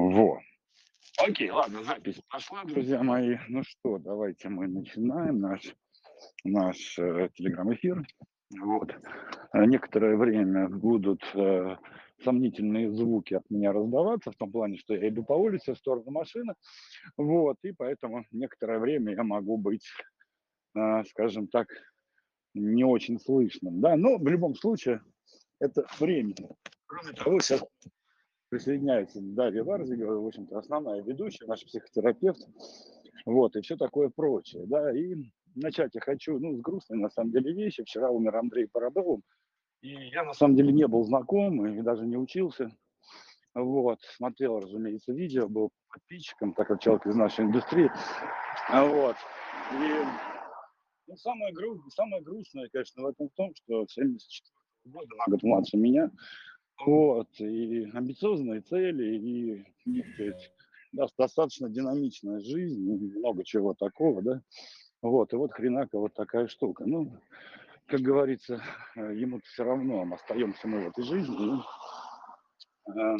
Во. Окей, ладно, запись пошла, друзья мои. Ну что, давайте мы начинаем наш, наш э, телеграм-эфир. Вот. Э, Некоторое время будут э, сомнительные звуки от меня раздаваться, в том плане, что я иду по улице в сторону машины. Вот, и поэтому некоторое время я могу быть, э, скажем так, не очень слышным. Да, но в любом случае это временно. Кроме того, сейчас присоединяется Дарья Варзигова, в общем-то, основная ведущая, наш психотерапевт, вот, и все такое прочее, да, и начать я хочу, ну, с грустной, на самом деле, вещи. Вчера умер Андрей Парабеллум, и я, на самом деле, не был знаком и даже не учился, вот, смотрел, разумеется, видео, был подписчиком, так как человек из нашей индустрии, вот, и ну, самое, гру... самое грустное, конечно, в этом в том, что 74 года, на год младше меня, вот, и амбициозные цели, и, сказать, да, достаточно динамичная жизнь, много чего такого, да. Вот, и вот хренака вот такая штука. Ну, как говорится, ему все равно, остаемся мы в этой жизни. И, э,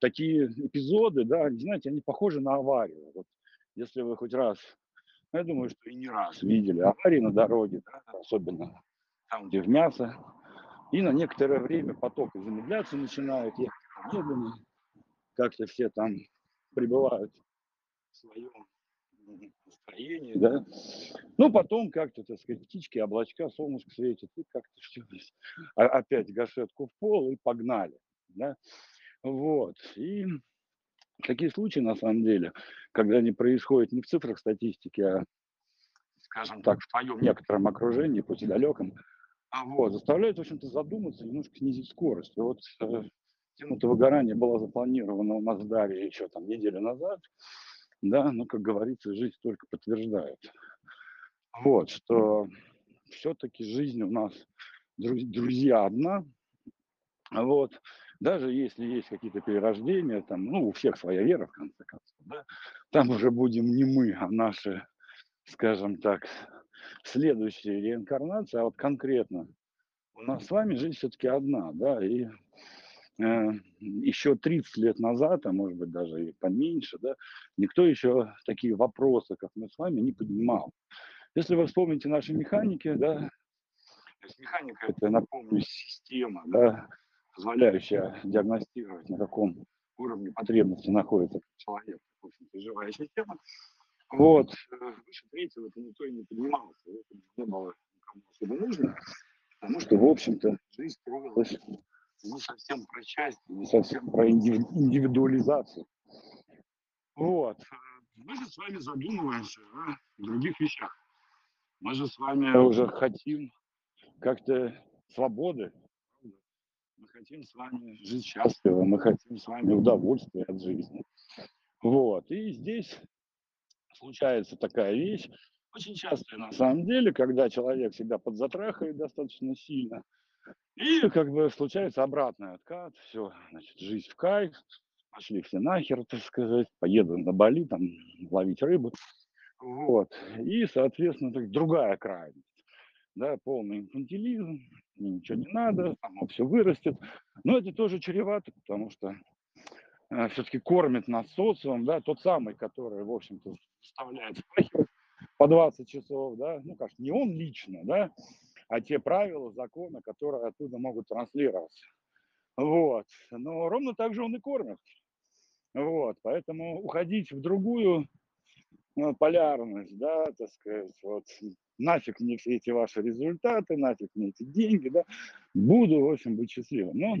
такие эпизоды, да, знаете, они похожи на аварию. Вот, если вы хоть раз, ну, я думаю, что и не раз видели аварии на дороге, да, особенно там, где в мясо, и на некоторое время поток замедляться начинает, ехать медленно, как-то все там пребывают в своем настроении, да. Ну, потом как-то, так сказать, птички, облачка, солнышко светит, и как-то все опять гашетку в пол и погнали, да. Вот, и такие случаи, на самом деле, когда они происходят не в цифрах статистики, а, скажем так, в твоем некотором окружении, пусть и далеком, а вот, заставляют, в общем-то, задуматься, немножко снизить скорость. И вот э, тема-то выгорания была запланирована у нас в Дарье еще там неделю назад, да, но, как говорится, жизнь только подтверждает. Вот, что все-таки жизнь у нас, друзья, одна, вот, даже если есть какие-то перерождения, там, ну, у всех своя вера, в конце концов, да, там уже будем не мы, а наши, скажем так, следующая реинкарнация, а вот конкретно у нас с вами жизнь все-таки одна, да, и э, еще 30 лет назад, а может быть даже и поменьше, да, никто еще такие вопросы, как мы с вами, не поднимал. Если вы вспомните наши механики, да, то есть механика это, напомню, система, да, позволяющая диагностировать, на каком уровне потребности находится человек, в общем-то, живая система, вот, э, выше третьего это никто и не поднимался, это не было никому особо нужно, потому что, в общем-то, жизнь строилась не совсем про счастье, не совсем про индивидуализацию. Вот. Мы же с вами задумываемся о других вещах. Мы же с вами уже хотим как-то свободы. Мы хотим с вами жить счастливо, мы хотим с вами удовольствия от жизни. Вот. И здесь случается такая вещь, очень часто на самом деле, когда человек себя подзатрахает достаточно сильно, и как бы случается обратный откат, все, значит, жизнь в кайф, пошли все нахер, так сказать, поеду на Бали, там, ловить рыбу, вот, и, соответственно, так, другая крайность, да, полный инфантилизм, ничего не надо, само все вырастет, но это тоже чревато, потому что все-таки кормит нас социум, да, тот самый, который, в общем-то, вставляет в по 20 часов, да, ну, как не он лично, да, а те правила, законы, которые оттуда могут транслироваться. Вот. Но ровно так же он и кормит. Вот. Поэтому уходить в другую ну, полярность, да, так сказать, вот, нафиг мне все эти ваши результаты, нафиг мне эти деньги, да, буду, в общем, быть счастливым. Но,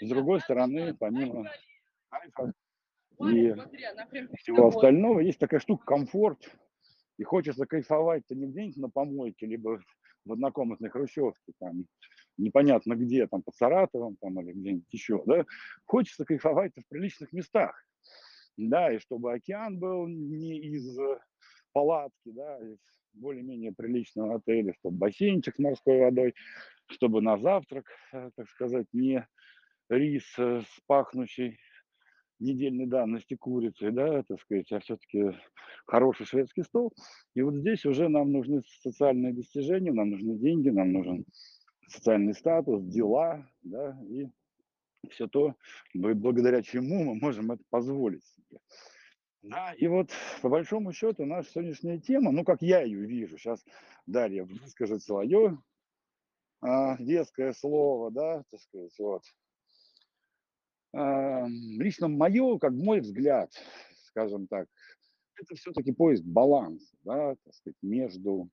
с другой стороны, помимо кайфа, и всего остального. Есть такая штука комфорт, и хочется кайфовать-то не где-нибудь на помойке, либо в однокомнатной хрущевке, там, непонятно где, там, под Саратовом, там, или где-нибудь еще, да, хочется кайфовать-то в приличных местах, да, и чтобы океан был не из палатки, да, из более-менее приличного отеля, чтобы бассейнчик с морской водой, чтобы на завтрак, э, так сказать, не рис э, с пахнущей недельной давности курицы, да, так сказать, а все-таки хороший шведский стол. И вот здесь уже нам нужны социальные достижения, нам нужны деньги, нам нужен социальный статус, дела, да, и все то, благодаря чему мы можем это позволить себе. Да, и вот по большому счету наша сегодняшняя тема, ну как я ее вижу, сейчас Дарья выскажет свое а, детское слово, да, так сказать, вот. Лично мое, как мой взгляд, скажем так, это все-таки поиск баланса, да, так сказать, между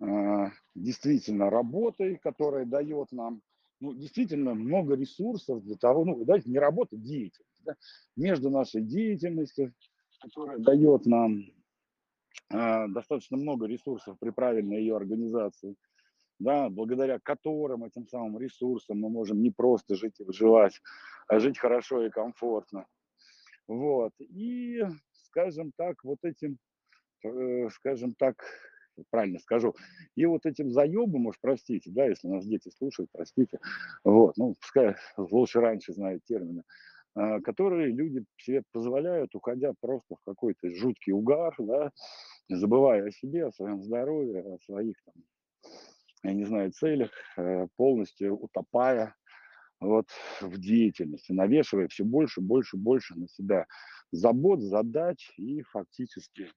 а, действительно работой, которая дает нам ну, действительно много ресурсов для того, ну, давайте не работа, деятельность, да, между нашей деятельностью, которая дает нам э, достаточно много ресурсов при правильной ее организации, да, благодаря которым этим самым ресурсам мы можем не просто жить и выживать, а жить хорошо и комфортно. Вот. И, скажем так, вот этим, э, скажем так, правильно скажу. И вот этим заебом, уж простите, да, если нас дети слушают, простите, вот, ну, пускай лучше раньше знают термины, а, которые люди себе позволяют, уходя просто в какой-то жуткий угар, да, забывая о себе, о своем здоровье, о своих, там, я не знаю, целях, э, полностью утопая вот в деятельности, навешивая все больше, больше, больше на себя забот, задач и фактически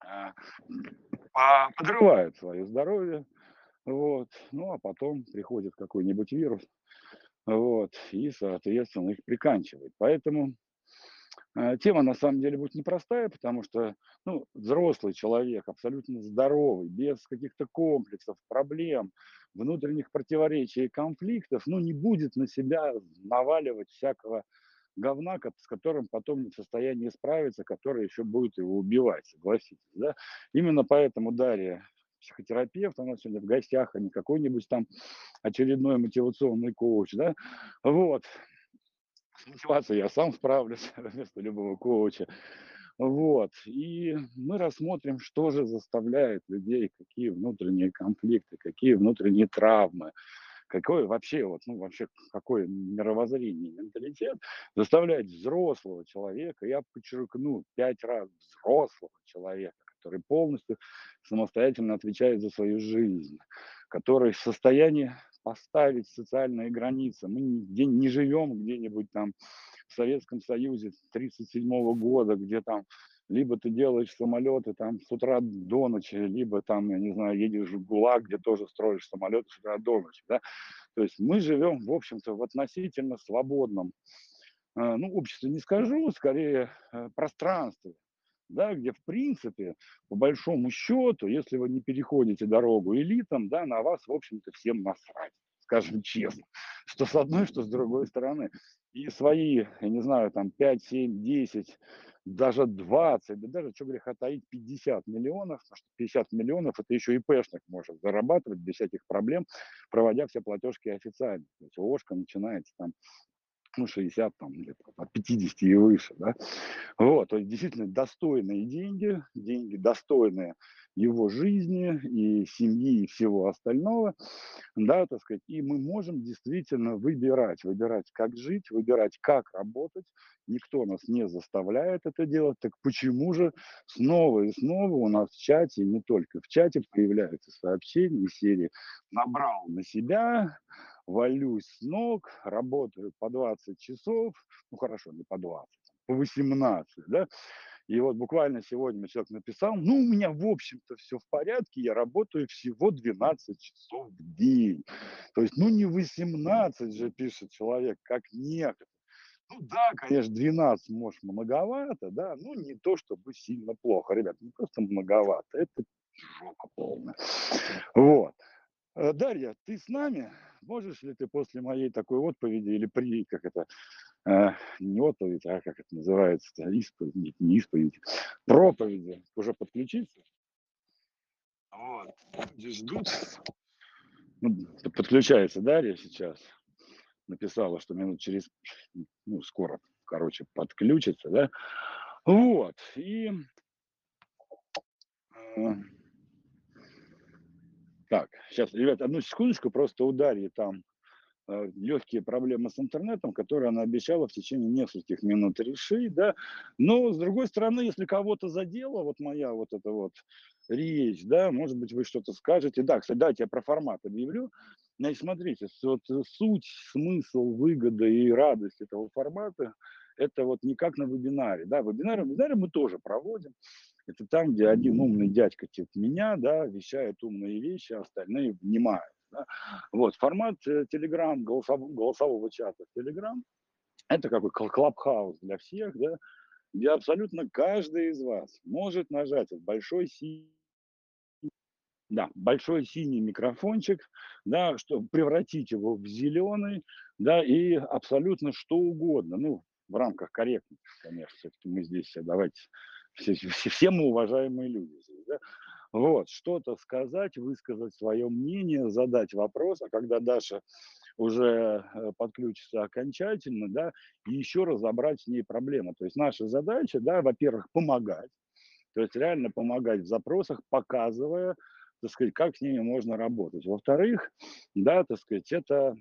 а, подрывает свое здоровье, вот, ну а потом приходит какой-нибудь вирус, вот, и, соответственно, их приканчивает. Поэтому тема на самом деле будет непростая, потому что ну, взрослый человек, абсолютно здоровый, без каких-то комплексов, проблем, внутренних противоречий и конфликтов, ну, не будет на себя наваливать всякого говна, с которым потом не в состоянии справиться, который еще будет его убивать, согласитесь, да? Именно поэтому Дарья психотерапевт, у нас сегодня в гостях, а не какой-нибудь там очередной мотивационный коуч, да? Вот. С мотивацией я сам справлюсь вместо любого коуча. Вот. И мы рассмотрим, что же заставляет людей, какие внутренние конфликты, какие внутренние травмы, какое вообще, вот, ну, вообще какое мировоззрение, менталитет заставляет взрослого человека, я подчеркну пять раз взрослого человека, который полностью самостоятельно отвечает за свою жизнь, который в состоянии поставить социальные границы. Мы нигде не живем где-нибудь там в Советском Союзе 1937 года, где там либо ты делаешь самолеты там с утра до ночи, либо там, я не знаю, едешь в ГУЛАГ, где тоже строишь самолеты с утра до ночи, да. То есть мы живем, в общем-то, в относительно свободном, э, ну, обществе не скажу, скорее э, пространстве, да, где, в принципе, по большому счету, если вы не переходите дорогу элитам, да, на вас, в общем-то, всем насрать, скажем честно, что с одной, что с другой стороны. И свои, я не знаю, там 5, 7, 10, даже 20, да даже, что греха таить, 50 миллионов, потому что 50 миллионов это еще и пешник может зарабатывать без всяких проблем, проводя все платежки официально. То есть ООшка начинается там ну, 60, там, где-то от 50 и выше, да. Вот, то есть действительно достойные деньги, деньги достойные его жизни и семьи и всего остального, да, так сказать, и мы можем действительно выбирать, выбирать, как жить, выбирать, как работать, никто нас не заставляет это делать, так почему же снова и снова у нас в чате, не только в чате, появляются сообщения из серии «набрал на себя», валюсь с ног, работаю по 20 часов, ну хорошо, не по 20, по 18, да, и вот буквально сегодня человек написал, ну, у меня, в общем-то, все в порядке, я работаю всего 12 часов в день. То есть, ну, не 18 же, пишет человек, как некоторые. Ну да, конечно, 12, может, многовато, да, но не то, чтобы сильно плохо. Ребят, не просто многовато, это жопа полная. Вот. Э, Дарья, ты с нами? Можешь ли ты после моей такой отповеди или при, как это, э, не отповедь, а как это называется, исповедь, нет, не исповедь, проповеди уже подключиться? Вот, люди ждут. Ну, подключается Дарья сейчас. Написала, что минут через, ну, скоро, короче, подключится, да. Вот, и э, так, сейчас, ребят, одну секундочку, просто у там э, легкие проблемы с интернетом, которые она обещала в течение нескольких минут решить, да. Но, с другой стороны, если кого-то задела, вот моя вот эта вот речь, да, может быть, вы что-то скажете. Да, кстати, давайте я про формат объявлю. Значит, смотрите, вот суть, смысл, выгода и радость этого формата – это вот не как на вебинаре. Да, вебинары, вебинары мы тоже проводим. Это там, где один умный дядька типа меня, да, вещает умные вещи, а остальные внимают. Да. Вот, формат Telegram, э, голосового, чата Telegram – это как бы клабхаус для всех, да, где абсолютно каждый из вас может нажать этот большой синий да, большой синий микрофончик, да, что превратить его в зеленый, да, и абсолютно что угодно, ну, в рамках корректности, конечно, все-таки мы здесь давайте, все, все, все мы уважаемые люди да, вот, что-то сказать, высказать свое мнение, задать вопрос, а когда Даша уже э, подключится окончательно, да, и еще разобрать с ней проблему. То есть наша задача, да, во-первых, помогать, то есть реально помогать в запросах, показывая, так сказать, как с ними можно работать. Во-вторых, да, так сказать, это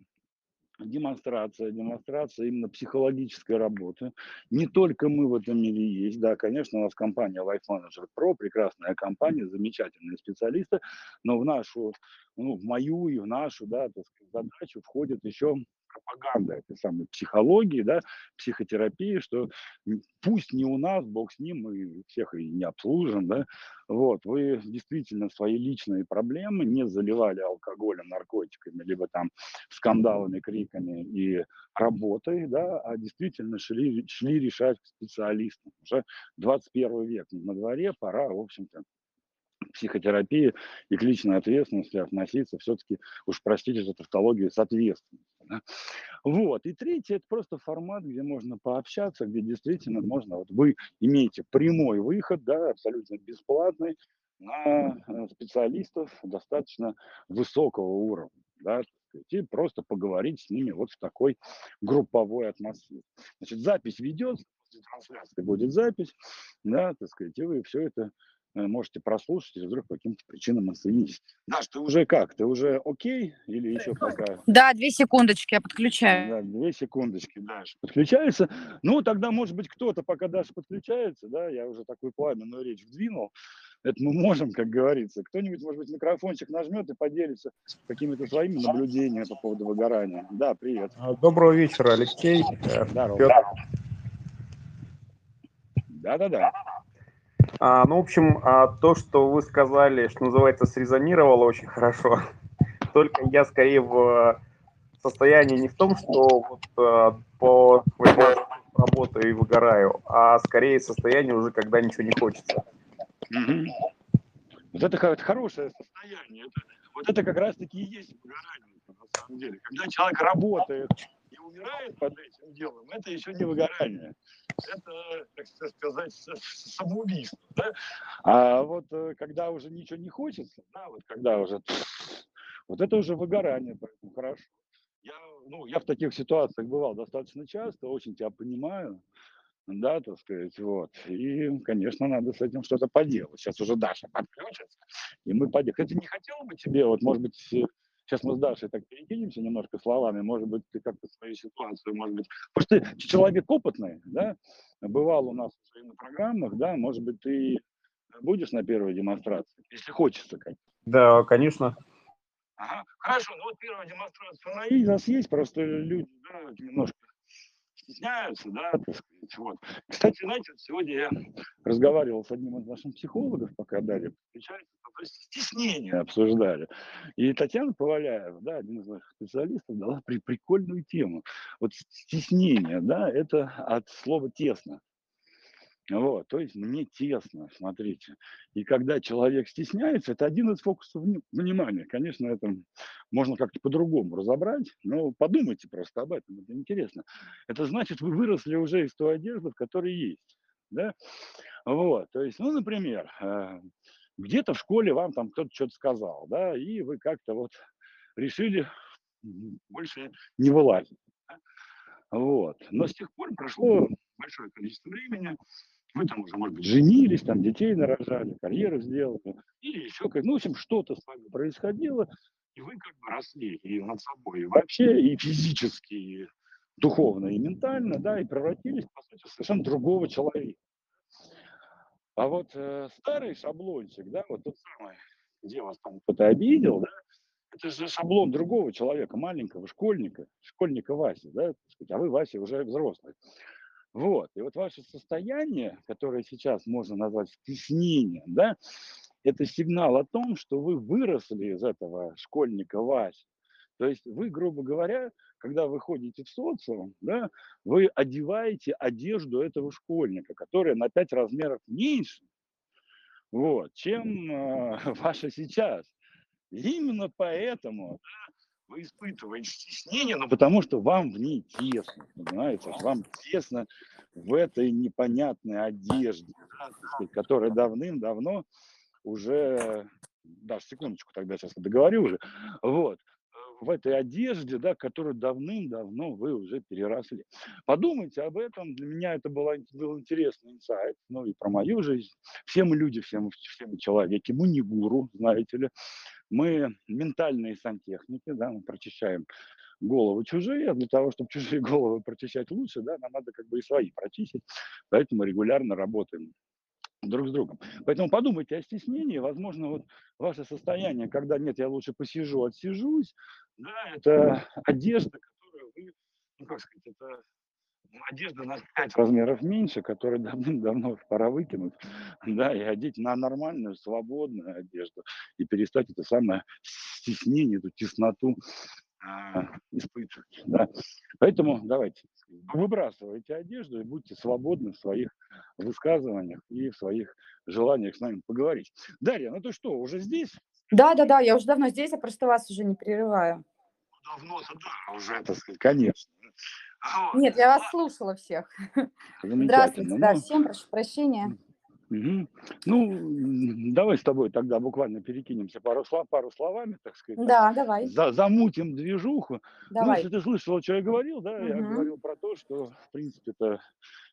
демонстрация, демонстрация именно психологической работы. Не только мы в этом мире есть, да, конечно, у нас компания Life Manager Pro, прекрасная компания, замечательные специалисты, но в нашу, ну, в мою и в нашу, да, так сказать, задачу входит еще пропаганда этой самой психологии, да, психотерапии, что пусть не у нас, бог с ним, мы всех и не обслужим, да, вот, вы действительно свои личные проблемы не заливали алкоголем, наркотиками, либо там скандалами, криками и работой, да, а действительно шли, шли решать к специалистам. Уже 21 век на дворе, пора, в общем-то, психотерапии и к личной ответственности относиться все-таки, уж простите за тавтологию, с ответственностью. Да? Вот. И третье, это просто формат, где можно пообщаться, где действительно можно, вот вы имеете прямой выход, да, абсолютно бесплатный, на э, специалистов достаточно высокого уровня, да, и просто поговорить с ними вот в такой групповой атмосфере. Значит, запись после трансляции будет запись, да, так сказать, и вы все это можете прослушать, если вдруг по каким-то причинам отсоединитесь. Даш, ты уже как? Ты уже окей или еще пока? Да, две секундочки, я подключаю. Да, две секундочки, Даша подключается. Ну, тогда, может быть, кто-то, пока Даша подключается, да, я уже такую пламенную речь вдвинул, это мы можем, как говорится. Кто-нибудь, может быть, микрофончик нажмет и поделится какими-то своими наблюдениями по поводу выгорания. Да, привет. А, доброго вечера, Алексей. Здорово. Да-да-да. А, ну, в общем, а, то, что вы сказали, что называется, срезонировало очень хорошо. Только я скорее в состоянии не в том, что вот а, по работаю и выгораю, а скорее состояние уже, когда ничего не хочется. Вот это, это хорошее состояние. Это, вот это как раз-таки и есть выгорание, на самом деле. Когда человек работает умирает под этим делом, это еще не выгорание это, так сказать, самоубийство. Да? А вот э, когда уже ничего не хочется, да, вот когда уже, вот это уже выгорание, поэтому хорошо. Я, ну, я в таких ситуациях бывал достаточно часто, очень тебя понимаю, да, так сказать, вот. И, конечно, надо с этим что-то поделать. Сейчас уже Даша подключится, и мы поделаем. Кстати, не хотел бы тебе, вот, может быть, Сейчас мы с Дашей так перекинемся немножко словами, может быть, ты как-то свою ситуацию, может быть, потому что ты человек опытный, да, бывал у нас уже на программах, да, может быть, ты будешь на первой демонстрации, если хочется, конечно. Да, конечно. Ага, хорошо, ну вот первая демонстрация у нас есть, просто люди, да, немножко стесняются, да, так сказать, вот. Кстати, знаете, вот сегодня я разговаривал с одним из наших психологов, пока то есть стеснение обсуждали. И Татьяна Поваляева, да, один из наших специалистов, дала при, прикольную тему. Вот стеснение, да, это от слова «тесно». Вот, то есть мне тесно, смотрите. И когда человек стесняется, это один из фокусов внимания. Конечно, это можно как-то по-другому разобрать, но подумайте просто об этом, это интересно. Это значит, вы выросли уже из той одежды, в которой есть. Да? Вот, то есть, ну, например, э, где-то в школе вам там кто-то что-то сказал, да, и вы как-то вот решили больше не вылазить. Да? Вот. Но с тех пор прошло большое количество времени, вы там уже, может быть, женились, там детей нарожали, карьеру сделали, или еще как, ну, в общем, что-то с вами происходило, и вы как бы росли и над собой, и вообще, и физически, и духовно, и ментально, да, и превратились, по сути, в совершенно другого человека. А вот э, старый шаблончик, да, вот тот самый, где вас там кто-то обидел, да, это же шаблон другого человека, маленького школьника, школьника Васи, да, а вы, Вася, уже взрослый. Вот, и вот ваше состояние, которое сейчас можно назвать стеснением, да, это сигнал о том, что вы выросли из этого школьника Васи. То есть вы, грубо говоря, когда вы ходите в социум, да, вы одеваете одежду этого школьника, которая на 5 размеров меньше, вот, чем э, ваша сейчас. И именно поэтому да, вы испытываете стеснение, но потому что вам в ней тесно, понимаете, вам тесно в этой непонятной одежде, которая давным-давно уже, даже секундочку тогда сейчас договорю уже, вот, в этой одежде, да, которую давным-давно вы уже переросли. Подумайте об этом. Для меня это было, был интересный инсайт, ну и про мою жизнь. Все мы люди, все мы, все мы человеки, мы не гуру, знаете ли. Мы ментальные сантехники, да, мы прочищаем головы чужие, а для того, чтобы чужие головы прочищать лучше, да, нам надо как бы и свои прочистить, поэтому регулярно работаем друг с другом. Поэтому подумайте о стеснении. Возможно, вот ваше состояние, когда нет, я лучше посижу, отсижусь, да, это одежда, которую вы, ну как сказать, это одежда на 5 размеров меньше, которую давным-давно пора выкинуть, да, и одеть на нормальную, свободную одежду, и перестать это самое стеснение, эту тесноту а, испытывать. Да. Поэтому давайте, выбрасывайте одежду и будьте свободны в своих высказываниях и в своих желаниях с нами поговорить. Дарья, ну ты что, уже здесь? Да, да, да, я уже давно здесь, я просто вас уже не прерываю. Давно-то да, уже, так сказать, конечно. Нет, я вас слушала всех. Здравствуйте, да, ну, всем прошу прощения. Угу. Ну, давай с тобой тогда буквально перекинемся пару, слов, пару словами, так сказать. Да, давай. За, замутим движуху. Ну, давай. Ну, если ты слышал, что я говорил, да, угу. я говорил про то, что, в принципе, это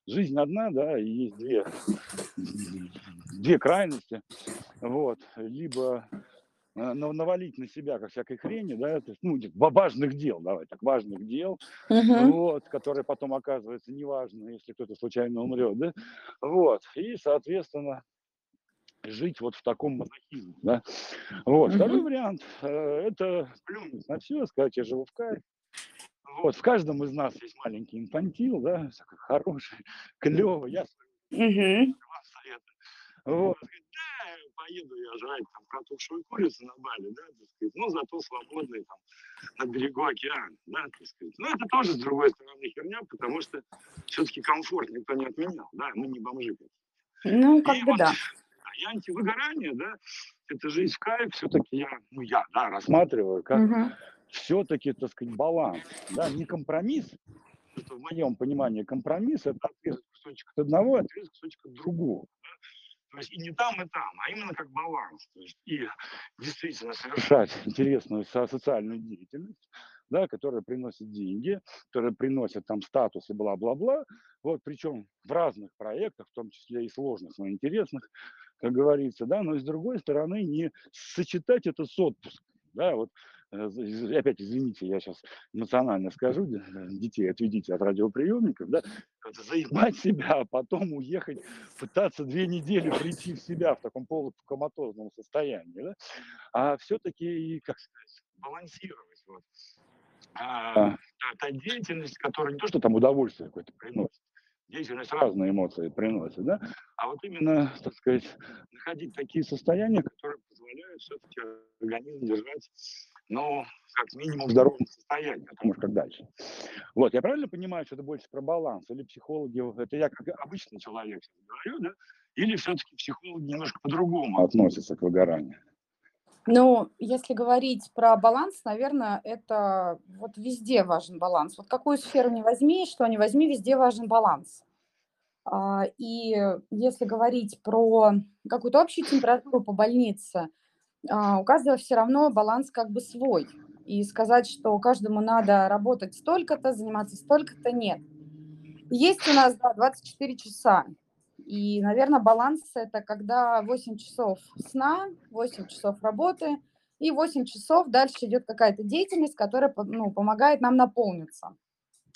жизнь одна, да, и есть две, две крайности. Вот. Либо навалить на себя как всякой хрени, да, то есть, ну, важных дел, давай так, важных дел, uh-huh. вот, которые потом оказываются неважно, если кто-то случайно умрет, да, вот, и, соответственно, жить вот в таком мазохизме, да. Вот, uh-huh. второй вариант, э, это плюнуть на все, сказать, я живу в кайф, вот, в каждом из нас есть маленький инфантил, да, хороший, клевый, я uh-huh. Вот, поеду я жрать там протухшую курицу на Бали, да, так сказать, ну, зато свободный там на берегу океана, да, так сказать. Ну, это тоже, с другой стороны, херня, потому что все-таки комфорт никто не отменял, да, мы не бомжи. Ну, как и бы вот, да. И антивыгорание, да, это жизнь в кайф, все-таки я, ну, я, да, рассматриваю как угу. все-таки, так сказать, баланс, да, не компромисс, это в моем понимании компромисс, это отрезать кусочек от одного, отрезать кусочек от другого. То есть и не там, и там, а именно как баланс. То есть и действительно совершать интересную социальную деятельность, да, которая приносит деньги, которая приносит там статус и бла-бла-бла. Вот, причем в разных проектах, в том числе и сложных, но интересных, как говорится, да, но с другой стороны не сочетать это с отпуском. Да, вот опять извините, я сейчас эмоционально скажу, детей отведите от радиоприемников, да, заебать. себя, а потом уехать, пытаться две недели прийти в себя в таком полукоматозном состоянии, да, а все-таки, как сказать, балансировать вот. А, та деятельность, которая не то, что там удовольствие какое-то приносит, деятельность разные эмоции приносит, да, а вот именно, так сказать, находить такие состояния, которые позволяют все-таки организм держать ну, как минимум в здоровом состоянии, а может как дальше. Вот, я правильно понимаю, что это больше про баланс? Или психологи, это я как обычный человек говорю, да? Или все-таки психологи немножко по-другому относятся к выгоранию? Ну, если говорить про баланс, наверное, это вот везде важен баланс. Вот какую сферу не возьми, что не возьми, везде важен баланс. А, и если говорить про какую-то общую температуру по больнице – у каждого все равно баланс как бы свой. И сказать, что каждому надо работать столько-то, заниматься столько-то, нет. Есть у нас да, 24 часа. И, наверное, баланс – это когда 8 часов сна, 8 часов работы, и 8 часов дальше идет какая-то деятельность, которая ну, помогает нам наполниться.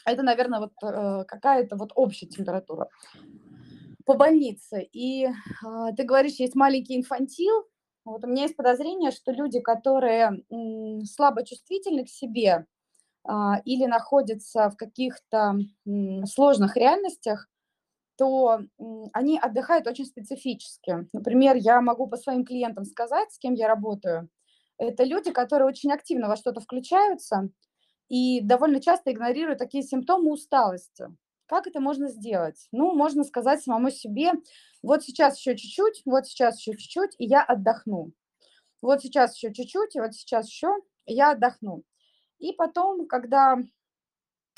Это, наверное, вот э, какая-то вот общая температура по больнице. И э, ты говоришь, есть маленький инфантил, Вот у меня есть подозрение, что люди, которые слабо чувствительны к себе а, или находятся в каких-то сложных реальностях, то они отдыхают очень специфически. Например, я могу по своим клиентам сказать, с кем я работаю. Это люди, которые очень активно во что-то включаются и довольно часто игнорируют такие симптомы усталости. Как это можно сделать? Ну, можно сказать самому себе, вот сейчас еще чуть-чуть, вот сейчас еще чуть-чуть, и я отдохну. Вот сейчас еще чуть-чуть, и вот сейчас еще, я отдохну. И потом, когда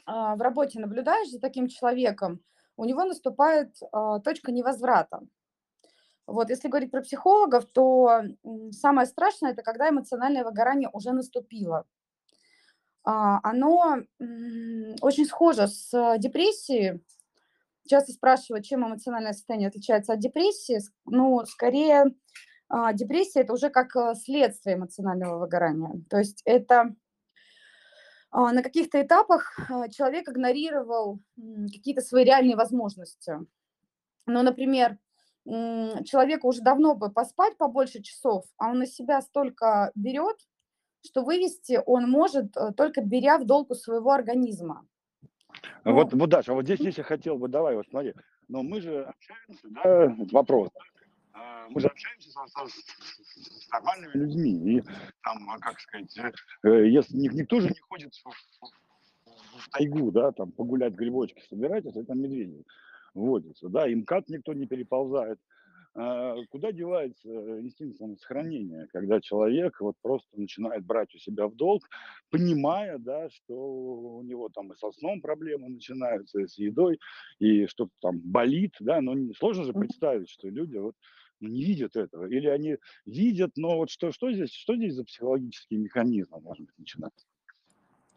а, в работе наблюдаешь за таким человеком, у него наступает а, точка невозврата. Вот, если говорить про психологов, то самое страшное это когда эмоциональное выгорание уже наступило. А, оно очень схоже с депрессией. Часто спрашивают, чем эмоциональное состояние отличается от депрессии. Ну, скорее, а, депрессия это уже как э, следствие эмоционального выгорания. То есть это а, на каких-то этапах человек игнорировал какие-то свои реальные возможности. Ну, например, человеку уже давно бы поспать побольше часов, а он на себя столько берет, что вывести он может э, только беря в долг у своего организма. Ну, вот, вот, Даша, вот здесь, здесь я хотел бы, давай, вот смотри, но мы же общаемся, да, вопрос, а, мы же общаемся с, с, с нормальными людьми, и там, а как сказать, э, если никто же не ходит в, в, в тайгу, да, там погулять грибочки собирать, если там медведи водятся, да, им кат никто не переползает, а, куда девается инстинкт самосохранения, когда человек вот просто начинает брать у себя в долг, понимая, да, что у него там и со сном проблемы начинаются, и с едой, и что-то там болит, да, но сложно же представить, что люди вот ну, не видят этого, или они видят, но вот что, что здесь, что здесь за психологические механизмы, может быть, начинаются?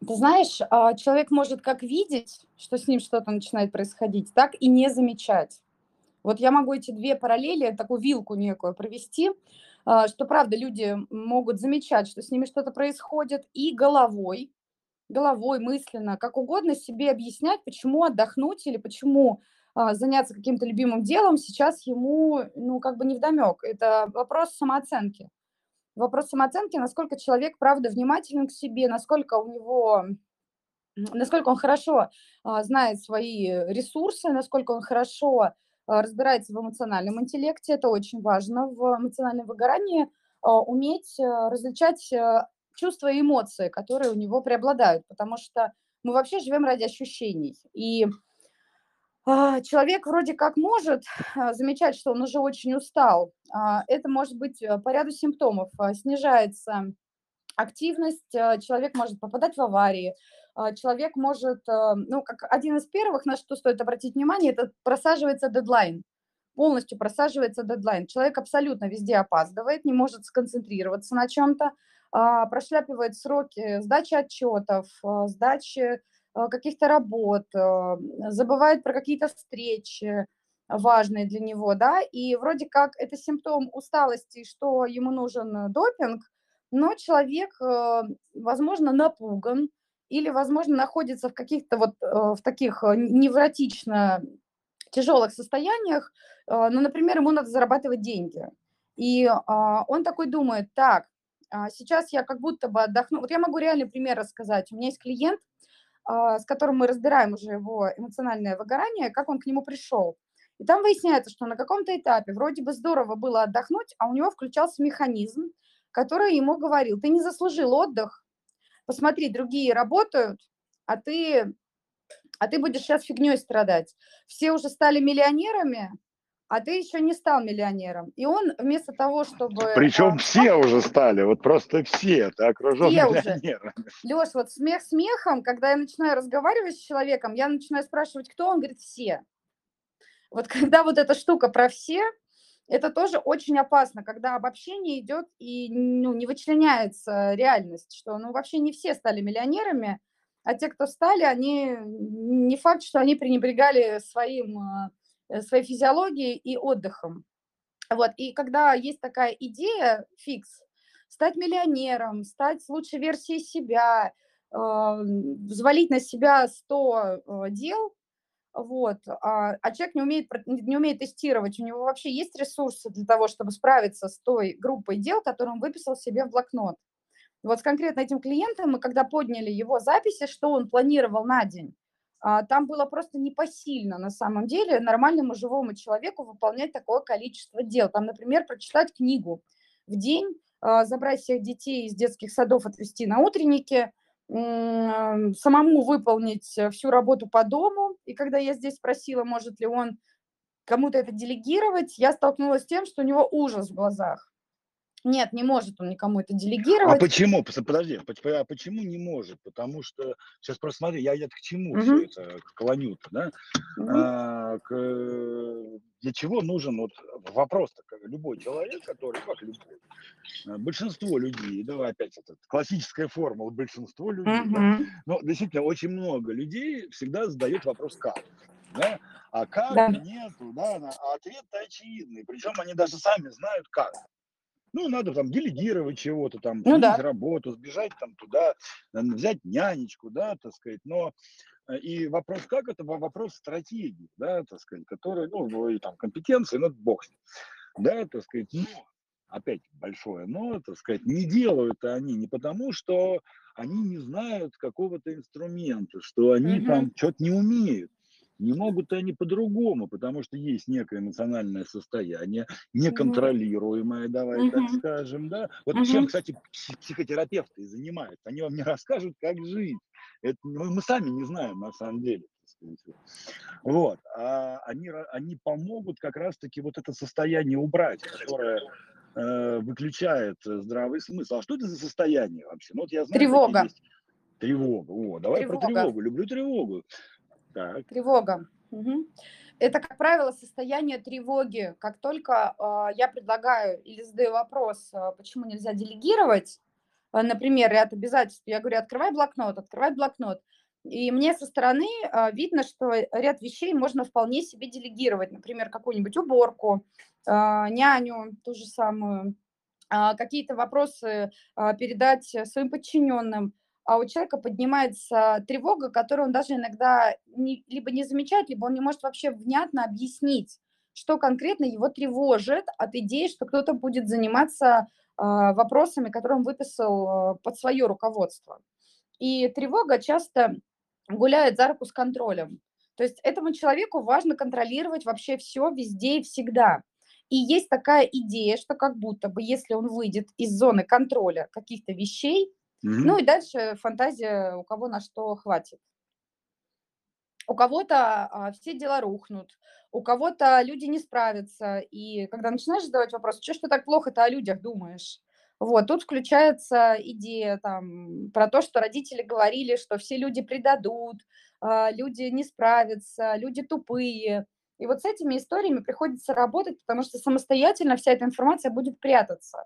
Ты знаешь, а, человек может как видеть, что с ним что-то начинает происходить, так и не замечать. Вот я могу эти две параллели, такую вилку некую провести, а, что, правда, люди могут замечать, что с ними что-то происходит, и головой, головой, мысленно, как угодно себе объяснять, почему отдохнуть или почему а, заняться каким-то любимым делом сейчас ему, ну, как бы не вдомек. Это вопрос самооценки. Вопрос самооценки, насколько человек, правда, внимателен к себе, насколько у него насколько он хорошо а, знает свои ресурсы, насколько он хорошо разбирается в эмоциональном интеллекте, это очень важно в эмоциональном выгорании, а, уметь а, различать чувства и эмоции, которые у него преобладают, потому что мы вообще живем ради ощущений. И человек вроде как может замечать, что он уже очень устал. Это может быть по ряду симптомов. Снижается активность, человек может попадать в аварии, а, человек может, э, ну, как один из первых, на что стоит обратить внимание, это просаживается дедлайн. Полностью просаживается дедлайн. Человек абсолютно везде опаздывает, не может сконцентрироваться на чем-то, а, прошляпивает сроки сдачи отчетов, а, сдачи каких-то работ, забывает про какие-то встречи важные для него, да, и вроде как это симптом усталости, что ему нужен допинг, но человек, э, возможно, напуган, или, возможно, находится в каких-то вот э, в таких э, невротично тяжелых состояниях, ну, например, ему надо зарабатывать деньги. И он такой думает, так, а, сейчас я как будто бы отдохну. Вот я могу реальный пример рассказать. У меня есть клиент, с которым мы разбираем уже его эмоциональное выгорание, как он к нему пришел. И там выясняется, что на каком-то этапе вроде бы здорово было отдохнуть, а у него включался механизм, который ему говорил, ты не заслужил отдых, посмотри, другие работают, а ты, а ты будешь сейчас фигней страдать. Все уже стали миллионерами, а ты еще не стал миллионером. И он вместо того, чтобы... Причем а, все уже стали, вот просто все, ты окружен все миллионерами. Леш, вот смех смехом, когда я начинаю разговаривать с человеком, я начинаю спрашивать, кто, он говорит, все. Вот когда вот эта штука про все, это тоже очень опасно, когда обобщение идет и ну, не вычленяется реальность, что ну, вообще не все стали миллионерами, а те, кто стали, они не факт, что они пренебрегали своим, э, своей физиологией и отдыхом. Вот. И когда есть такая идея, фикс, стать миллионером, стать лучшей версией себя, э, взвалить на себя 100 э, дел, вот, а, а человек не умеет, не умеет тестировать, у него вообще есть ресурсы для того, чтобы справиться с той группой дел, которую он выписал себе в блокнот. Вот с конкретно этим клиентом мы когда подняли его записи, что он планировал на день, а, там было просто непосильно на самом деле нормальному живому человеку выполнять такое количество дел. Там, например, прочитать книгу в день, а, забрать всех детей из детских садов, отвезти на утренники, самому выполнить э, всю работу по дому. И когда я здесь спросила, может ли он кому-то это делегировать, я столкнулась с тем, что у него ужас в глазах. Нет, не может он никому это А делегировать. почему? Пос- Подожди, а почему не может? Потому что, сейчас просто смотри, я, я к чему все Мгм. это клоню-то, да? Мгм. А, к, э, для чего нужен вот вопрос-то, как любой человек, который, как любой, э, большинство людей, давай опять это, классическая формула, большинство людей, да, Мгм. но действительно очень много людей всегда задают вопрос «как?», да? А как Да. нету, да, а ответ-то очевидный, причем они даже сами знают как. Ну, надо там делегировать чего-то, там, Ну да. работу, сбежать там туда, э, взять нянечку, да, так сказать, но э, и вопрос как, это во- вопрос стратегии, да, так сказать, который, ну, ну, и там компетенции, ну, бог с ним, да, так сказать, но, опять большое но, так сказать, не делают они не потому, что они не знают какого-то инструмента, что они Мгм. там что-то не умеют. Не могут они по-другому, потому что есть некое эмоциональное состояние, неконтролируемое, давай так Мгм. скажем, да. Вот Мгм. чем, кстати, пси- психотерапевты и занимаются. Они вам не расскажут, как жить. Это мы, мы сами не знаем на самом деле. так. Вот. А они, они помогут как раз-таки вот это состояние убрать, которое э, выключает здравый смысл. А что это за состояние вообще? Ну, вот я знаю, Тревога. Тревога. О, давай про Тревога. тревогу. Люблю тревогу. Так. Тревога. Мгм. Это, как правило, состояние тревоги. Как только а, я предлагаю или задаю вопрос, а, почему нельзя делегировать, а, например, ряд обязательств, я говорю, открывай блокнот, открывай блокнот. И мне со стороны а, видно, что ряд вещей можно вполне себе делегировать. Например, какую-нибудь уборку, а, няню, ту же самую, а, какие-то вопросы а, передать э, своим подчиненным а у человека поднимается тревога, которую он даже иногда не, либо не замечает, либо он не может вообще внятно объяснить, что конкретно его тревожит от идеи, что кто-то будет заниматься а, вопросами, которые он выписал а, под свое руководство. И тревога часто гуляет за руку с контролем. То есть этому человеку важно контролировать вообще все везде и всегда. И есть такая идея, что как будто бы, если он выйдет из зоны контроля каких-то вещей, Ну и дальше фантазия у кого на что хватит. У кого-то а, все дела рухнут, у кого-то люди не справятся. И когда начинаешь задавать вопрос, что ж ты так плохо-то о людях думаешь? Вот, тут включается идея там, про то, что родители говорили, что все люди предадут, а, люди не справятся, люди тупые. И вот с этими историями приходится работать, потому что самостоятельно вся эта информация будет прятаться.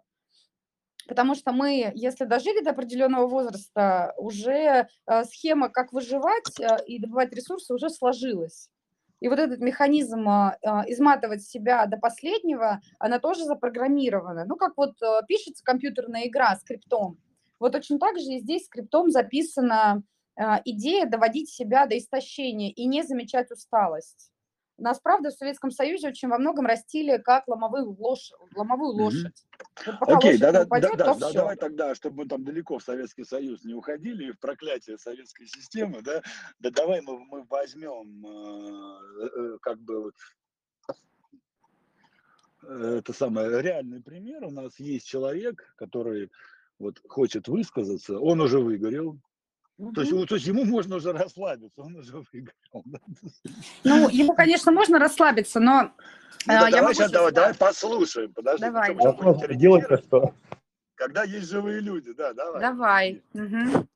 Потому что мы, если дожили до определенного возраста, уже э, схема, как выживать э, и добывать ресурсы, уже сложилась. И вот этот механизм а, изматывать себя до последнего, она тоже запрограммирована. Ну, как вот э, пишется компьютерная игра скриптом. Вот точно так же и здесь скриптом записана идея доводить себя до истощения и не замечать усталость. Нас, правда, в Советском Союзе очень во многом растили как ломовую, лош... ломовую лошадь. Вот Окей, да, да, да, упадет, да, да, все. давай тогда, чтобы мы там далеко в Советский Союз не уходили, и в проклятие советской системы, да, да давай мы, мы возьмем э, э, как бы э, это самое реальный пример. У нас есть человек, который вот хочет высказаться, он уже выгорел. То есть, то есть ему можно уже расслабиться, он уже да. Ну, ему, конечно, можно расслабиться, но Ну, а, да, я давай могу сейчас, давай, да. давай послушаем, подожди. ну Давай. Вопрос, делать-то что? Когда есть живые люди, да, давай. Давай. Мгм.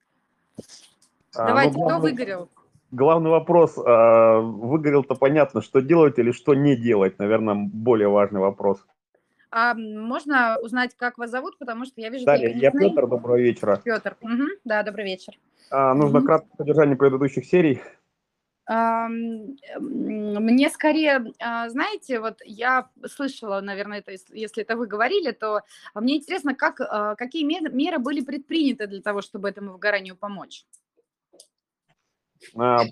А, Давайте, ну, кто главный- выгорел? Главный вопрос, а, выгорел-то понятно, что делать или что не делать, наверное, более важный вопрос. А можно узнать, как вас зовут, потому что я вижу Далее, я. Петр, доброго вечера. Петр. Мгм. Да, добрый вечер. А, нужно Мгм. краткое содержание предыдущих серий. Мне скорее, а, знаете, вот я слышала, наверное, это, если это вы говорили, то а, мне интересно, как, а, какие мер- меры были предприняты для того, чтобы этому выгоранию помочь?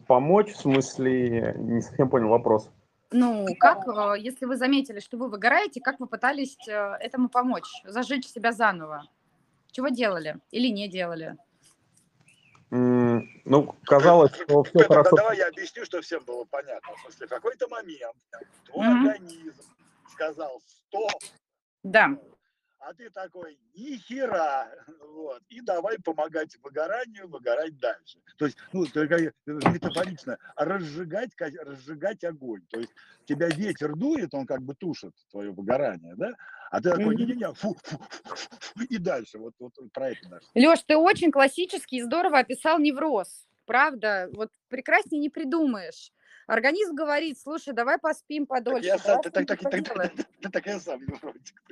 Помочь, в смысле, не совсем понял вопрос. Ну, как, э, если вы заметили, что вы выгораете, как вы пытались э, этому помочь, зажечь себя заново? Чего делали или не делали? М, Ну, казалось, что все Петр, да хорошо. давай я объясню, что всем было понятно. В смысле, в какой-то момент твой Мгм. организм сказал «стоп», Да. А ты такой «ни хера», вот, и давай помогать выгоранию, выгорать дальше. То есть, ну, только э, метафорично, разжигать, разжигать огонь. То есть тебя ветер дует, он как бы тушит твое выгорание, да? А ты такой. «не-не-не», фу, фу, фу, фу, и дальше. Вот, вот про это наш. Леш, ты очень классически и здорово описал невроз. Правда, вот прекраснее не придумаешь. Организм говорит, слушай, давай поспим Так подольше. я сам, давай так, так, так, что-нибудь так, поделаем». так, так, так я сам невротик.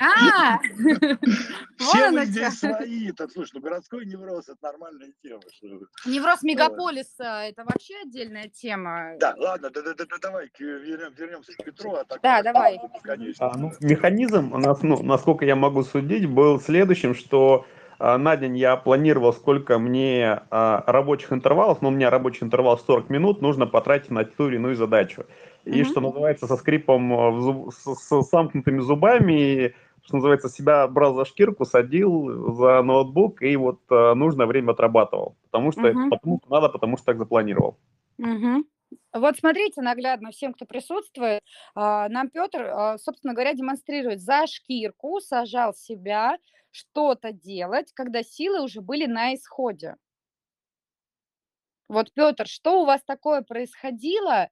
А, Все оно здесь свои. Так, слушай, ну городской невроз это нормальная тема. вы. невроз мегаполиса – это вообще отдельная тема. Да, ладно, да, да, да, да, давай вернемся к Петру. А так, Да, давай. А, ну, механизм, у нас, ну, насколько я могу судить, был следующим, что на день я планировал, сколько мне а, рабочих интервалов, но у меня рабочий интервал 40 минут, нужно потратить на ту или иную задачу. И, Мгм. что называется, со скрипом, а, в зуб- с, с зубами, что называется, себя брал за шкирку, садил за ноутбук и вот а, нужное время отрабатывал. Потому что, Мгм. потому что надо, потому что так запланировал. Мгм. Вот смотрите наглядно всем, кто присутствует. а, Нам Петр, а, собственно говоря, демонстрирует за шкирку, сажал себя что-то делать, когда силы уже были на исходе. Вот, Петр, что у вас такое происходило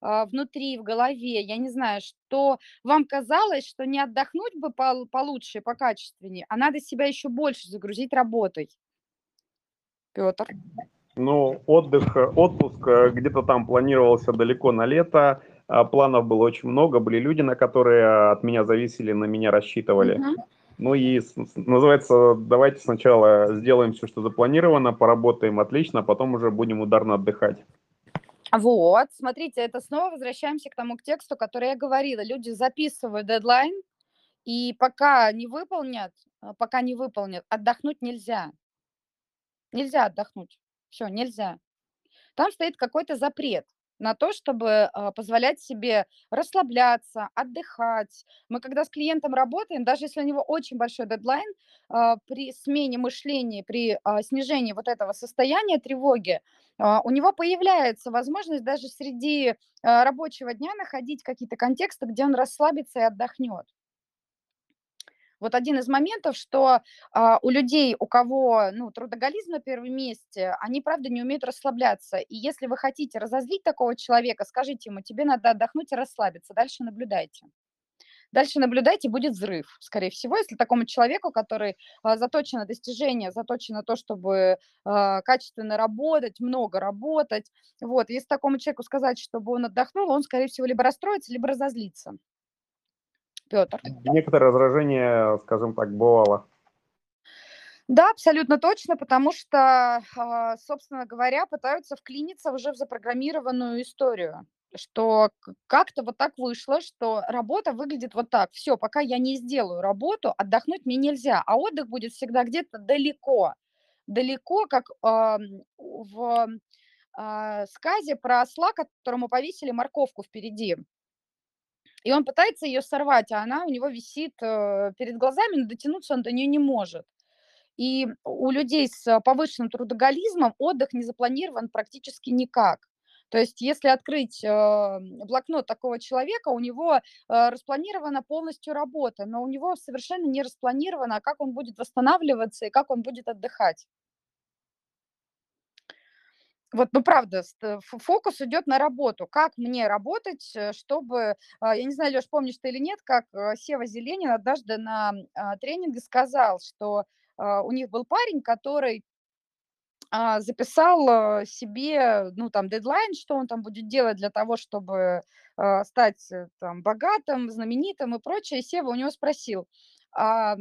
а, внутри, в голове? Я не знаю, что вам казалось, что не отдохнуть бы пол- получше, покачественнее, а надо себя еще больше загрузить работой. Петр. Ну, отдых, э, отпуск э, где-то там планировался далеко на лето, а, планов было очень много, были люди, на которые э, от меня зависели, на меня рассчитывали. Мгм. Ну и, называется, давайте сначала сделаем все, что запланировано, поработаем отлично, а потом уже будем ударно отдыхать. Вот, смотрите, это снова возвращаемся к тому к тексту, который я говорила. Люди записывают дедлайн, и пока не выполнят, а, пока не выполнят, отдохнуть нельзя. Нельзя отдохнуть. Все, нельзя. Там стоит какой-то запрет на то, чтобы а, позволять себе расслабляться, отдыхать. Мы когда с клиентом работаем, даже если у него очень большой дедлайн, а, при смене мышления, при а, снижении вот этого состояния тревоги, у него появляется возможность даже среди рабочего дня находить какие-то контексты, где он расслабится и отдохнет. Вот один из моментов, что а, у людей, у кого ну, трудоголизм на первом месте, они, правда, не умеют расслабляться. И если вы хотите разозлить такого человека, скажите ему, тебе надо отдохнуть и расслабиться, дальше наблюдайте. Дальше наблюдайте, будет взрыв, скорее всего, если такому человеку, который а, заточен на достижение, заточен на то, чтобы а, качественно работать, много работать, вот, если такому человеку сказать, чтобы он отдохнул, он, скорее всего, либо расстроится, либо разозлится. Петр. Некоторое раздражение, скажем так, бывало. Да, абсолютно точно, потому что, а, собственно говоря, пытаются вклиниться уже в запрограммированную историю, что как-то вот так вышло, что работа выглядит вот так. Все, пока я не сделаю работу, отдохнуть мне нельзя, а отдых будет всегда где-то далеко. Далеко, как ам, в а, сказе про осла, которому повесили морковку впереди. И он пытается ее сорвать, а она у него висит э, перед глазами, но дотянуться он до нее не может. И у людей с повышенным трудоголизмом отдых не запланирован практически никак. То есть если открыть э, блокнот такого человека, у него э, распланирована полностью работа, но у него совершенно не распланировано, как он будет восстанавливаться и как он будет отдыхать. Вот, ну правда, ф- фокус идет на работу. Как мне работать, э, чтобы, а, я не знаю, Леш, помнишь ты или нет, как э, Сева Зеленин однажды на а, тренинге сказал, что а, у них был парень, который записал э, себе, ну, там, дедлайн, что он там будет делать для того, чтобы стать э, там богатым, знаменитым и прочее. И Сева у него спросил, а,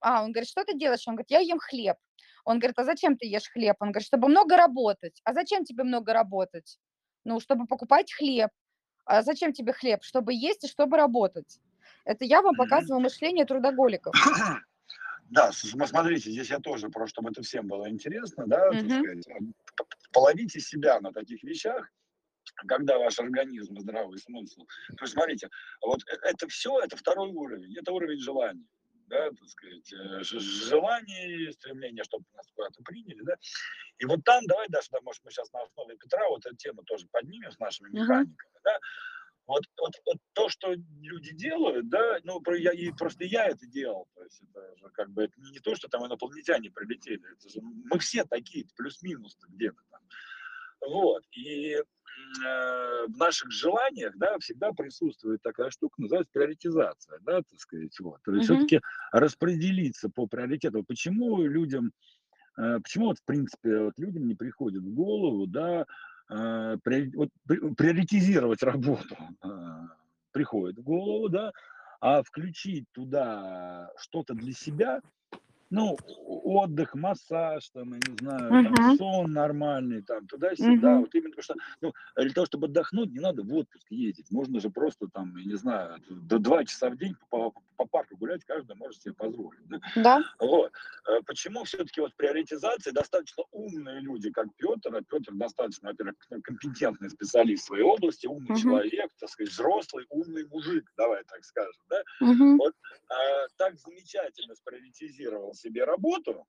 а, он говорит, что ты делаешь? Он говорит, я ем хлеб. Он говорит, а зачем ты ешь хлеб? Он говорит, чтобы много работать. А зачем тебе много работать? Ну, чтобы покупать хлеб. А зачем тебе хлеб? Чтобы есть и чтобы работать. Это я вам показываю мышление трудоголиков. Да, смотрите, здесь я тоже, просто чтобы это всем было интересно, да, так Мгм. сказать, половите себя на таких вещах, когда ваш организм здравый смысл. То есть, смотрите, вот э, это все, это второй уровень, это уровень желания. Да, так сказать, э, желание стремление, чтобы нас куда-то приняли, да. И вот там, давай даже, да, может, мы сейчас на основе Петра вот эту тему тоже поднимем с нашими механиками, uh-huh. да. Вот, вот, вот то, что люди делают, да, ну, я, и просто я это делал, то есть это же как бы это не то, что там инопланетяне прилетели, это же мы все такие, плюс-минус где-то там. Вот, и в наших желаниях, да, всегда присутствует такая штука, называется приоритизация, да, так сказать, вот. То есть mm-hmm. все-таки распределиться по приоритету. Почему людям, э, почему вот, в принципе, вот людям не приходит в голову, да, э, при, вот, при, приоритизировать работу э, приходит в голову, да, а включить туда что-то для себя – ну, отдых, массаж, там, я не знаю, uh-huh. там, сон нормальный, там, туда-сюда. Uh-huh. Вот именно потому что, ну, для того, чтобы отдохнуть, не надо в отпуск ездить. Можно же просто, там, я не знаю, до два часа в день по, парку гулять, каждый может себе позволить. Да. да. Вот. Э, почему все-таки вот приоритизация достаточно умные люди, как Петр, а Петр достаточно, во-первых, компетентный специалист в своей области, умный uh-huh. человек, так сказать, взрослый, умный мужик, давай так скажем, да. Uh-huh. Вот а, так замечательно сприоритизировал себе работу,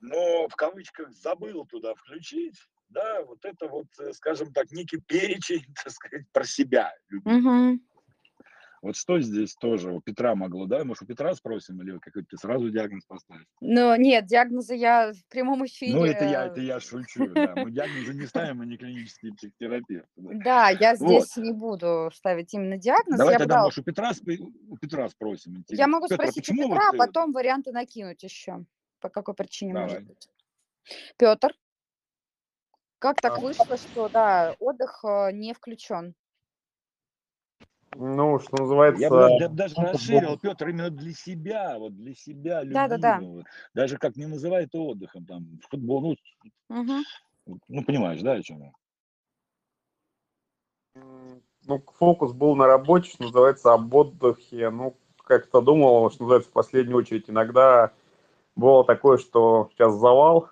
но в кавычках забыл туда включить, да, вот это вот, э, скажем так, некий перечень, так сказать, про себя. Угу. Вот что здесь тоже у Петра могло, да? Может, у Петра спросим или какой-то сразу диагноз поставить? Ну, нет, диагнозы я в прямом эфире... Ну, это я, это я шучу, да. Мы диагнозы не ставим, мы не клинические психотерапевты. Да, я здесь не буду ставить именно диагноз. Давай тогда, может, у Петра, у Петра спросим. Я могу спросить у Петра, а потом варианты накинуть еще. По какой причине может быть. Петр, как так вышло, что, да, отдых э, не включен? Ну, что называется... Я бы даже расширил, Петр, именно для себя, вот для себя, любимого. Да, да, да. Даже как не называет отдыхом, там, футбол, ну, угу. ну, понимаешь, да, о чем я? Ну, фокус был на работе, что называется, об отдыхе. Ну, как-то думал, что называется, в последнюю очередь. Иногда было такое, что сейчас завал,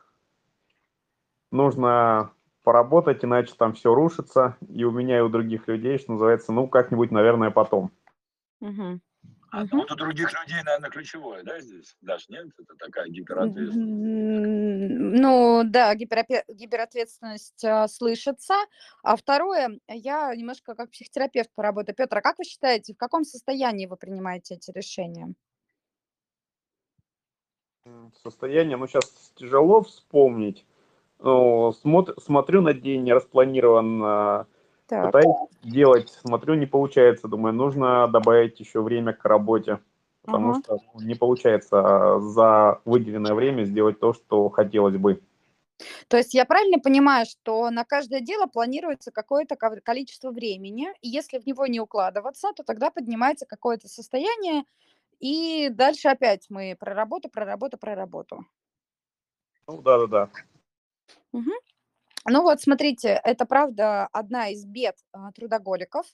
нужно поработать, иначе там все рушится, и у меня, и у других людей, что называется, ну, как-нибудь, наверное, потом. Угу. А угу. вот у других людей, наверное, ключевое, да, здесь? Даш, нет? Это такая гиперответственность. Ну, да, гиперответственность э, слышится. А второе, я немножко как психотерапевт поработаю. Петр, а как вы считаете, в каком состоянии вы принимаете эти решения? Состояние, ну, сейчас тяжело вспомнить смотрю на день, не распланирован, так. пытаюсь делать, смотрю, не получается, думаю, нужно добавить еще время к работе, потому ага. что ну, не получается а, за выделенное время сделать то, что хотелось бы. То есть я правильно понимаю, что на каждое дело планируется какое-то количество времени, и если в него не укладываться, то тогда поднимается какое-то состояние, и дальше опять мы про работу, про работу, про работу. Ну да, да, да. Угу. Ну вот, смотрите, это правда одна из бед а, трудоголиков,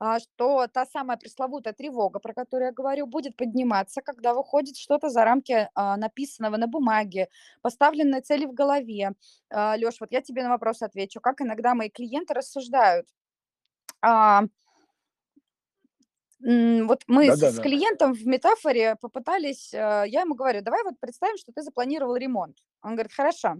а, что та самая пресловутая тревога, про которую я говорю, будет подниматься, когда выходит что-то за рамки а, написанного на бумаге, поставленной цели в голове. Леш, вот я тебе на вопрос отвечу, как иногда мои клиенты рассуждают. Вот мы с, с клиентом в метафоре попытались, я ему говорю, давай вот представим, что ты запланировал ремонт. Он говорит, хорошо.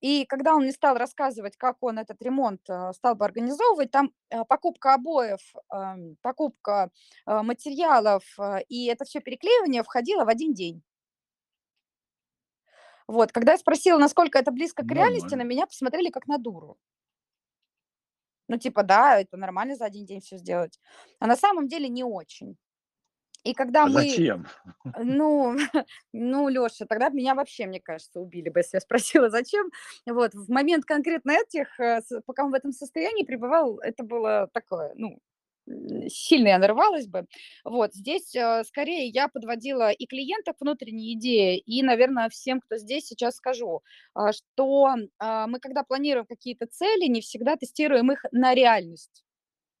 И когда он мне стал рассказывать, как он этот ремонт э, стал бы организовывать, там э, покупка обоев, эм, покупка э, материалов и это все переклеивание входило в один день. Вот, когда я спросила, насколько это близко к реальности, на меня посмотрели как на дуру. Ну, типа, да, это нормально за один день все сделать. А на самом деле не очень. И когда А мы, зачем? ну, ну, Леша, тогда меня вообще, мне кажется, убили бы, если я спросила, зачем. Вот, в момент конкретно этих, э, пока он в этом состоянии пребывал, это было такое, ну, сильно я нарывалась бы. Вот, здесь э, скорее я подводила и клиента к внутренней идее, и, наверное, всем, кто здесь, сейчас скажу, что а, мы, когда планируем какие-то цели, не всегда тестируем их на реальность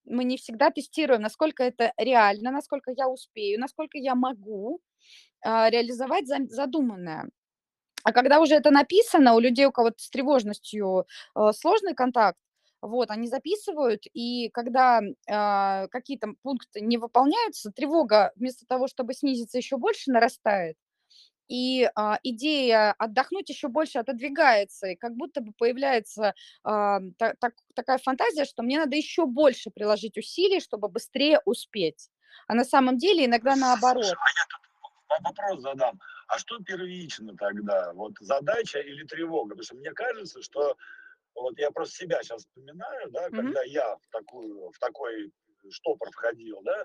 мы не всегда тестируем, насколько это реально, насколько я успею, насколько я могу а, реализовать задуманное. А когда уже это написано, у людей, у кого с тревожностью э, сложный контакт, вот, они записывают, и когда э, какие-то пункты не выполняются, тревога вместо того, чтобы снизиться еще больше, нарастает. И а, идея отдохнуть еще больше отодвигается, и как будто бы появляется а, та, так, такая фантазия, что мне надо еще больше приложить усилий, чтобы быстрее успеть. А на самом деле иногда наоборот. Слушай, а я тут вопрос задам. А что первично тогда? Вот задача или тревога? Потому что мне кажется, что вот я просто себя сейчас вспоминаю, да, mm-hmm. когда я в, такую, в такой штопор входил, да,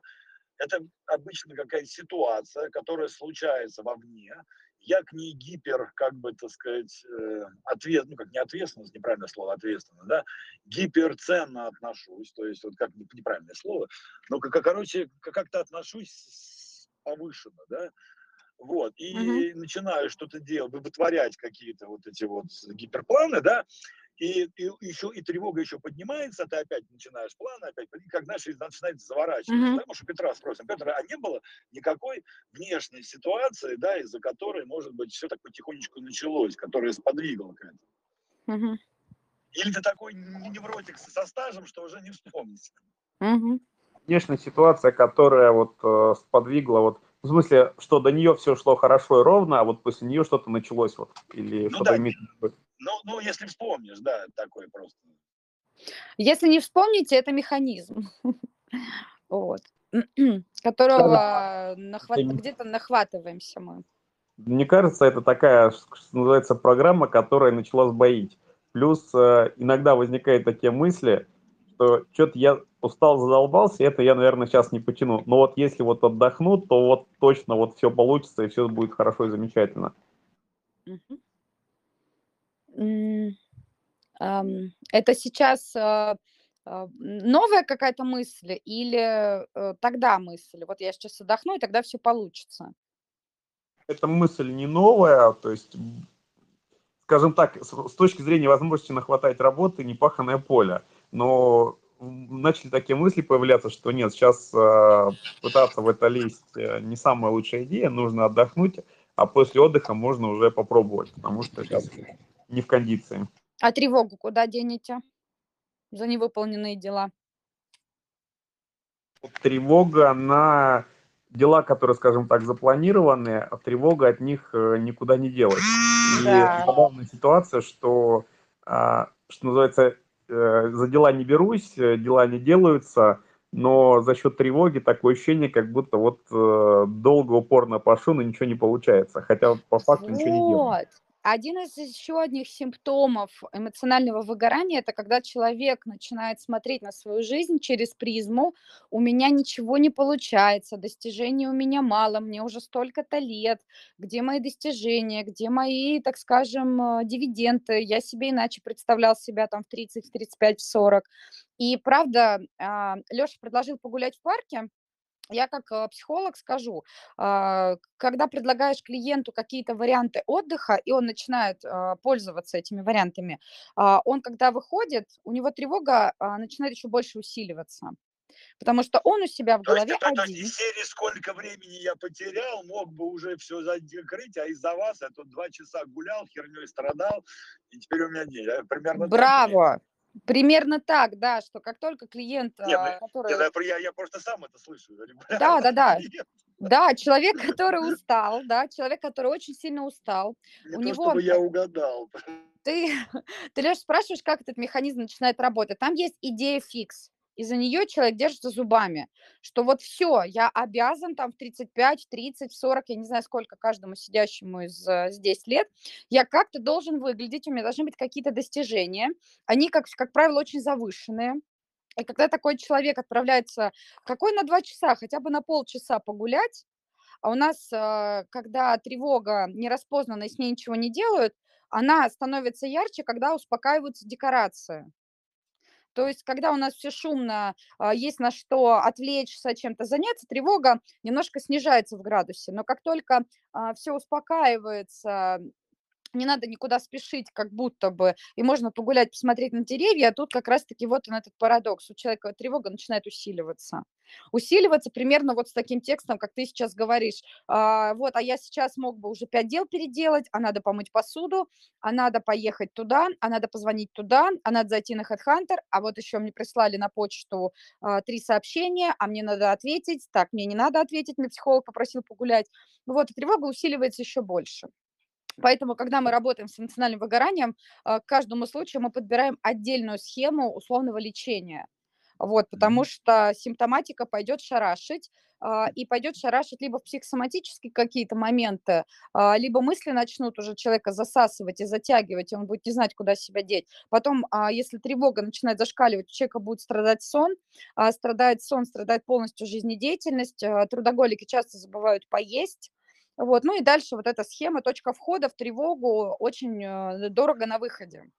это обычно какая-то ситуация, которая случается вовне. Я к ней гипер, как бы, так сказать, э, ответ, ну, как не ответственность, неправильное слово, ответственно, да, гиперценно отношусь, то есть, вот как неправильное слово, но, как, короче, как-то отношусь повышенно, да, вот, и uh-huh. начинаю что-то делать, вытворять какие-то вот эти вот гиперпланы, да, и, и еще и тревога еще поднимается, ты опять начинаешь планы, опять, и как знаешь, начинает заворачиваться. Mm-hmm. Потому что Петра спросим, Петр, а не было никакой внешней ситуации, да, из-за которой, может быть, все так потихонечку началось, которая сподвигла к этому? Mm-hmm. Или ты такой невротик со стажем, что уже не вспомнить? Mm-hmm. Внешняя ситуация, которая вот э, сподвигла, вот в смысле, что до нее все шло хорошо и ровно, а вот после нее что-то началось, вот, или ну, что-то да. Ну, ну, если вспомнишь, да, такой просто. Если не вспомните, это механизм, вот, которого нахват... где-то нахватываемся мы. Мне кажется, это такая, что называется, программа, которая начала сбоить. Плюс э, иногда возникают такие мысли, что что-то я устал, задолбался, и это я, наверное, сейчас не потяну. Но вот если вот отдохну, то вот точно вот все получится, и все будет хорошо и замечательно. Угу это сейчас а, а, новая какая-то мысль или э, тогда мысль? Вот я сейчас отдохну, и тогда все получится. Эта мысль не новая, то есть, скажем так, с точки зрения возможности нахватать работы, не паханное поле. Но начали такие мысли появляться, что нет, сейчас э, пытаться в это лезть э, не самая лучшая идея, нужно отдохнуть, а после отдыха можно уже попробовать, потому что сейчас не в кондиции. А тревогу куда денете за невыполненные дела? Тревога на дела, которые, скажем так, запланированы, а тревога от них э, никуда не делась. И да. забавная ситуация, что, а, что называется, э, за дела не берусь, э, дела не делаются, но за счет тревоги такое ощущение, как будто вот долго, упорно пошу, но ничего не получается, хотя по факту вот. ничего не делаю. Один из еще одних симптомов эмоционального выгорания– это когда человек начинает смотреть на свою жизнь через призму «у меня ничего не получается, достижений у меня мало, мне уже столько-то лет, где мои достижения, где мои, так скажем, э, дивиденды, я себе иначе представлял себя там в 30, в 35, в 40». И правда, а, Леша предложил погулять в парке, я как э, психолог скажу, а, когда предлагаешь клиенту какие-то варианты отдыха, и он начинает а, пользоваться этими вариантами, а, он, когда выходит, у него тревога начинает еще больше усиливаться. Потому что он у себя в голове то есть, один. То есть серии «Сколько времени я потерял», мог бы уже все закрыть, а из-за вас я тут два часа гулял, херней страдал, и теперь у меня нет. Примерно Браво! Примерно так, да, что как только клиент, Нет, ну, который... Нет, я, я просто сам это слышу. Да, да, да. Да, человек, который устал, да, человек, который очень сильно устал. Не у то, него... чтобы я угадал. Ты, ты, Леш, спрашиваешь, как этот механизм начинает работать. Там есть идея фикс и за нее человек держится зубами, что вот все, я обязан там в 35, в 30, в 40, я не знаю, сколько каждому сидящему из э, здесь лет, я как-то должен выглядеть, у меня должны быть какие-то достижения, они, как, как правило, очень завышенные, и когда такой человек отправляется, какой на два часа, хотя бы на полчаса погулять, а у нас, э, когда тревога нераспознанная, с ней ничего не делают, она становится ярче, когда успокаиваются декорации. То есть, когда у нас все шумно, а, есть на что отвлечься, чем-то заняться, тревога немножко снижается в градусе. Но как только а, все успокаивается, не надо никуда спешить, как будто бы, и можно погулять, посмотреть на деревья, а тут как раз-таки вот он этот парадокс, у человека тревога начинает усиливаться. Усиливаться примерно вот с таким текстом, как ты сейчас говоришь, а, вот, а я сейчас мог бы уже пять дел переделать, а надо помыть посуду, а надо поехать туда, а надо позвонить туда, а надо зайти на HeadHunter, а вот еще мне прислали на почту а, три сообщения, а мне надо ответить, так, мне не надо ответить, мне психолог попросил погулять. Вот, тревога усиливается еще больше. Поэтому, когда мы работаем с эмоциональным выгоранием, а, к каждому случаю мы подбираем отдельную схему условного лечения. Вот, потому что симптоматика пойдет шарашить, а, и пойдет шарашить либо в психосоматические какие-то моменты, а, либо мысли начнут уже человека засасывать и затягивать, и он будет не знать, куда себя деть. Потом, если тревога начинает зашкаливать, у человека будет страдать сон, страдает сон, страдает полностью жизнедеятельность, трудоголики часто забывают поесть, вот. Ну и дальше вот эта схема, точка входа в тревогу очень э, дорого на выходе.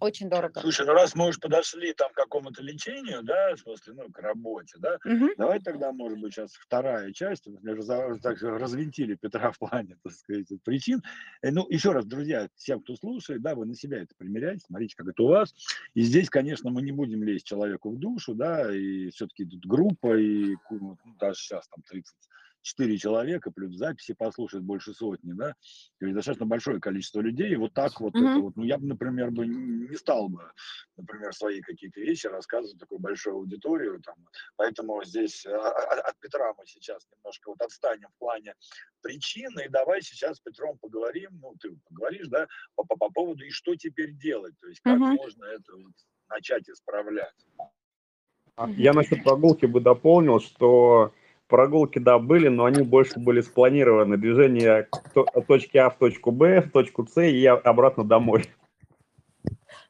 Очень дорого. Слушай, ну раз мы уж подошли там к какому-то лечению, да, в смысле, ну, к работе, да, угу. давай тогда, может быть, сейчас вторая часть, мы же так развинтили Петра в плане, так сказать, причин. Э, ну, еще раз, друзья, всем, кто слушает, да, вы на себя это примеряете, смотрите, как это у вас. И здесь, конечно, мы не будем лезть человеку в душу, да, и все-таки тут группа, и ну, даже сейчас там 30 четыре человека, плюс записи послушать больше сотни, да, то есть достаточно большое количество людей, и вот так вот, mm-hmm. это вот, ну, я бы, например, бы не стал бы, например, свои какие-то вещи рассказывать такой большой аудиторию, там, поэтому здесь а, а, от Петра мы сейчас немножко вот отстанем в плане причин, и давай сейчас с Петром поговорим, ну, ты поговоришь, да, по, по, по поводу, и что теперь делать, то есть как mm-hmm. можно это вот начать исправлять. Я насчет прогулки бы дополнил, что прогулки, да, были, но они больше были спланированы. Движение от точки А в точку Б, в точку С и обратно домой.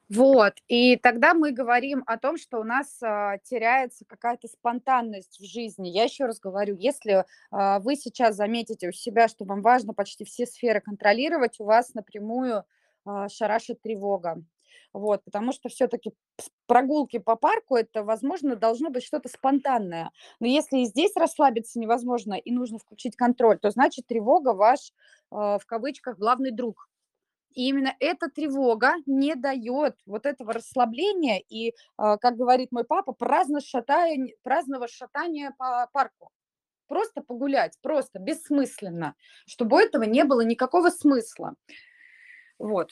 Вот, и тогда мы говорим о том, что у нас а, теряется какая-то спонтанность в жизни. Я еще раз говорю, если а, вы сейчас заметите у себя, что вам важно почти все сферы контролировать, у вас напрямую а, шарашит тревога. Вот, потому что все-таки прогулки по парку это, возможно, должно быть что-то спонтанное. Но если и здесь расслабиться невозможно и нужно включить контроль, то значит тревога ваш, э, в кавычках, главный друг. И именно эта тревога не дает вот этого расслабления и, э, как говорит мой папа, праздно шатая, праздного шатания по парку. Просто погулять, просто бессмысленно, чтобы у этого не было никакого смысла. Вот.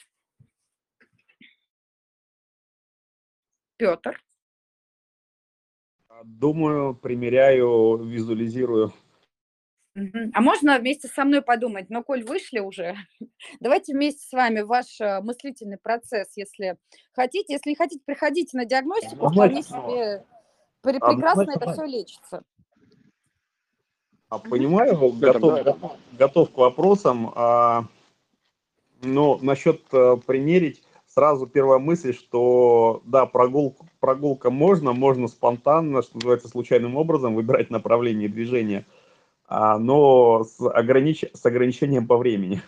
Петр. Думаю, примеряю, визуализирую. А можно вместе со мной подумать, но коль вышли уже, давайте вместе с вами ваш э, мыслительный процесс, если хотите. Если не хотите, приходите на диагностику, вполне себе прекрасно это все лечится. А, понимаю, готов, готов к вопросам. А, но насчет а, примерить, сразу первая мысль, что да, прогулка, прогулка можно, можно спонтанно, что называется, случайным образом выбирать направление движения, а, но с, огранич... с ограничением по времени.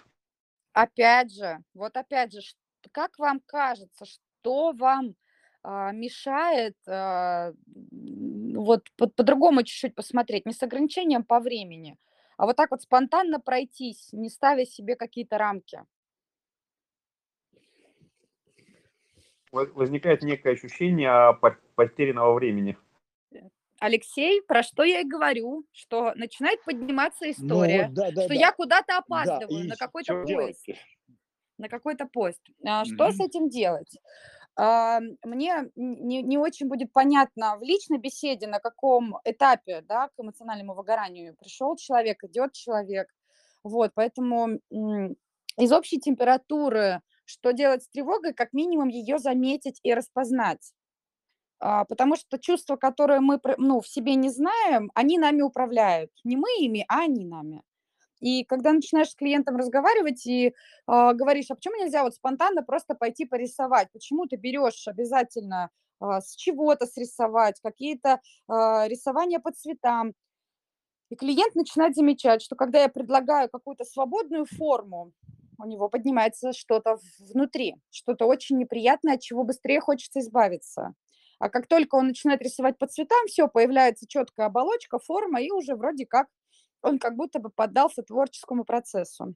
Опять же, вот опять же, как вам кажется, что вам а, мешает а, вот по- по-другому чуть-чуть посмотреть, не с ограничением по времени, а вот так вот спонтанно пройтись, не ставя себе какие-то рамки? Возникает некое ощущение потерянного времени. Алексей, про что я и говорю, что начинает подниматься ну история, ну, да, да, что да. я куда-то опаздываю да, на какой-то поезд. На какой-то поезд. А, что mm-hmm. с этим делать? А, мне не, не очень будет понятно в личной беседе, на каком этапе да, к эмоциональному выгоранию пришел человек, идет человек. Вот, поэтому из общей температуры что делать с тревогой, как минимум ее заметить и распознать. А, потому что чувства, которые мы ну, в себе не знаем, они нами управляют. Не мы ими, а они нами. И когда начинаешь с клиентом разговаривать и э, говоришь, а почему нельзя вот спонтанно просто пойти порисовать? Почему ты берешь обязательно э, с чего-то срисовать, какие-то э, рисования по цветам? И клиент начинает замечать, что когда я предлагаю какую-то свободную форму, у него поднимается что-то внутри, что-то очень неприятное, от чего быстрее хочется избавиться. А как только он начинает рисовать по цветам, все, появляется четкая оболочка, форма, и уже вроде как он как будто бы поддался творческому процессу.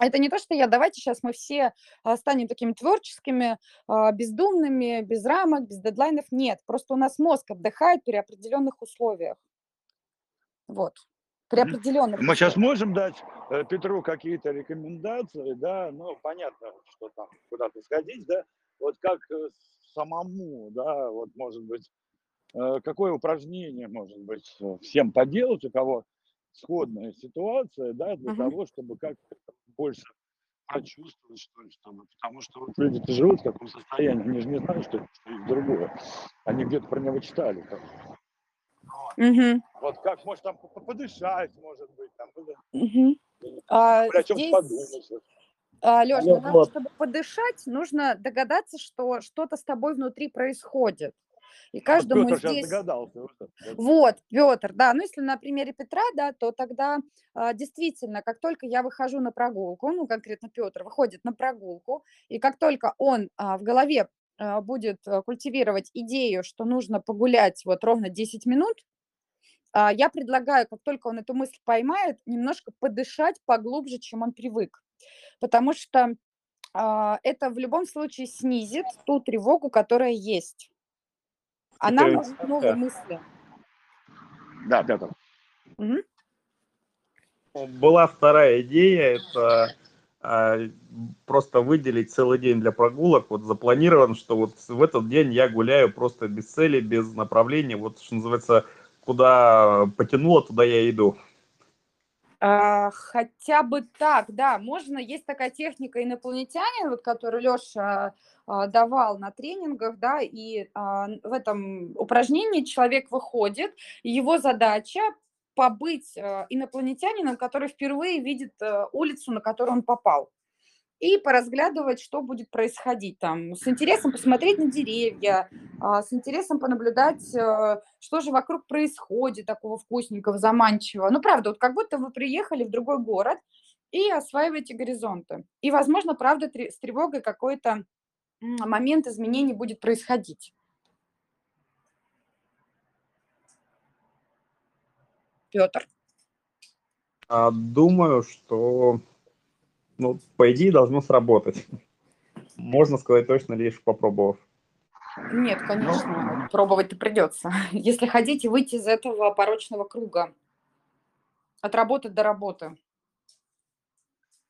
это не то, что я, давайте сейчас мы все а, станем такими творческими, а, бездумными, без рамок, без дедлайнов. Нет, просто у нас мозг отдыхает при определенных условиях. Вот. При определенных Мы сейчас можем дать э, Петру какие-то рекомендации, да, ну, понятно, что там куда-то сходить, да, вот как э, самому, да, вот, может быть, э, какое упражнение, может быть, всем поделать, у кого сходная ситуация, да, для Мгм. того, чтобы как-то больше прочувствовать, что ли, чтобы, потому что вот люди-то живут в таком состоянии, они же не знают, что это что есть другое. Они где-то про него читали. как. Вот. Мгм. Вот как, может, там по- по- подышать, может быть, там, Мгм. А, о чем здесь, подумать. Леш, Алло, ну, вот. чтобы подышать, нужно догадаться, что что-то с тобой внутри происходит. И каждому Петр здесь... догадался. вот Петр, да, ну если на примере Петра, да, то тогда а, действительно, как только я выхожу на прогулку, ну конкретно Петр выходит на прогулку, и как только он а, в голове а, будет а, культивировать идею, что нужно погулять вот ровно 10 минут, а, я предлагаю, как только он эту мысль поймает, немножко подышать поглубже, чем он привык. Потому что а, это в любом случае снизит ту тревогу, которая есть. Она Это- может новые да. мысли. Да, Петр. Мгм. Была вторая идея, это а, просто выделить целый день для прогулок. Вот запланирован, что вот в этот день я гуляю просто без цели, без направления. Вот что называется, куда потянуло, туда я иду. А, хотя бы так, да, можно, есть такая техника инопланетянин, вот, которую Леша давал на тренингах, да, и а, в этом упражнении человек выходит, его задача побыть а, инопланетянином, который впервые видит а, улицу, на которую он попал, и поразглядывать, что будет происходить там, с интересом посмотреть на деревья, а, с интересом понаблюдать, э, что же вокруг происходит такого вкусненького, заманчивого. Ну, правда, вот как будто вы приехали в другой город и осваиваете горизонты. И, возможно, правда, с тревогой какой-то момент изменений будет происходить. Петр. А, думаю, что, ну, по идее, должно сработать. Можно сказать точно, лишь попробовав. Нет, конечно, пробовать-то придется. Если хотите выйти из этого порочного круга, от работы до работы.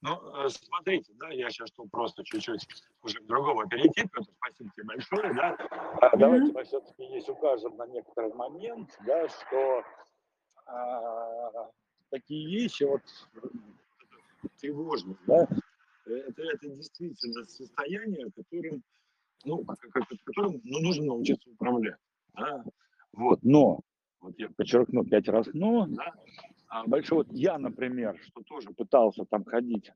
Ну, э, смотрите, да, я сейчас тут просто чуть-чуть уже к другому перейти, Петр, спасибо тебе большое, да. А Давайте мы все-таки есть укажем на некоторый момент, да, что а, такие вещи, вот тревожные, да, это, это действительно состояние, которым, ну, которым ну, нужно научиться управлять, да. Вот, но, вот я подчеркну пять раз но, да, а большой, вот я, например, что тоже пытался там ходить,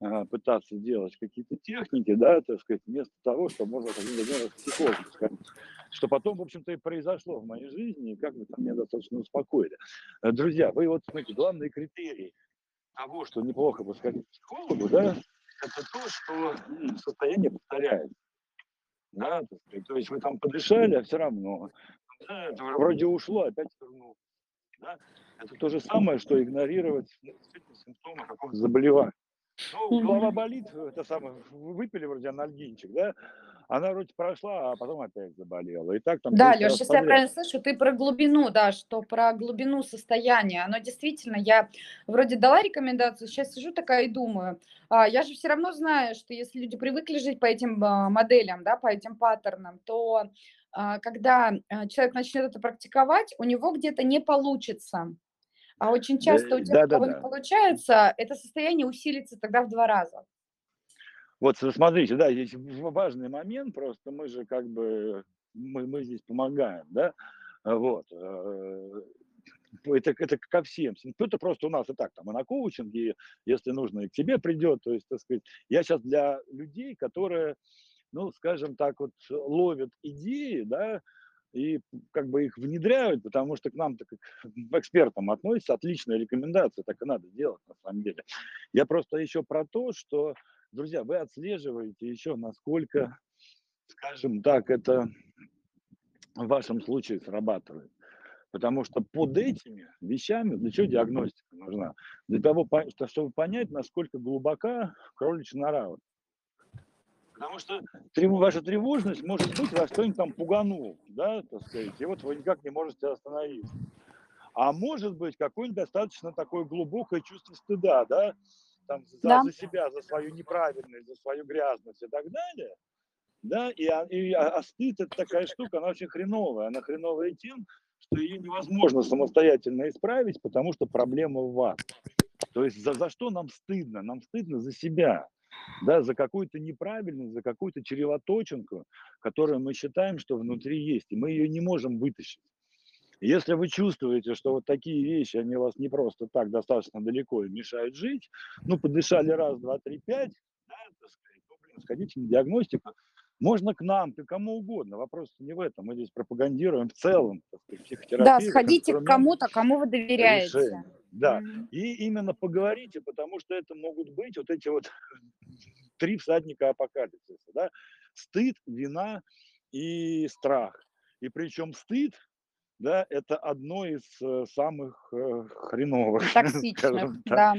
а, пытаться делать какие-то техники, да, так сказать, вместо того, что можно психологу сходить. Что потом, в общем-то, и произошло в моей жизни, и как бы там меня достаточно успокоили. Э, Друзья, вы вот смотрите, главный критерий того, что неплохо бы сходить к психологу, да, это то, что состояние повторяется. Да, то есть вы там подышали, а все равно. Да, вроде ушло, опять вернулось. Да? Это то же самое, что игнорировать ну, симптомы какого-то заболевания. Ну, голова болит, это самое, вы выпили вроде анальгинчик, да? Она вроде прошла, а потом опять заболела. И так там Да, 10 раз Леша, если я правильно слышу, ты про глубину, да, что про глубину состояния. Оно действительно, я вроде дала рекомендацию, сейчас сижу такая и думаю, а, я же все равно знаю, что если люди привыкли жить по этим а, моделям, да, по этим паттернам, то а, когда а, человек начнет это практиковать, у него где-то не получится. А очень часто у тех, да, у кого да, не да. получается, это состояние усилится тогда в два раза. Вот смотрите, да, здесь важный момент, просто мы же как бы, мы, мы здесь помогаем, да, А вот. э, Это, это ко всем. Это просто у нас и так, там, и на коучинге, если нужно, и к тебе придет. То есть, так сказать, я сейчас для людей, которые, ну, скажем так, вот ловят идеи, да, и как бы их внедряют, потому что к нам-то как к экспертам относятся, отличная рекомендация, так и надо делать на самом деле. Я просто еще про то, что, друзья, вы отслеживаете еще, насколько, скажем так, это в вашем случае срабатывает. Потому что под этими вещами, для чего диагностика? нужна? Для того, чтобы понять, насколько глубока кроличья нора. Потому что ваша тревожность может быть вас кто-нибудь там пуганул, да, так сказать, и вот вы никак не можете остановиться. А может быть какое-нибудь достаточно такое глубокое чувство стыда, да, там, за, да. за себя, за свою неправильность, за свою грязность и так далее. Да, и, а, и а, а стыд это такая штука, она очень хреновая. Она хреновая тем, что ее невозможно самостоятельно исправить, потому что проблема в вас. То есть за, за что нам стыдно? Нам стыдно за себя да, за какую-то неправильность, за какую-то черевоточинку, которую мы считаем, что внутри есть, и мы ее не можем вытащить. Если вы чувствуете, что вот такие вещи, они у вас не просто так достаточно далеко и мешают жить, ну, подышали раз, два, три, пять, да, так сказать, ну, блин, сходите на диагностику, можно к нам, к кому угодно. Вопрос не в этом. Мы здесь пропагандируем в целом сказать, психотерапию. Да, сходите к кому-то, кому вы доверяете. Решение. Да, mm-hmm. и именно поговорите, потому что это могут быть вот эти вот три всадника апокалипсиса, да, стыд, вина и страх. И причем стыд, да, это одно из э, самых э, хреновых. Токсичных, да.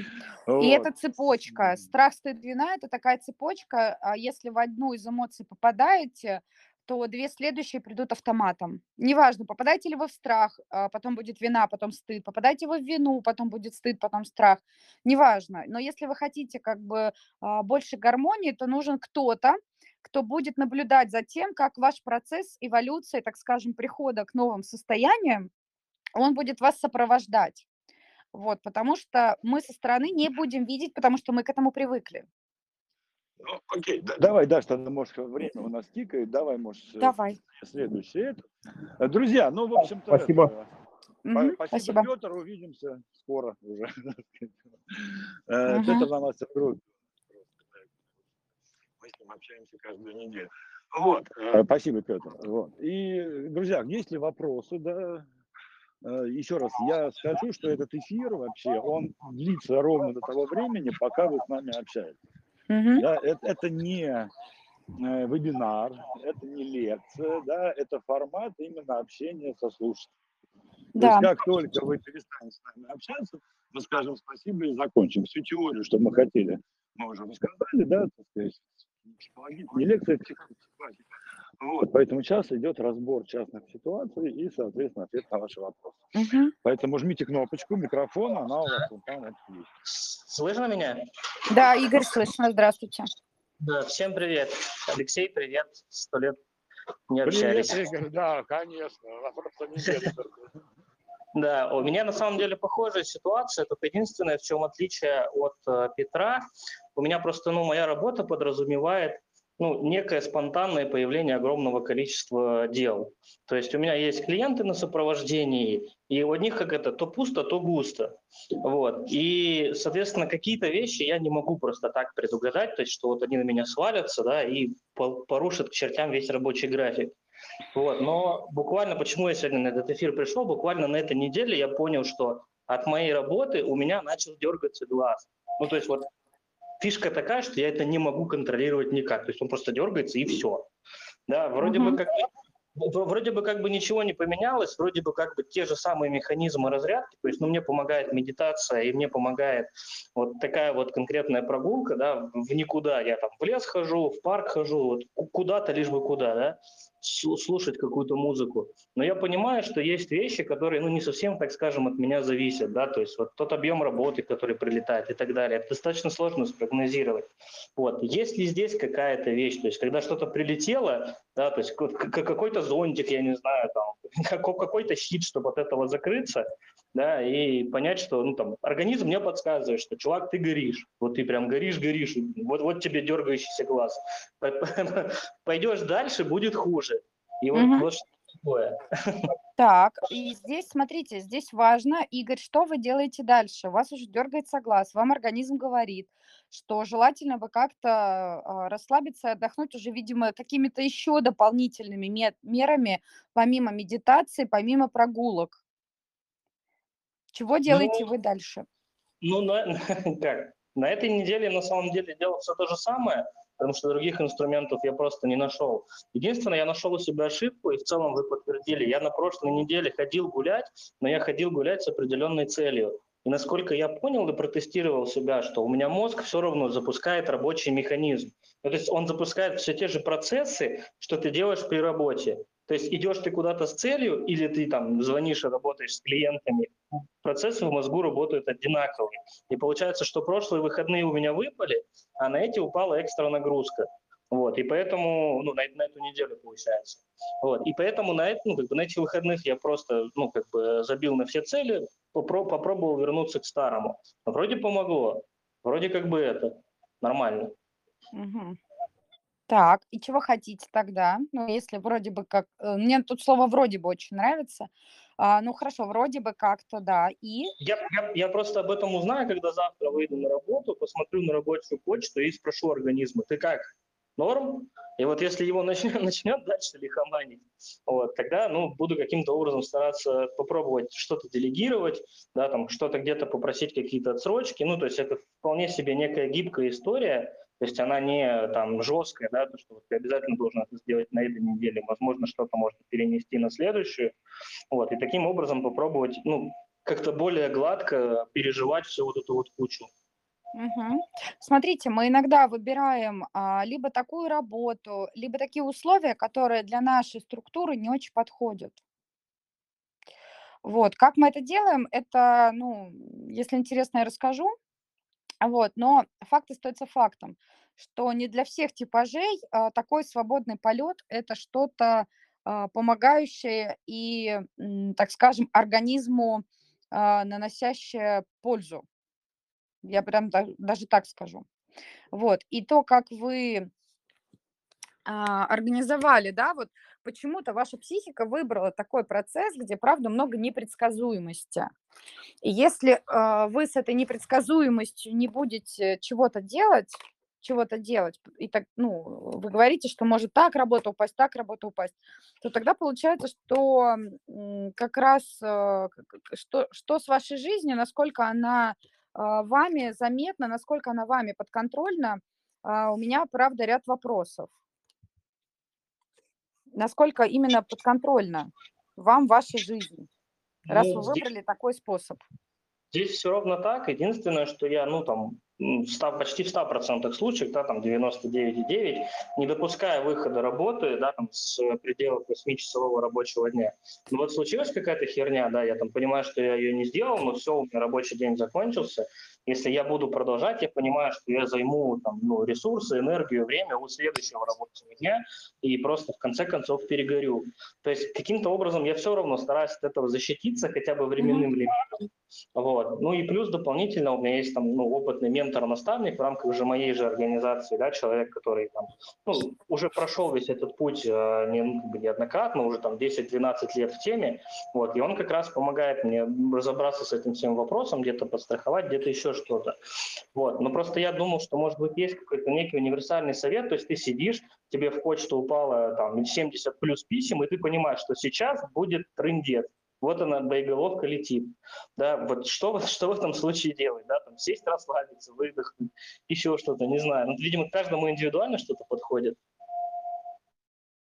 Вот. И это цепочка. Страх, стыд, вина – это такая цепочка. А если в одну из эмоций попадаете, то две следующие придут автоматом. Неважно, попадаете ли вы в страх, а, потом будет вина, потом стыд, попадаете вы в вину, потом будет стыд, потом страх. Неважно. Но если вы хотите как бы а, больше гармонии, то нужен кто-то, кто будет наблюдать за тем, как ваш процесс эволюции, так скажем, прихода к новым состояниям, он будет вас сопровождать. Вот, потому что мы со стороны не будем видеть, потому что мы к этому привыкли. Ну, окей, да, давай, Даш, тогда, может, время у нас тикает, давай, может, э, давай. следующее. Э, друзья, ну, в общем-то... Спасибо. Это, Угу, спасибо, спасибо, Петр, увидимся скоро уже. Угу. Петр на нас группе. Мы с ним общаемся каждую неделю. Вот, спасибо, Петр. Вот. И, друзья, есть ли вопросы, да, еще раз, я скажу, что этот эфир вообще, он длится ровно до того времени, пока вы с нами общаетесь. Угу. Да, это, это не э, вебинар, это не лекция, да, это формат именно общения со слушателем. Да. То есть как только вы перестанете с нами общаться, мы скажем спасибо и закончим. Всю теорию, что мы хотели, мы уже рассказали, да, так сказать, не лекция, а психология. Вот, поэтому сейчас идет разбор частных ситуаций и, соответственно, ответ на ваши вопросы. Угу. Поэтому жмите кнопочку микрофона, она у вас вот там вот есть. Слышно меня? Да, Игорь, слышно. Здравствуйте. Да, всем привет. Алексей, привет. Сто лет не общались. Привет, Игорь, да, конечно. Да, у меня на самом деле похожая ситуация, только единственное, в чем отличие от э, Петра, у меня просто, ну, моя работа подразумевает ну, некое спонтанное появление огромного количества дел. То есть у меня есть клиенты на сопровождении, и у них как это, то пусто, то густо. Вот. И, соответственно, какие-то вещи я не могу просто так предугадать, то есть что вот они на меня свалятся, да, и порушат к чертям весь рабочий график. Вот. Но буквально, почему я сегодня на этот эфир пришел, буквально на этой неделе я понял, что от моей работы у меня начал дергаться глаз. Ну, то есть вот фишка такая, что я это не могу контролировать никак. То есть он просто дергается и все. Да, вроде бы как вроде бы как бы ничего не поменялось, вроде бы как бы те же самые механизмы разрядки, то есть, ну, мне помогает медитация, и мне помогает вот такая вот конкретная прогулка, да, в никуда, я там в лес хожу, в парк хожу, вот куда-то, лишь бы куда, да, слушать какую-то музыку. Но я понимаю, что есть вещи, которые, ну, не совсем, так скажем, от меня зависят, да, то есть вот тот объем работы, который прилетает и так далее, это достаточно сложно спрогнозировать. Вот, есть ли здесь какая-то вещь, то есть когда что-то прилетело, да, то есть какой-то зонтик, я не знаю, там, какой-то щит, чтобы от этого закрыться, да, и понять, что, ну, там, организм мне подсказывает, что, чувак, ты горишь, вот ты прям горишь, горишь, вот, вот тебе дергающийся глаз. Пойдешь дальше, будет хуже. И вот, угу. вот что такое. Так, и здесь, смотрите, здесь важно, Игорь, что вы делаете дальше? У вас уже дергается глаз, вам организм говорит, что желательно бы как-то а, расслабиться и отдохнуть уже, видимо, какими-то еще дополнительными мерами, помимо медитации, помимо прогулок. Чего делаете ну, вы дальше? Ну, на, как? На этой неделе на самом деле делал все то же самое, потому что других инструментов я просто не нашел. Единственное, я нашел у себя ошибку, и в целом вы подтвердили. Я на прошлой неделе ходил гулять, но я ходил гулять с определенной целью. И насколько я понял и протестировал себя, что у меня мозг все равно запускает рабочий механизм. Ну, то есть он запускает все те же процессы, что ты делаешь при работе. То есть идешь ты куда-то с целью, или ты там звонишь и работаешь с клиентами, процессы в мозгу работают одинаковые. И получается, что прошлые выходные у меня выпали, а на эти упала экстра нагрузка. Вот, и поэтому, ну, на, на эту неделю получается. Вот, и поэтому на, это, ну, как бы на этих выходных я просто, ну, как бы забил на все цели, попро- попробовал вернуться к старому. Вроде помогло, вроде как бы это нормально. Мгм. Так, и чего хотите тогда? Ну, если вроде бы как... э, Мне тут слово «вроде бы» очень нравится. А, ну, хорошо, вроде бы как-то, да. И? Я, я, я просто об этом узнаю, когда завтра выйду на работу, посмотрю на рабочую почту и спрошу организма, ты как, норм? И вот если его начнет, начнет дальше лихоманить, вот, тогда ну, буду каким-то образом стараться попробовать что-то делегировать, да, там, что-то где-то попросить какие-то отсрочки. Ну, то есть это вполне себе некая гибкая история, то есть она не там жесткая, да, то, что вот ты обязательно должен это сделать на этой неделе. Возможно, что-то можно перенести на следующую. Вот, и таким образом попробовать, ну, как-то более гладко переживать всю вот эту вот кучу. Мгм. Смотрите, мы иногда выбираем а, либо такую работу, либо такие условия, которые для нашей структуры не очень подходят. Вот, как мы это делаем, это, ну, если интересно, я расскажу. Вот, но факт остается фактом, что не для всех типажей а, такой свободный полет– это что-то а, помогающее и, так скажем, организму а, наносящее пользу. Я прям да- даже так скажу. Вот. И то, как вы а, организовали, да, вот почему-то ваша психика выбрала такой процесс, где, правда, много непредсказуемости. И если а, вы с этой непредсказуемостью не будете чего-то делать, чего-то делать, и так, ну, вы говорите, что может так работа упасть, так работа упасть, то тогда получается, что как раз а, что, что с вашей жизнью, насколько она а, вами заметна, насколько она вами подконтрольна, у меня, правда, ряд вопросов. Насколько именно подконтрольна вам ваша жизнь, раз Ну, вы здесь, выбрали такой способ? здесь все ровно так. Единственное, что я, ну, там, 100 почти в 100% случаях, да, там 99,9, не допуская выхода работы, да, там, с пределов 8-часового рабочего дня. Ну, вот случилась какая-то херня, да, я там понимаю, что я ее не сделал, но все, у меня рабочий день закончился. Если я буду продолжать, я понимаю, что я займу там, ну, ресурсы, энергию, время у следующего рабочего дня и просто в конце концов перегорю. То есть каким-то образом я все равно стараюсь от этого защититься хотя бы временным лимитом. Вот. Ну и плюс дополнительно у меня есть там ну, опытный ментор-наставник в рамках же моей же организации, да, человек, который там, ну, уже прошел весь этот путь э, не, ну, неоднократно, уже там 10-12 лет в теме, вот, и он как раз помогает мне разобраться с этим всем вопросом, где-то подстраховать, где-то еще что-то. Вот. Но просто я думал, что может быть есть какой-то некий универсальный совет, то есть ты сидишь, тебе в почту упало там 70 плюс писем, и ты понимаешь, что сейчас будет трындец. Вот она, боеголовка летит. Да, вот что, что в этом случае делать? Да, там сесть, расслабиться, выдохнуть, еще что-то, не знаю. Ну, видимо, каждому индивидуально что-то подходит.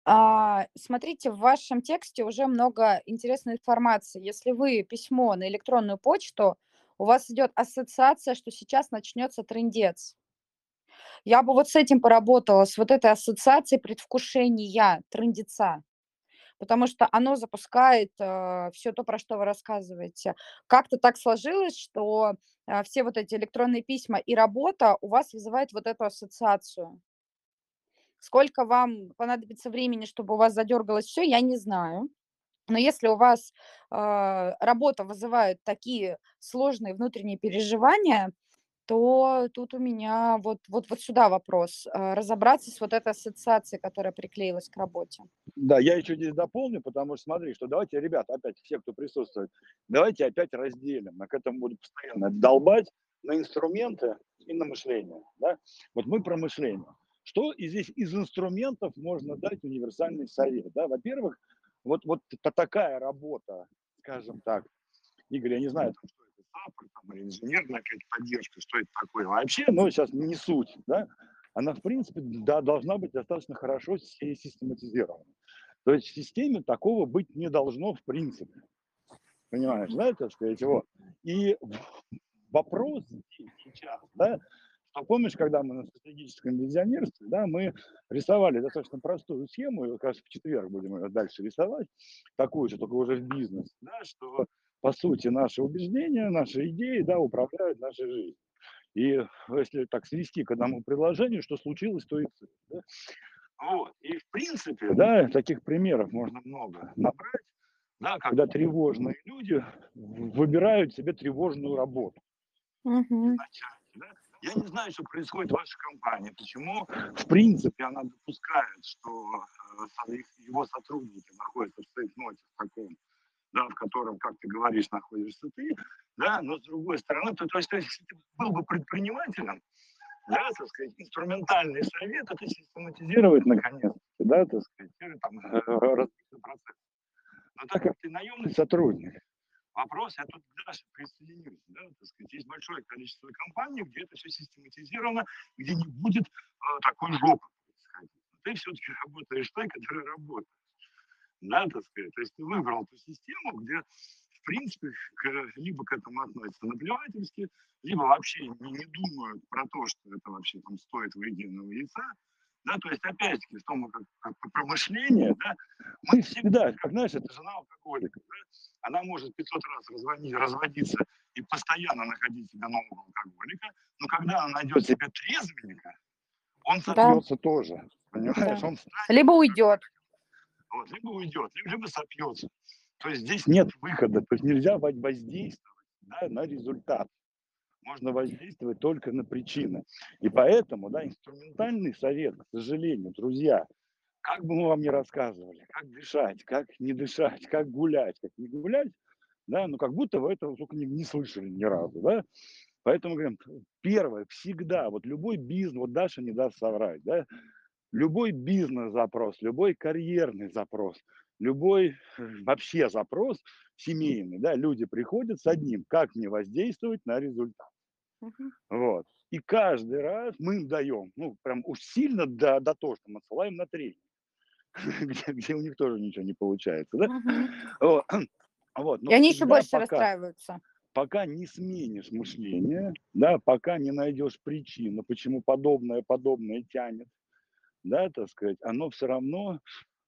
А, смотрите, в вашем тексте уже много интересной информации. Если вы письмо на электронную почту, у вас идет ассоциация, что сейчас начнется трендец. Я бы вот с этим поработала, с вот этой ассоциацией предвкушения трендеца, потому что оно запускает все то, про что вы рассказываете. Как-то так сложилось, что а, все вот эти электронные письма и работа у вас вызывает вот эту ассоциацию. Сколько вам понадобится времени, чтобы у вас задергалось все, я не знаю. Но если у вас а, работа вызывает такие сложные внутренние переживания, то тут у меня вот, вот, вот сюда вопрос. а, Разобраться с вот этой ассоциацией, которая приклеилась к работе. Да, я еще здесь дополню, потому что смотри, что давайте, ребят, опять все, кто присутствует, давайте опять разделим. Мы к этому будем постоянно долбать на инструменты и на мышление. Да? Вот мы про мышление. Что здесь из инструментов можно дать универсальный совет? Да? Во-первых, вот, вот та- такая работа, скажем так, Игорь, я не знаю, что саппорт там, или инженерная какая-то поддержка, что это такое вообще, но сейчас не суть, да? Она, в принципе, да, должна быть достаточно хорошо си- систематизирована. То есть в системе такого быть не должно в принципе. Понимаешь, да, так сказать, вот. И вопрос здесь сейчас, да, что помнишь, когда мы на стратегическом визионерстве, да, мы рисовали достаточно простую схему, и, кажется, в четверг будем ее дальше рисовать, такую же, только уже в бизнес, да, что, по сути, наши убеждения, наши идеи, да, управляют нашей жизнью. И если так свести к одному предложению, что случилось, то и цель. Да? Вот. И в принципе, да, таких примеров можно много набрать, да, когда тревожные люди выбирают себе тревожную работу. Мгм. Да? Я не знаю, что происходит в вашей компании, почему, в принципе, она допускает, что э, его сотрудники находятся в цейтноте в таком, да, в котором, как ты говоришь, находишься ты, да, но с другой стороны, то, то есть, если ты был бы предпринимателем, да, так сказать, инструментальный совет это систематизировать наконец-то, да, так сказать, или там расписывать процесс. Но так как ты наемный сотрудник, вопрос, я тут к Даше присоединюсь, да, так сказать, есть большое количество компаний, где это все систематизировано, где не будет э, такой жопы происходить. Но ты все-таки работаешь той, которая работает. Да, так сказать, то есть ты выбрал ту систему, где в принципе, к, либо к этому относятся наплевательски, либо вообще не, не думают про то, что это вообще там стоит выеденного яйца. Да, то есть, опять-таки, в том, как, как промышление, да, мы всегда, как знаешь, это жена алкоголика, да, она может 500 раз разводить, разводиться и постоянно находить себя нового алкоголика, но когда она найдет себе трезвенника, он сопьется да. тоже, понимаешь? Да. Он станет, либо уйдет. Вот, либо уйдет, либо, сопьется. То есть здесь нет выхода, то есть нельзя воздействовать да, на результат. Можно воздействовать только на причины. И поэтому, да, инструментальный совет, к сожалению, друзья, как бы мы вам ни рассказывали, как дышать, как не дышать, как гулять, как не гулять, да, ну как будто вы этого только не, не слышали ни разу, да. Поэтому говорим, первое, всегда, вот любой бизнес, вот Даша не даст соврать, да, любой бизнес-запрос, любой карьерный запрос – любой вообще запрос семейный, да, люди приходят с одним, как мне воздействовать на результат. Вот. И каждый раз мы им даем, ну, прям уж сильно до, до того, что мы отсылаем на тренинг, где, где у них тоже ничего не получается, да? Uh-huh. Вот. Вот. И они еще больше пока, расстраиваются. Пока не сменишь мышление, да, пока не найдешь причину, почему подобное подобное тянет, да, так сказать, оно все равно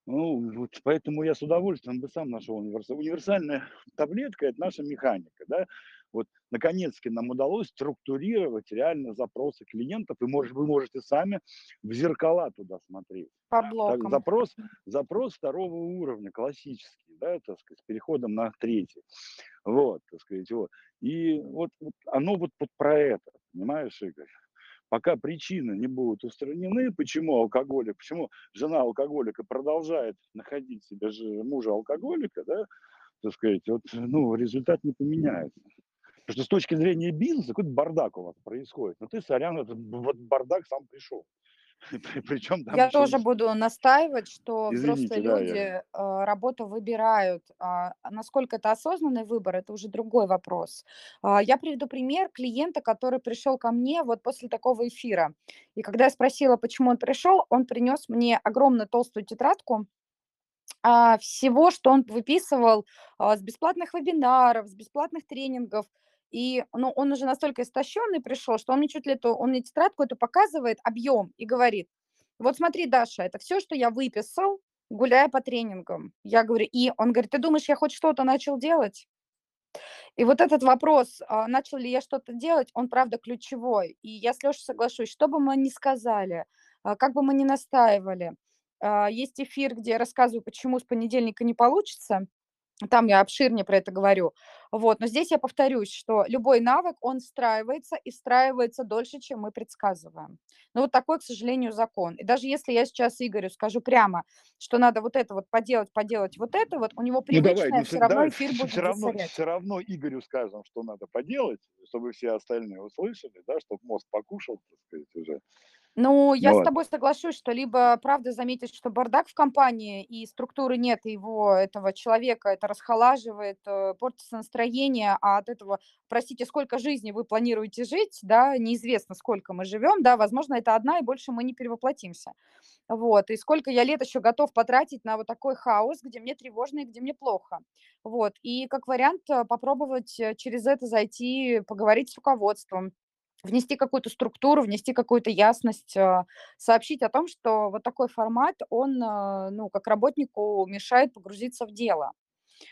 ну, вот поэтому я с удовольствием бы сам нашел универсал. Универсальная таблетка – это наша механика, да. Вот, наконец-таки нам удалось структурировать реально запросы клиентов, и, может, вы можете сами в зеркала туда смотреть. По блокам. Так, запрос, запрос второго уровня, классический, да, так сказать, с переходом на третий. Вот, так сказать, вот. И вот, вот оно вот, вот про это, понимаешь, Игорь? Пока причины не будут устранены, почему алкоголик, почему жена алкоголика продолжает находить себе же мужа алкоголика, да, так сказать, вот, ну, результат не поменяется. Потому что с точки зрения бизнеса какой-то бардак у вас происходит. Но ты, сорян, этот вот бардак сам пришел. Причем там Я тоже есть... буду настаивать, что Извините, взрослые да, люди я... э, работу выбирают. А насколько это осознанный выбор, это уже другой вопрос. А, я приведу пример клиента, который пришел ко мне вот после такого эфира. И когда я спросила, почему он пришел, он принес мне огромную толстую тетрадку а, всего, что он выписывал а, с бесплатных вебинаров, с бесплатных тренингов – и ну, он уже настолько истощенный пришел, что он мне чуть ли эту, он мне тетрадку эту показывает, объем, и говорит, вот смотри, Даша, это все, что я выписал, гуляя по тренингам. Я говорю, и он говорит, ты думаешь, я хоть что-то начал делать? И вот этот вопрос, а, начал ли я что-то делать, он правда ключевой. И я с Лешей соглашусь, что бы мы ни сказали, а, как бы мы ни настаивали. А, есть эфир, где я рассказываю, почему с понедельника не получится. Там я обширнее про это говорю. Вот. Но здесь я повторюсь, что любой навык, он встраивается и встраивается дольше, чем мы предсказываем. Но вот такой, к сожалению, закон. И даже если я сейчас Игорю скажу прямо, что надо вот это вот поделать, поделать вот это вот, у него привычное, ну, давай, все равно эфир будет все равно, все равно Игорю скажем, что надо поделать, чтобы все остальные услышали, да, чтобы мозг покушал, так сказать, уже. Ну, я с Вот. тобой соглашусь, что либо правда заметить, что бардак в компании и структуры нет, его, этого человека, это расхолаживает, э, портится настроение, а от этого, простите, сколько жизней вы планируете жить, да, неизвестно, сколько мы живем, да, возможно, это одна, и больше мы не перевоплотимся. Вот, и сколько я лет еще готов потратить на вот такой хаос, где мне тревожно и где мне плохо. Вот, и как вариант э, попробовать э, через это зайти, поговорить с руководством, внести какую-то структуру, внести какую-то ясность, а, сообщить о том, что вот такой формат, он, а, ну, как работнику мешает погрузиться в дело.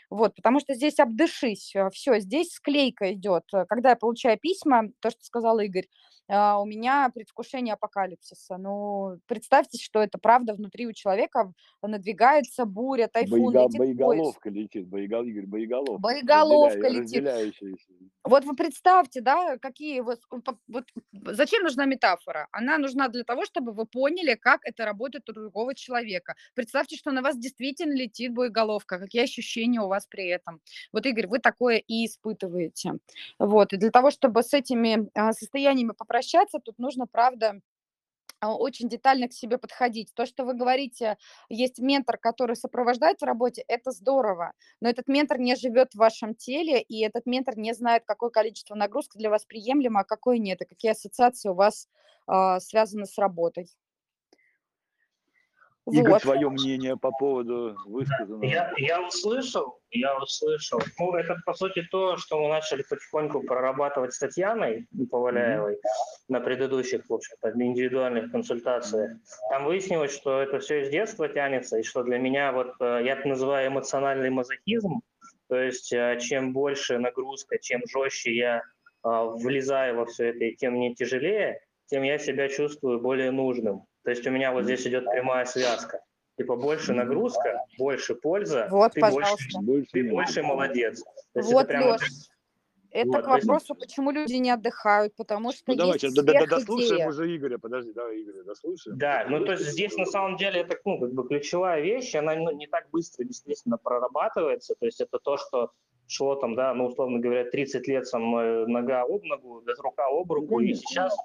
Вот, потому что здесь обдышись, все, здесь склейка идет. Э, Когда я получаю письма, то, что сказал Игорь, у меня предвкушение апокалипсиса. Ну, представьте, что это правда внутри у человека надвигается буря, тайфун, Боега- летит поезд. боеголовка летит, боегол, Игорь, боеголовка. Боеголовка летит. Вот вы представьте, да, какие вот, вот зачем нужна метафора? Она нужна для того, чтобы вы поняли, как это работает у другого человека. Представьте, что на вас действительно летит боеголовка, какие ощущения у вас при этом. Вот, Игорь, вы такое и испытываете. Вот, и для того, чтобы с этими а, состояниями попрощаться, тут нужно, правда, а, очень детально к себе подходить. То, что вы говорите, есть ментор, который сопровождает в работе, это здорово, но этот ментор не живет в вашем теле, и этот ментор не знает, какое количество нагрузки для вас приемлемо, а какое нет, и какие ассоциации у вас а, связаны с работой. Игорь, Вот. твое мнение по поводу высказанного. Я, я услышал, я услышал. Ну, это, по сути, то, что мы начали потихоньку прорабатывать с Татьяной Поваляевой на предыдущих, в общем-то, индивидуальных консультациях. Там выяснилось, что это все из детства тянется, и что для меня, вот, э, я это называю эмоциональный мазохизм, то есть э, чем больше нагрузка, чем жестче я э, влезаю во все это, и тем мне тяжелее, тем я себя чувствую более нужным. То есть у меня вот здесь идет прямая связка. Типа больше нагрузка, больше польза, Вот, ты больше, пожалуйста. Больше ты больше молодец. То есть Вот, это прямо Лёш, это Вот, к вопросу, почему люди не отдыхают, потому что Ну давай, есть до- дослушаем уже Игоря. Подожди, давай Игоря дослушаем. Да, ну то есть здесь на самом деле это ну, как бы ключевая вещь, она ну, не так быстро действительно прорабатывается, то есть это то, что шло там, да, ну условно говоря, 30 лет со мной нога об ногу, рука об руку, и сейчас,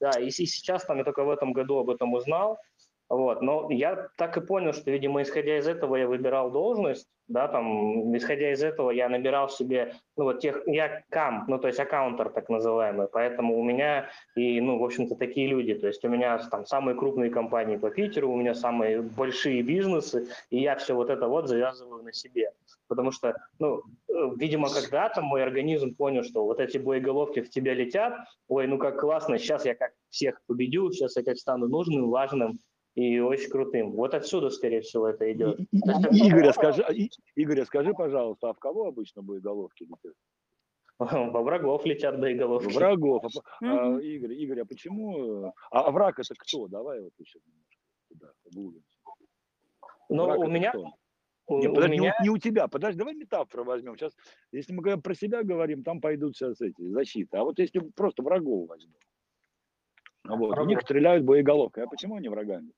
да, и, сейчас там я только в этом году об этом узнал, вот, но я так и понял, что, видимо, исходя из этого я выбирал должность, да, там, исходя из этого я набирал себе, ну вот тех, я кам, ну то есть аккаунтер так называемый, поэтому у меня и, ну, в общем-то, такие люди. То есть у меня там самые крупные компании по Питеру, у меня самые большие бизнесы, и я все вот это вот завязываю на себе. Потому что, ну, э, видимо, когда-то мой организм понял, что вот эти боеголовки в тебя летят, ой, ну как классно, сейчас я как всех победю, сейчас я как стану нужным, важным и очень крутым. Вот отсюда, скорее всего, это идет. И- и- Игорь, а скажи, а, Игорь, а скажи, пожалуйста, а в кого обычно боеголовки летят? Во врагов летят боеголовки. Врагов. А а. Игорь, Игорь, а почему? А, враг это кто? Давай вот еще немножко туда углубимся. Враг Ну, у меня... кто? Не, у подожди, не меня... не у тебя. Подожди, давай метафору возьмем. Сейчас, если мы говорим про себя говорим, там пойдут сейчас эти защиты. А вот если просто врагов возьмем. Вот. У Врагов. них стреляют боеголовкой. А почему они врагами?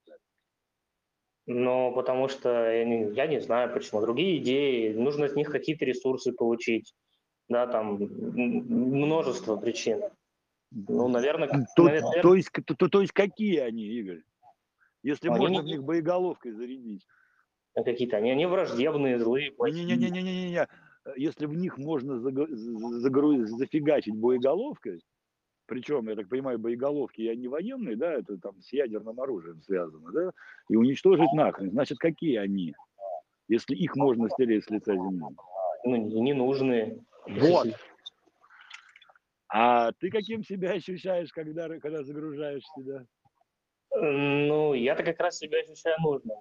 Ну, потому что я не, я не знаю почему. Другие идеи, нужно от них какие-то ресурсы получить. Да, там множество причин. Ну, наверное, То, наверное, то, есть, то, то- есть какие они, Игорь? Если Они можно не- в них боеголовкой зарядить. какие-то они, они враждебные, злые. Не-не-не-не-не-не. Если в них можно заго- за- загру- зафигачить боеголовкой, причем, я так понимаю, боеголовки я не военные, да, это там с ядерным оружием связано, да, и уничтожить нахрен, значит, какие они, если их можно стереть с лица земли? Ну, не- ненужные. Вот. А ты каким себя ощущаешь, когда, когда загружаешь себя? Ну, я-то как раз себя ощущаю нужным.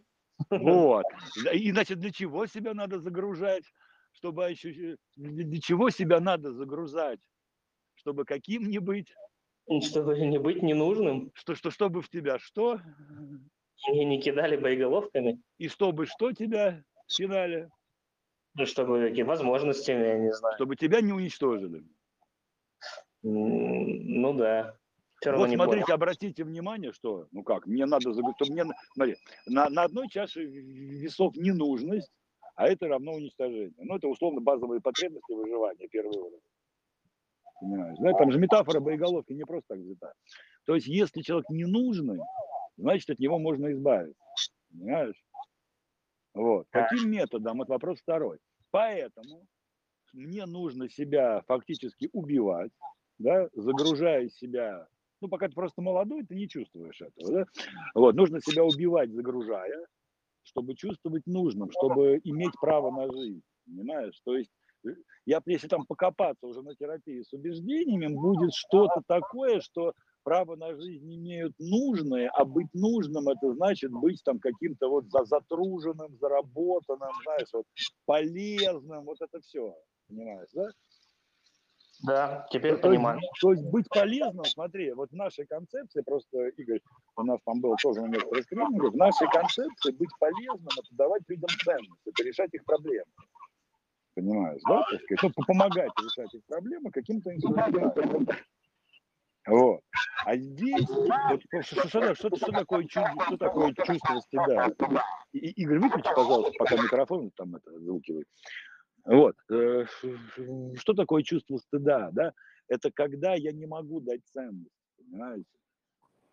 Вот. И значит, для чего себя надо загружать? Чтобы ощущать... Для чего себя надо загружать? Чтобы каким не быть? Чтобы не быть ненужным, Что, что, чтобы в тебя что? мне не кидали боеголовками, И чтобы что тебя кидали? ну, чтобы возможностями, я не знаю. Чтобы тебя не уничтожили. Ну да. Все Вот не смотрите, понял. обратите внимание, что, ну как, мне надо загрузить, что мне, на- смотри, на, на одной чаше весов ненужность, а это равно уничтожение. Ну, это условно базовые потребности выживания, первый уровень. Понимаешь, да? Там же метафора боеголовки не просто так взята. То есть, если человек не нужный, значит, от него можно избавиться. Понимаешь? Вот. Каким методом? Это вопрос второй. Поэтому мне нужно себя фактически убивать, да, загружая себя. Ну, пока ты просто молодой, ты не чувствуешь этого, да? Вот, нужно себя убивать, загружая, чтобы чувствовать нужным, чтобы иметь право на жизнь, понимаешь? То есть я, если там покопаться уже на терапии с убеждениями, будет что-то такое, что право на жизнь имеют нужные, а быть нужным это значит быть там каким-то вот затруженным, заработанным, знаешь, вот полезным, вот это все, понимаешь, да? Да, теперь то понимаю. То есть быть полезным, смотри, вот в нашей концепции, просто, Игорь, у нас там был тоже некоторых скринингах, в нашей концепции быть полезным – это давать людям ценность, это решать их проблемы. Понимаешь, да? Так сказать, ну, помогать решать их проблемы каким-то инструментом. Вот. А здесь, вот, что, что, что, что, такое, что такое чувство стыда? И, Игорь, выключи, пожалуйста, пока микрофон там это звуки. Вот. Э, что такое чувство стыда? Да? Это когда я не могу дать ценность, понимаете?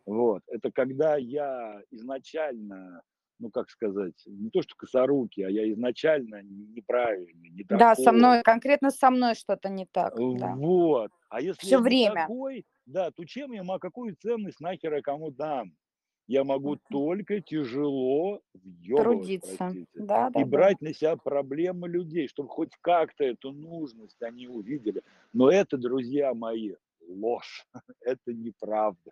Вот. Это когда я изначально, ну как сказать, не то что косорукий, а я изначально неправильный, не такой. Да, со мной, конкретно со мной что-то не так. Да. Вот. А если Все я время. такой, да, то чем я могу, какую ценность нахер я кому дам? Я могу Мгм. только тяжело Трудиться. простите, Да, да, и да. брать на себя проблемы людей, чтобы хоть как-то эту нужность они увидели. Но это, друзья мои, ложь. Это неправда.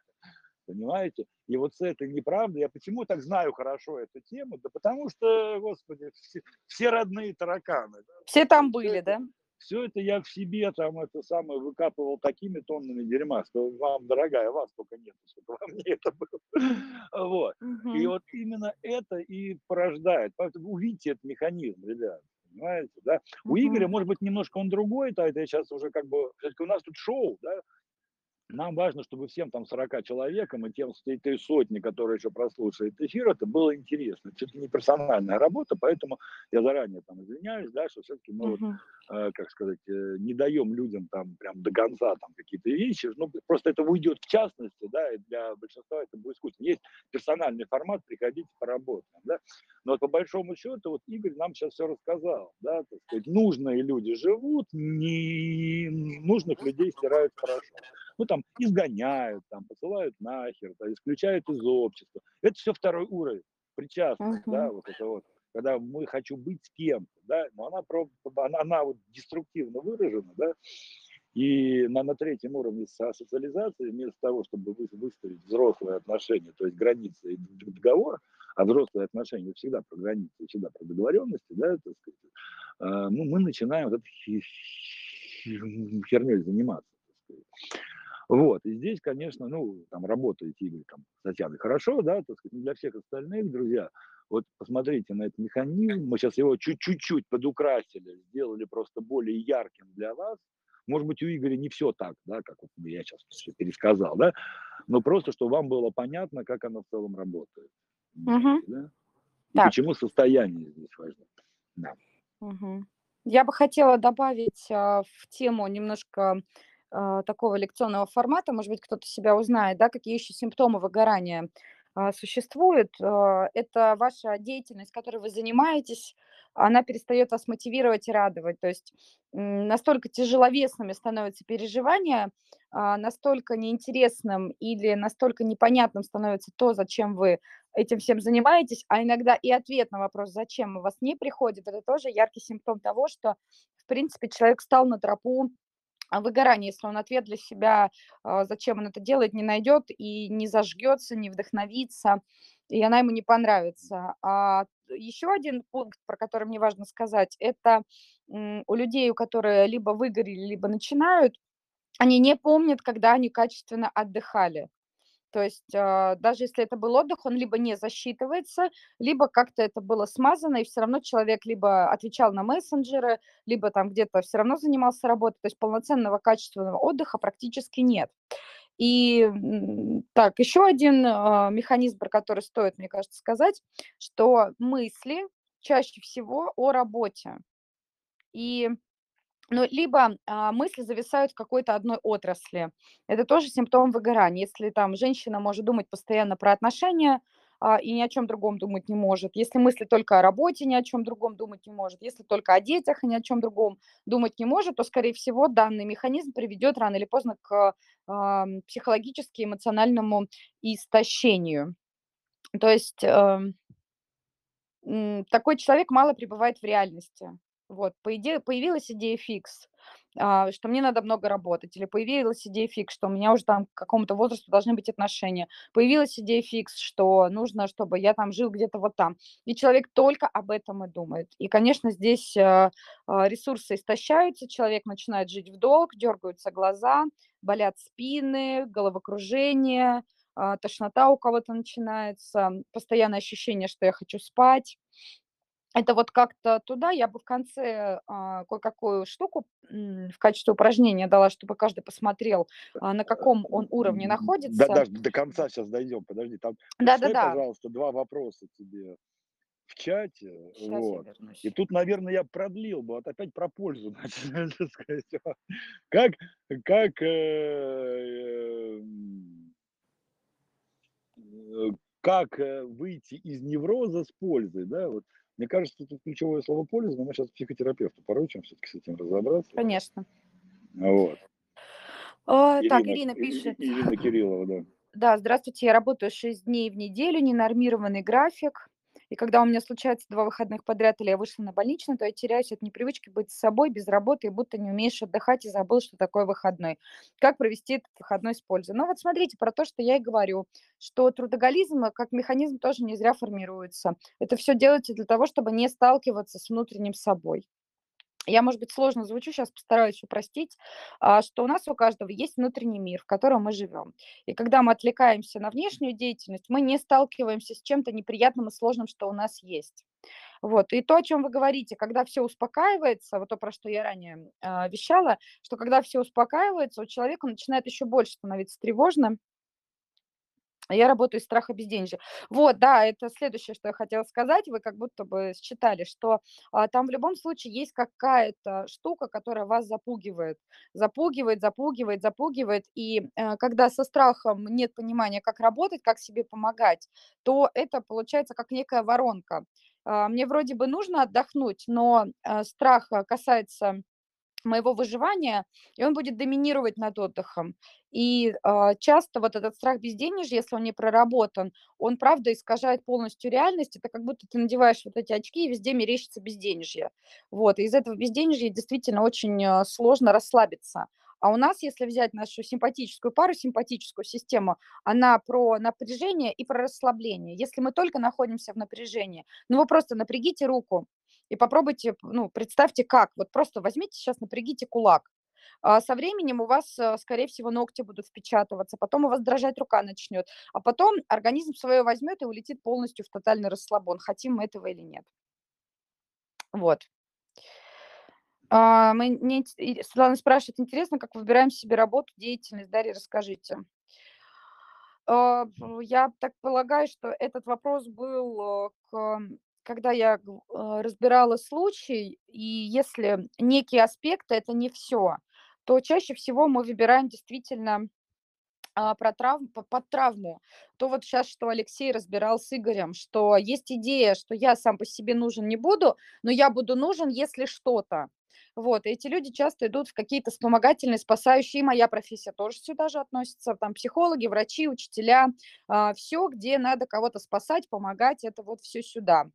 Понимаете? И вот с этой неправдой, я почему так знаю хорошо эту тему? Да потому что, господи, все, все родные тараканы. да. Все там были, это- да? Все это я в себе там это самое выкапывал такими тоннами дерьма, что вам, дорогая, вас только нет, сколько во мне это было. Вот. И Мгм. вот именно это и порождает. Поэтому увидите этот механизм, ребят. Понимаете, да? У. Игоря, может быть, немножко он другой, да, это я сейчас уже как бы, все-таки у нас тут шоу, да, нам важно, чтобы всем там 40 человекам и тем с той сотни, которые еще прослушают эфир, это было интересно. Это все-таки не персональная работа, поэтому я заранее там извиняюсь, да, что все-таки мы вот Мгм. э, как сказать, э, не даем людям там прям до конца там какие-то вещи, ну, просто это уйдет в частности, да, и для большинства это будет скучно. Есть персональный формат, приходите, поработаем, да, но вот по большому счету вот Игорь нам сейчас все рассказал, да, так сказать, нужные люди живут, не нужных людей стирают хорошо. Ну, там, изгоняют, там, посылают нахер, да, исключают из общества. Это все второй уровень, причастность, да, Мгм. вот это вот когда мы хочу быть с кем-то, да, но она, она, она вот деструктивно выражена, да, и на, на третьем уровне со- социализации, вместо того, чтобы вы, выставить взрослые отношения, то есть границы и договор, а взрослые отношения всегда про границы, всегда про договоренности, да, так сказать, а, ну, мы начинаем вот этой херней заниматься. так сказать. Вот, и здесь, конечно, ну, там работает Игорь там, с Татьяной хорошо, да, так сказать, но для всех остальных, друзья, вот посмотрите на этот механизм, мы сейчас его чуть-чуть подукрасили, сделали просто более ярким для вас. Может быть, у Игоря не все так, да, как вот я сейчас пересказал, да, но просто, чтобы вам было понятно, как оно в целом работает. Мгм. Да? И Так. почему состояние здесь важно. Да. Мгм. Я бы хотела добавить а, в тему немножко такого лекционного формата, может быть, кто-то себя узнает, да, какие еще симптомы выгорания а, существуют. А, Это ваша деятельность, которой вы занимаетесь, она перестает вас мотивировать и радовать. То есть настолько тяжеловесными становятся переживания, а, настолько неинтересным или настолько непонятным становится то, зачем вы этим всем занимаетесь, а иногда и ответ на вопрос, зачем у вас не приходит, это тоже яркий симптом того, что, в принципе, человек стал на тропу выгорания, если он ответ для себя, а, зачем он это делает, не найдет и не зажгется, не вдохновится, и она ему не понравится. А еще один пункт, про который мне важно сказать, это у людей, у которых либо выгорели, либо начинают, они не помнят, когда они качественно отдыхали. То есть а, даже если это был отдых, он либо не засчитывается, либо как-то это было смазано, и все равно человек либо отвечал на мессенджеры, либо там где-то все равно занимался работой. То есть полноценного качественного отдыха практически нет. И так, еще один а, механизм, про который стоит, мне кажется, сказать, что мысли чаще всего о работе. И ну, либо а, мысли зависают в какой-то одной отрасли. Это тоже симптом выгорания. Если там женщина может думать постоянно про отношения а, и ни о чем другом думать не может, если мысли только о работе, ни о чем другом думать не может, если только о детях и ни о чем другом думать не может, то, скорее всего, данный механизм приведет рано или поздно к а, психологически эмоциональному истощению. То есть э, такой человек мало пребывает в реальности. Вот, по идее, появилась идея фикс, а, что мне надо много работать, или появилась идея фикс, что у меня уже там к какому-то возрасту должны быть отношения, появилась идея фикс, что нужно, чтобы я там жил где-то вот там. И человек только об этом и думает. И, конечно, здесь а, а, ресурсы истощаются, человек начинает жить в долг, дергаются глаза, болят спины, головокружение, тошнота у кого-то начинается, постоянное ощущение, что я хочу спать это вот как-то туда я бы в конце а, кое-какую штуку м, в качестве упражнения дала, чтобы каждый посмотрел, а, на каком он уровне Да, находится. даже до конца сейчас дойдем, подожди, там Да-да-да. пожалуйста, два вопроса тебе в чате, Сейчас вот. И тут, наверное, я продлил бы, вот опять про пользу. Как, как, э, э, как э, выйти из невроза с пользой, да, вот мне кажется, тут ключевое слово «польза», но мы сейчас психотерапевту поручим все-таки с этим разобраться. Конечно. Вот. А, Ирина, так, Ирина пишет. Ирина Кириллова, да. Да, здравствуйте, я работаю 6 дней в неделю, ненормированный график. И когда у меня случается два выходных подряд или я вышла на больничный, то я теряюсь от непривычки быть с собой, без работы, и будто не умеешь отдыхать и забыл, что такое выходной. Как провести этот выходной с пользой? Ну вот смотрите, про то, что я и говорю, что трудоголизм как механизм тоже не зря формируется. Это все делается для того, чтобы не сталкиваться с внутренним собой я, может быть, сложно звучу, сейчас постараюсь упростить, а, что у нас у каждого есть внутренний мир, в котором мы живем. И когда мы отвлекаемся на внешнюю деятельность, мы не сталкиваемся с чем-то неприятным и сложным, что у нас есть. Вот. И то, о чем вы говорите, когда все успокаивается, вот то, про что я ранее э, вещала, что когда все успокаивается, у человека начинает еще больше становиться тревожным, я работаю из страха безденежья. Вот, да, это следующее, что я хотела сказать. Вы как будто бы считали, что а, там в любом случае есть какая-то штука, которая вас запугивает. Запугивает, запугивает, запугивает. И а, когда со страхом нет понимания, как работать, как себе помогать, то это получается как некая воронка. А, мне вроде бы нужно отдохнуть, но а, страх касается моего выживания, и он будет доминировать над отдыхом. И а, часто вот этот страх безденежья, если он не проработан, он, правда, искажает полностью реальность. Это как будто ты надеваешь вот эти очки, и везде мерещится безденежье. Вот, и из этого безденежья действительно очень а, сложно расслабиться. А у нас, если взять нашу симпатическую пару, симпатическую систему, она про напряжение и про расслабление. Если мы только находимся в напряжении, ну вы просто напрягите руку, и попробуйте, ну, представьте как. Вот просто возьмите сейчас, напрягите кулак. А со временем у вас, э, скорее всего, ногти будут впечатываться, потом у вас дрожать рука начнет, а потом организм свое возьмет и улетит полностью в тотальный расслабон, хотим мы этого или нет. Вот. А, мы, не, Светлана спрашивает, интересно, как выбираем себе работу, деятельность. Дарья, расскажите. А, я так полагаю, что этот вопрос был э, к когда я э, разбирала случай, и если некие аспекты это не все, то чаще всего мы выбираем действительно а, про травм, под травму. То вот сейчас, что Алексей разбирал с Игорем, что есть идея, что я сам по себе нужен не буду, но я буду нужен, если что-то. Вот, и эти люди часто идут в какие-то вспомогательные, спасающие, и моя профессия тоже сюда же относится, там психологи, врачи, учителя, а, все, где надо кого-то спасать, помогать, это вот все сюда.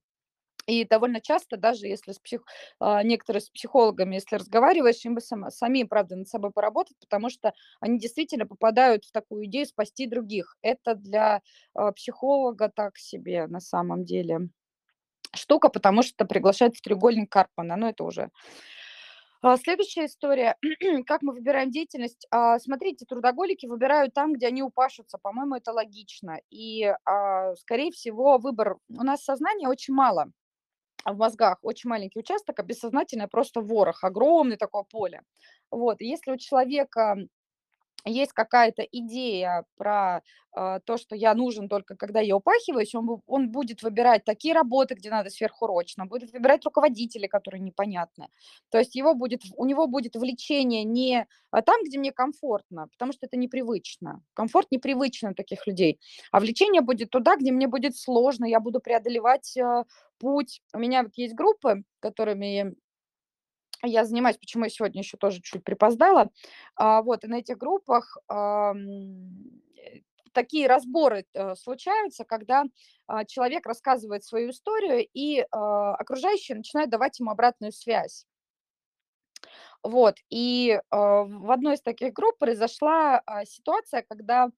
И довольно часто, даже если с псих, а, некоторые с психологами, если разговариваешь, им бы сам, сами, правда, над собой поработать, потому что они действительно попадают в такую идею спасти других. Это для а, психолога так себе на самом деле штука, потому что приглашает в треугольник Карпмана, но это уже а, Следующая история. как мы выбираем деятельность? Смотрите, трудоголики выбирают там, где они упашутся. По-моему, это логично. И, скорее всего, выбор... У нас сознания очень мало в мозгах очень маленький участок, а бессознательное просто ворох, огромный такое поле. Вот, если у человека есть какая-то идея про э, то, что я нужен только когда я упахиваюсь, он, он будет выбирать такие работы, где надо сверхурочно, будет выбирать руководителей, которые непонятны. То есть его будет, у него будет влечение не а, там, где мне комфортно, потому что это непривычно. Комфорт непривычен у таких людей. А влечение будет туда, где мне будет сложно, я буду преодолевать э, путь. У меня вот есть группы, которыми я занимаюсь, почему я сегодня еще тоже чуть припоздала. А, вот, и на этих группах э, такие разборы э, случаются, когда а, человек рассказывает свою историю, и а, окружающие начинают давать ему обратную связь. Вот, и в одной из таких групп произошла ситуация, когда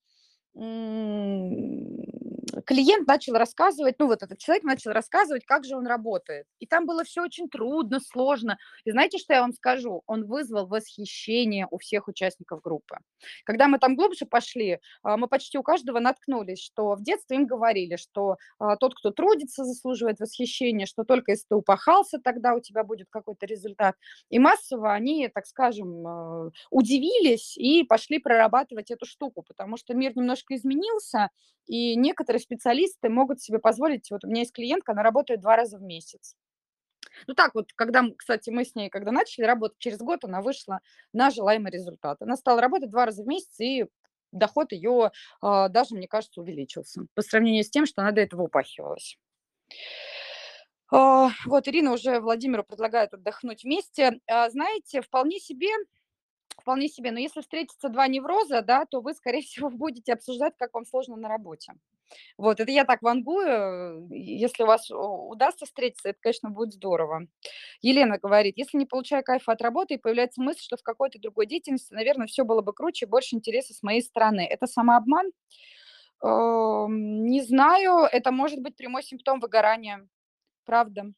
клиент начал рассказывать, ну вот этот человек начал рассказывать, как же он работает. И там было все очень трудно, сложно. И знаете, что я вам скажу? Он вызвал восхищение у всех участников группы. Когда мы там глубже пошли, а, мы почти у каждого наткнулись, что в детстве им говорили, что а, тот, кто трудится, заслуживает восхищения, что только если ты упахался, тогда у тебя будет какой-то результат. И массово они, так скажем, а, удивились и пошли прорабатывать эту штуку, потому что мир немножко изменился, и некоторые специалисты могут себе позволить, вот у меня есть клиентка, она работает два раза в месяц. Ну так вот, когда, кстати, мы с ней, когда начали работать, через год она вышла на желаемый результат. Она стала работать два раза в месяц, и доход ее а, даже, мне кажется, увеличился по сравнению с тем, что она до этого упахивалась. А, вот Ирина уже Владимиру предлагает отдохнуть вместе. А, знаете, вполне себе вполне себе. Но если встретятся два невроза, да, то вы, скорее всего, будете обсуждать, как вам сложно на работе. Вот, это я так вангую. Если у вас удастся встретиться, это, конечно, будет здорово. Елена говорит, если не получаю кайфа от работы и появляется мысль, что в какой-то другой деятельности, наверное, все было бы круче, больше интереса с моей стороны. Это самообман? Эм, не знаю, это может быть прямой симптом выгорания. Правда.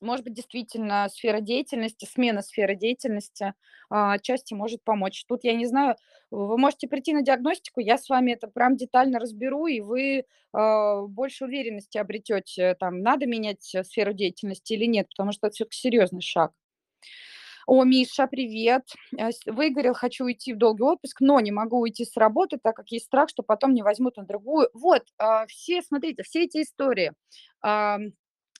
Может быть, действительно, сфера деятельности, смена сферы деятельности а, отчасти может помочь. Тут я не знаю, вы можете прийти на диагностику, я с вами это прям детально разберу, и вы а, больше уверенности обретете, там, надо менять сферу деятельности или нет, потому что это все-таки серьезный шаг. О, Миша, привет. Э, выгорел, хочу уйти в долгий отпуск, но не могу уйти с работы, так как есть страх, что потом не возьмут на другую. Вот, а, все, смотрите, все эти истории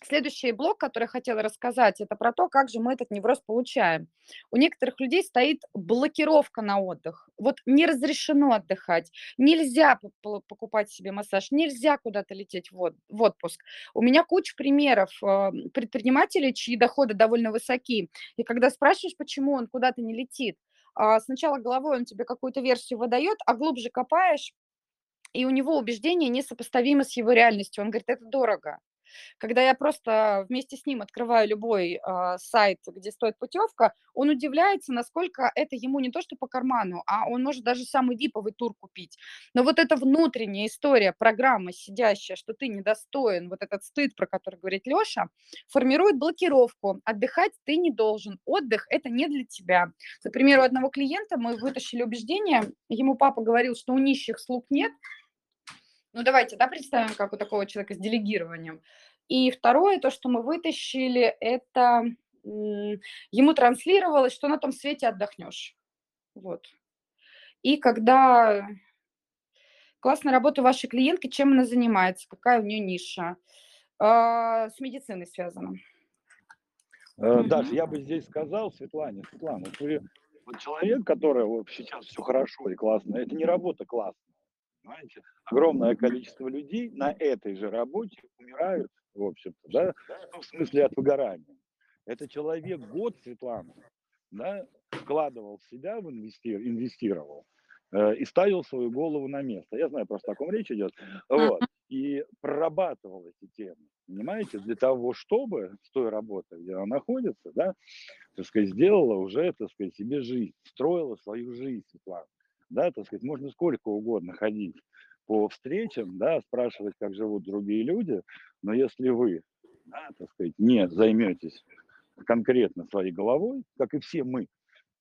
Следующий блок, который я хотела рассказать, это про то, как же мы этот невроз получаем. У некоторых людей стоит блокировка на отдых. Вот не разрешено отдыхать, нельзя покупать себе массаж, нельзя куда-то лететь в отпуск. У меня куча примеров э, предпринимателей, чьи доходы довольно высоки. И когда спрашиваешь, почему он куда-то не летит, а, сначала головой он тебе какую-то версию выдает, а глубже копаешь, и у него убеждения несопоставимы с его реальностью. Он говорит, это дорого. Когда я просто вместе с ним открываю любой э, сайт, где стоит путевка, он удивляется, насколько это ему не то, что по карману, а он может даже самый виповый тур купить. Но вот эта внутренняя история, программа сидящая, что ты недостоин, вот этот стыд, про который говорит Леша, формирует блокировку. Отдыхать ты не должен. Отдых – это не для тебя. Например, у одного клиента мы вытащили убеждение, ему папа говорил, что у нищих слуг нет, ну, давайте, да, представим, как у такого человека с делегированием. И второе, то, что мы вытащили, это ему транслировалось, что на том свете отдохнешь. Вот. И когда классная работа вашей клиентки, чем она занимается, какая у нее ниша, а, с медициной связана. Э, Даша, я бы здесь сказал, Светлане, Светлана, вот вы вот человек, который вот сейчас все хорошо и классно, это не работа классная. Понимаете? Огромное количество людей на этой же работе умирают, в общем-то, да, ну, в смысле от выгорания. Это человек год, Светлана, да, вкладывал в себя, в инвестир, инвестировал э, и ставил свою голову на место. Я знаю, просто о ком речь идет. Вот. И прорабатывал эти темы, понимаете, для того, чтобы с той работой, где она находится, да, так сказать, сделала уже, так сказать, себе жизнь, строила свою жизнь, Светлана да, так сказать, можно сколько угодно ходить по встречам, да, спрашивать, как живут другие люди, но если вы, да, так сказать, не займетесь конкретно своей головой, как и все мы,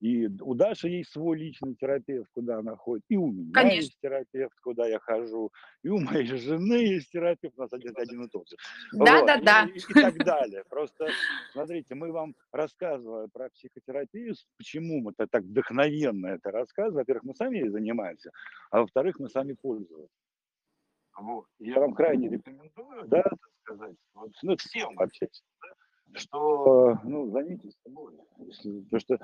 И у Даши есть свой личный терапевт, куда она ходит, и у меня Конечно. есть терапевт, куда я хожу, и у моей жены есть терапевт, у нас один, один и тот же. Вот, Да-да-да. И, и так далее. Просто, смотрите, мы вам рассказывая про психотерапию, почему мы -то так вдохновенно это рассказываем. Во-первых, мы сами ей занимаемся, а во-вторых, мы сами пользуемся. Вот. Я вам крайне рекомендую, да, так сказать, вот, ну, всем вообще, да, что, ну, займитесь собой. Если- Потому что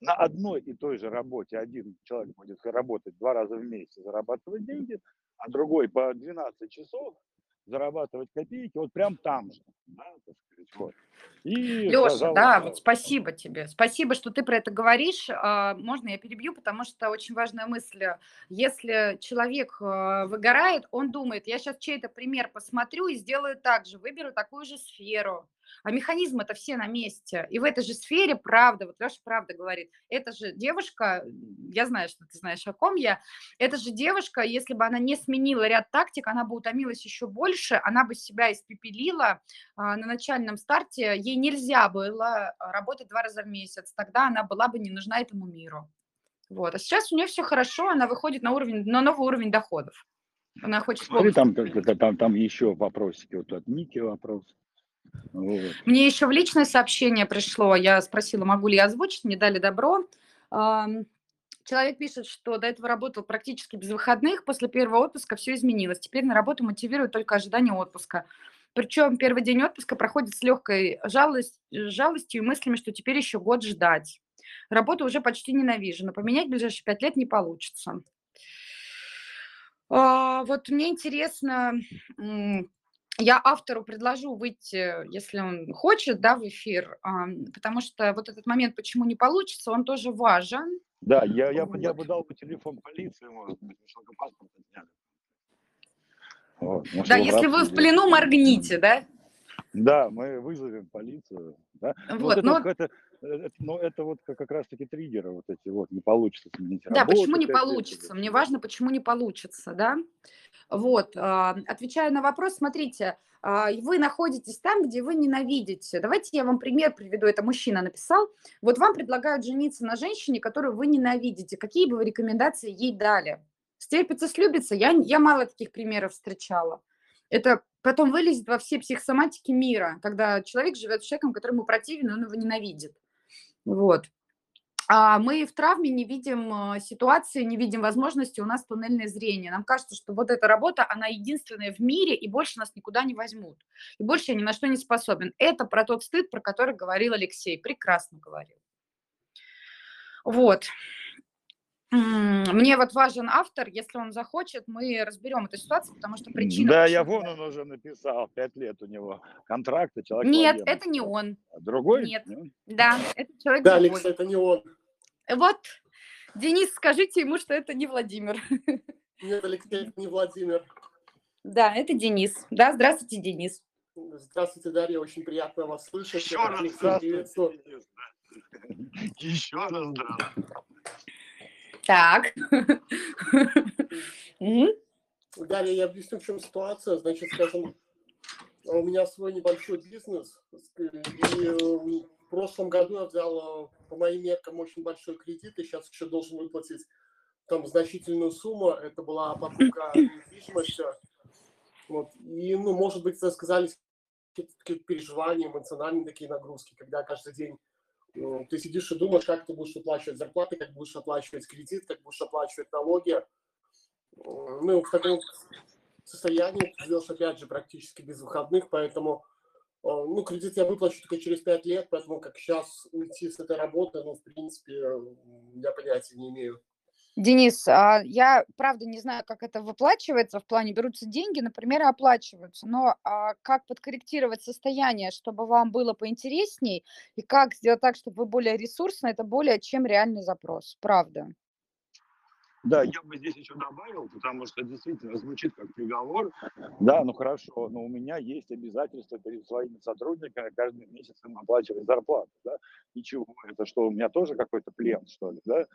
на одной и той же работе один человек будет работать два раза в месяц, зарабатывать деньги, а другой по 12 часов зарабатывать копейки вот прям там же. Да, так сказать, вот. И, Леша, да, пожалуйста, вот спасибо тебе. Спасибо, что ты про это говоришь. А, Можно я перебью, потому что очень важная мысль. Если человек э, выгорает, он думает, я сейчас чей-то пример посмотрю и сделаю так же, выберу такую же сферу. А механизмы-то все на месте. И в этой же сфере, правда, вот Леша правда говорит, эта же девушка, я знаю, что ты знаешь, о ком я, эта же девушка, если бы она не сменила ряд тактик, она бы утомилась еще больше, она бы себя испепелила, а, на начальном старте ей нельзя было работать два раза в месяц, тогда она была бы не нужна этому миру. Вот. А сейчас у нее все хорошо, она выходит на, уровень, на новый уровень доходов. Она хочет Смотри, там, там, там еще вопросики. Вот от Ники вопрос. Мне еще в личное сообщение пришло, я спросила, могу ли я озвучить, мне дали добро. Человек пишет, что до этого работал практически без выходных, после первого отпуска все изменилось. Теперь на работу мотивирует только ожидание отпуска. Причем первый день отпуска проходит с легкой жалость, жалостью и мыслями, что теперь еще год ждать. Работу уже почти ненавижу, но поменять в ближайшие пять лет не получится. А, Вот мне интересно, я автору предложу выйти, если он хочет, да, в эфир, потому что вот этот момент, почему не получится, он тоже важен. Да, я, я, бы- я Вот. бы дал бы телефон полиции, может быть, чтобы паспорт отняли. Вот, может, Да, если вы в плену, делать. моргните, да? Да, мы вызовем полицию. Да? Ну, Вот, это, но- вот это, это, ну, это вот как, раз-таки триггеры вот эти вот, не получится сменить Да, работу. почему не получится? Мне важно, почему не получится, да? Вот, а, отвечая на вопрос, смотрите, а, вы находитесь там, где вы ненавидите. Давайте я вам пример приведу, это мужчина написал. Вот вам предлагают жениться на женщине, которую вы ненавидите. Какие бы вы рекомендации ей дали? Стерпится, слюбится? Я, я мало таких примеров встречала. Это потом вылезет во все психосоматики мира, когда человек живет с человеком, которому противен, он его ненавидит. Вот. А мы в травме не видим э, ситуации, не видим возможности, у нас туннельное зрение. Нам кажется, что вот эта работа, она единственная в мире, и больше нас никуда не возьмут. И больше я ни на что не способен. Это про тот стыд, про который говорил Алексей. Прекрасно говорил. Вот. Мне вот важен автор, если он захочет, мы разберем эту ситуацию, потому что причина... Да, я вон он уже написал, пять лет у него контракта, человек Нет, военный. это не он. Другой? Нет. Да, это человек Да, другой. Алекс, это не он. Вот, Денис, скажите ему, что это не Владимир. Нет, Алексей, это не Владимир. Да, это Денис. Да, здравствуйте, Денис. Здравствуйте, Дарья, очень приятно вас слышать. Еще раз Алексей, здравствуйте. приветствую. Денис, да. Еще раз здравствуйте. Так. Дарья, я объясню, в чем ситуация. Значит, скажем, у меня свой небольшой бизнес, и э, в прошлом году я взял, э, по моим меркам, очень большой кредит, и сейчас еще должен выплатить там значительную сумму. Это была покупка недвижимости. Вот. И, ну, может быть, сказались какие-то переживания, эмоциональные такие нагрузки, когда каждый день э, ты сидишь и думаешь, как ты будешь оплачивать зарплаты, как будешь оплачивать кредит, как будешь оплачивать налоги. Э, Ну, в таком состоянии ты живешь, опять же, практически без выходных, поэтому, ну, кредит я выплачу только через 5 лет, поэтому как сейчас уйти с этой работы, ну, в принципе, э, я понятия не имею. Денис, а я правда не знаю, как это выплачивается в плане берутся деньги, например, и оплачиваются, но а, как подкорректировать состояние, чтобы вам было поинтересней, и как сделать так, чтобы вы более ресурсно, это более чем реальный запрос, правда. Да, я бы здесь еще добавил, потому что действительно звучит как приговор. Да, ну хорошо, но у меня есть обязательства перед своими сотрудниками каждый месяц им оплачивать зарплату. Да? Ничего, это что, у меня тоже какой-то плен, что ли, да?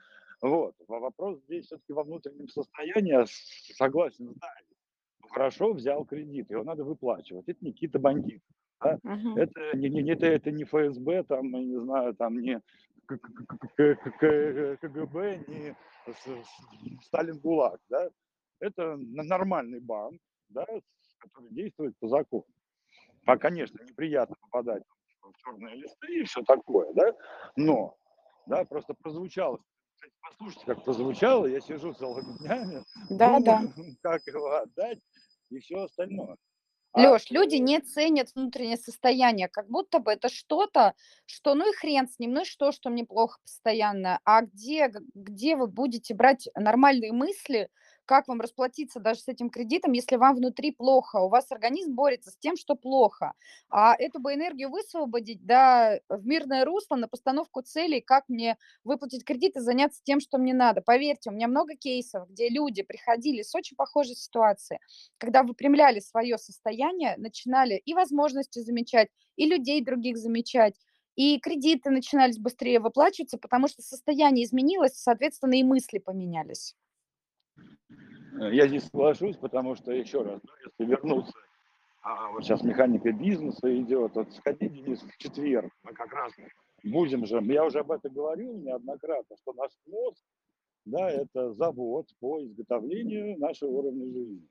Вот. Вопрос здесь все-таки во внутреннем состоянии, согласен с Дарьей. Ну, Хорошо, взял кредит, его надо выплачивать. Это Никита Бандит. Мгм. Это не, не, это, это не ФСБ, там, я не знаю, там не КГБ, с- Сталин ГУЛАГ, да? Это нормальный банк, да, который действует по закону. А, конечно, неприятно попадать в черные листы и все такое, да, но, да, просто прозвучало, кстати, послушайте, как прозвучало, я сижу целыми днями, Да, да. думаю, как его отдать и все остальное. А, Леш, люди не ценят внутреннее состояние, как будто бы это что-то, что ну и хрен с ним, ну и что, что мне плохо постоянно, а где, где вы будете брать нормальные мысли, как вам расплатиться даже с этим кредитом, если вам внутри плохо, у вас организм борется с тем, что плохо, а эту бы энергию высвободить, да, в мирное русло, на постановку целей, как мне выплатить кредит и заняться тем, что мне надо. Поверьте, у меня много кейсов, где люди приходили с очень похожей ситуации, когда выпрямляли свое состояние, начинали и возможности замечать, и людей других замечать, и кредиты начинались быстрее выплачиваться, потому что состояние изменилось, соответственно, и мысли поменялись. Э, Я здесь соглашусь, потому что, еще раз, да, если вернуться, а, вот сейчас механика бизнеса идет, вот сходи, Денис, в четверг, мы как раз будем же, я уже об этом говорил неоднократно, что наш мозг, да, это завод по изготовлению нашего уровня жизни,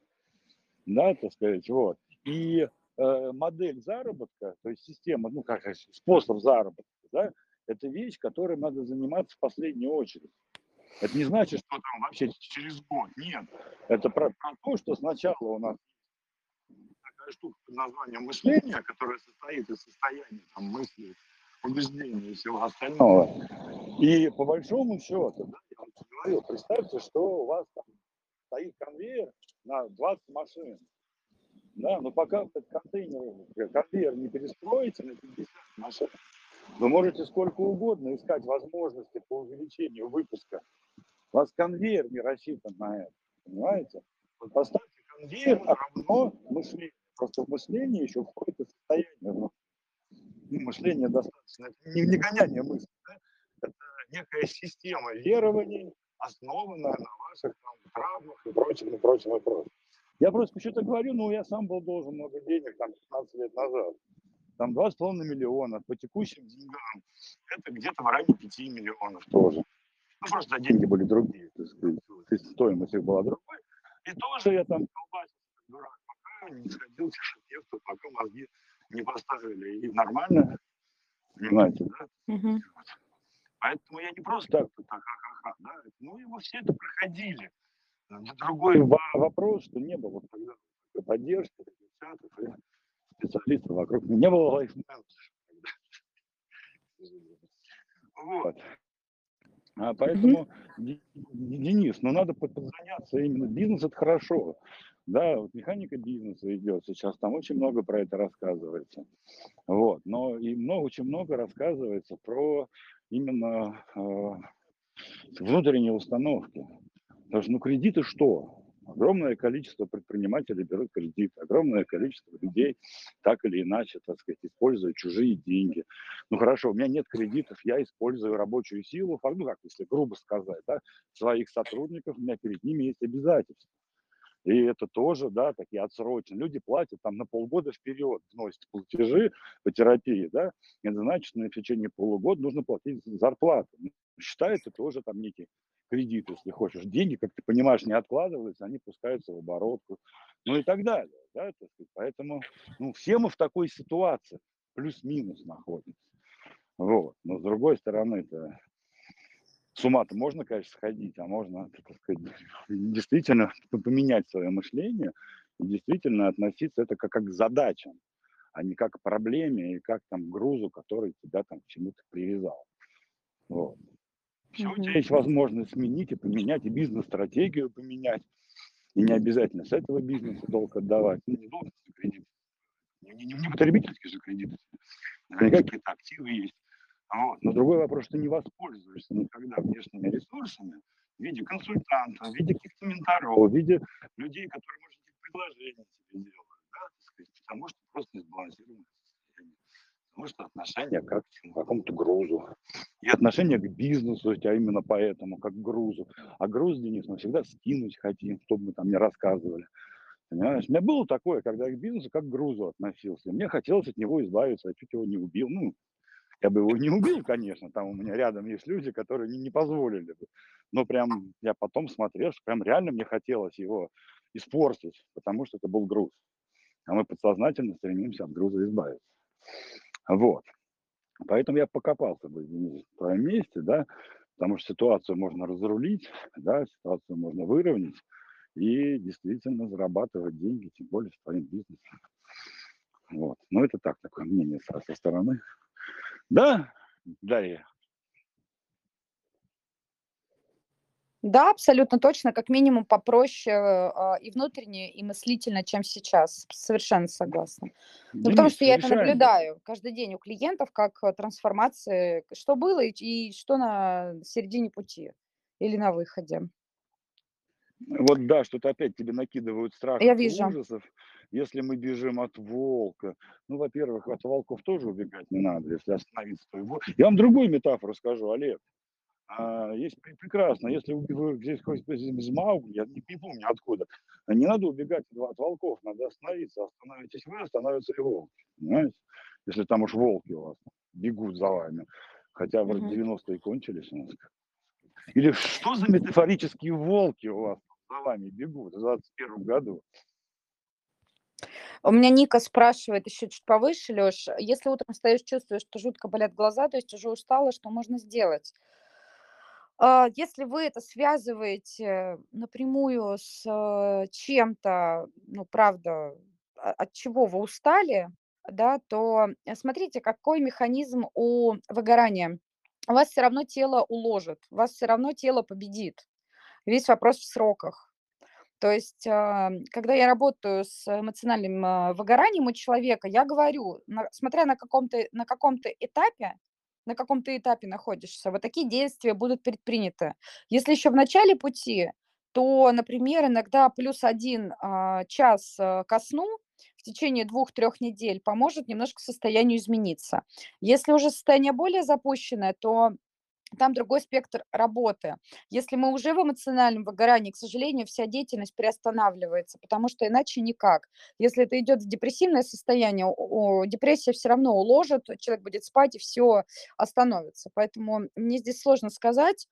да, так сказать, вот. И э, модель заработка, то есть система, ну, как способ заработка, да, это вещь, которой надо заниматься в последнюю очередь. Это не значит, что там вообще через год. Нет. Это про, про то, что сначала у нас такая штука под названием мышление, которая состоит из состояния там, мыслей, убеждений и всего остального. И по большому счету, да, я вам говорил, представьте, что у вас там стоит конвейер на 20 машин. Да, но пока этот контейнер, конвейер не перестроите на 50 машин, вы можете сколько угодно искать возможности по увеличению выпуска. У вас конвейер не рассчитан на это, понимаете? Вот поставьте конвейер равно мышлению. Просто в мышлении еще входит и состояние. Ну, ну, мышление достаточно, это не, не гоняние мысли, да? это некая система верований, основанная на ваших там, травмах и прочем, и прочем, и прочем. Я просто почему-то говорю, ну, я сам был должен много денег, там, 15 лет назад. Там 2,5 миллиона по текущим деньгам. Это где-то в районе 5 миллионов тоже. Ну, просто деньги были другие, так сказать, стоимость их была другой. И тоже я там колбасился, как дурак, пока не сходил в терапевту, пока мозги не поставили. И нормально, понимаете, да? Мгм. Поэтому я не просто так, так, ха-ха-ха, да, ну и мы все это проходили. Э, Другой во- вопрос, что не было вот тогда поддержки, и специалистов вокруг. Не было тогда. Вот. А поэтому, Де- Денис, ну надо под- подзаняться именно. Бизнес это хорошо. Да, вот механика бизнеса идет сейчас, там очень много про это рассказывается. Вот, но и много, очень много рассказывается про именно э, внутренние установки. Потому что, ну, кредиты что? Огромное количество предпринимателей берут кредит, огромное количество людей так или иначе, так сказать, используют чужие деньги. Ну хорошо, у меня нет кредитов, я использую рабочую силу, ну как, если грубо сказать, да, своих сотрудников, у меня перед ними есть обязательства. И это тоже, да, такие отсроченные. Люди платят там на полгода вперед, вносят платежи по терапии, да. Это значит, на течение полугода нужно платить зарплату. Ну, Считай, это тоже там некий кредит, если хочешь. Деньги, как ты понимаешь, не откладываются, они пускаются в оборотку, ну и так далее. Да, так сказать. Поэтому ну, все мы в такой ситуации, плюс-минус находимся. Вот. Но с другой стороны-то, с ума-то можно, конечно, сходить, а можно, так сказать, действительно поменять свое мышление и действительно относиться это как, как к задачам, а не как к проблеме и как там грузу, который тебя там к чему-то привязал. Вот. Все, у тебя есть возможность сменить и поменять, и бизнес-стратегию поменять. И не обязательно с этого бизнеса долг отдавать. Ну, не должности кредит. Не, не, не потребительские же кредиты. Наверняка какие-то активы есть. Вот. Но другой вопрос, что ты не воспользуешься никогда внешними ресурсами в виде консультанта, в виде каких-то менторов, в виде людей, которые, может быть, предложения тебе делают, да, так сказать, потому что просто несбалансированное состояние. Потому что отношение как к какому-то грузу. И отношение к бизнесу тебя именно поэтому, как к грузу. А груз, Денис, мы всегда скинуть хотим, чтобы мы там не рассказывали. Понимаешь? У меня было такое, когда я к бизнесу как к грузу относился. Мне хотелось от него избавиться, я чуть его не убил. Ну, Я бы его не убил, конечно, там у меня рядом есть люди, которые не, не позволили бы. Но прям я потом смотрел, что прям реально мне хотелось его испортить, потому что это был груз. А мы подсознательно стремимся от груза избавиться. Вот. Поэтому я покопался бы в твоем месте, да, потому что ситуацию можно разрулить, да, ситуацию можно выровнять и действительно зарабатывать деньги, тем более в твоем бизнесе. Вот. Но это так, такое мнение со, со стороны. Да, Дарья? Да, абсолютно точно, как минимум попроще а, и внутренне, и мыслительно, чем сейчас. Совершенно согласна. Ну, потому что я это наблюдаю каждый день у клиентов, как э, трансформации, что было и, и что на середине пути или на выходе. Вот да, что-то опять тебе накидывают страхов Я вижу. ужасов. Если мы бежим от волка, ну, во-первых, от волков тоже убегать не надо, если остановиться, то во- Я вам другую метафору скажу, Олег. А, есть пре- прекрасно, если вы здесь хоть из Маугли, я не, не помню откуда, не надо убегать от волков, надо остановиться. Остановитесь вы, остановятся и волки, понимаете? Если там уж волки у вас бегут за вами. Хотя вроде Мгм. 90-е кончились у нас. Или что за метафорические волки у вас за вами бегут в 21 году? У меня Ника спрашивает еще чуть повыше, Леш, если утром встаешь, чувствуешь, что жутко болят глаза, то есть уже устала, что можно сделать? А, Если вы это связываете напрямую с э, чем-то, ну, правда, а- от чего вы устали, да, то э, смотрите, какой механизм у выгорания. Вас все равно тело уложит, вас все равно тело победит. Весь вопрос в сроках. То есть, а, когда я работаю с эмоциональным а, выгоранием у человека, я говорю, смотря на каком-то на каком-то этапе, на каком то этапе находишься, вот такие действия будут предприняты. Если еще в начале пути, то, например, иногда плюс один а, час а, ко сну в течение двух-трех недель поможет немножко состоянию измениться. Если уже состояние более запущенное, то там другой спектр работы. Если мы уже в эмоциональном выгорании, к сожалению, вся деятельность приостанавливается, потому что иначе никак. Если это идет в депрессивное состояние, депрессия все равно уложит, человек будет спать и все остановится. Поэтому мне здесь сложно сказать,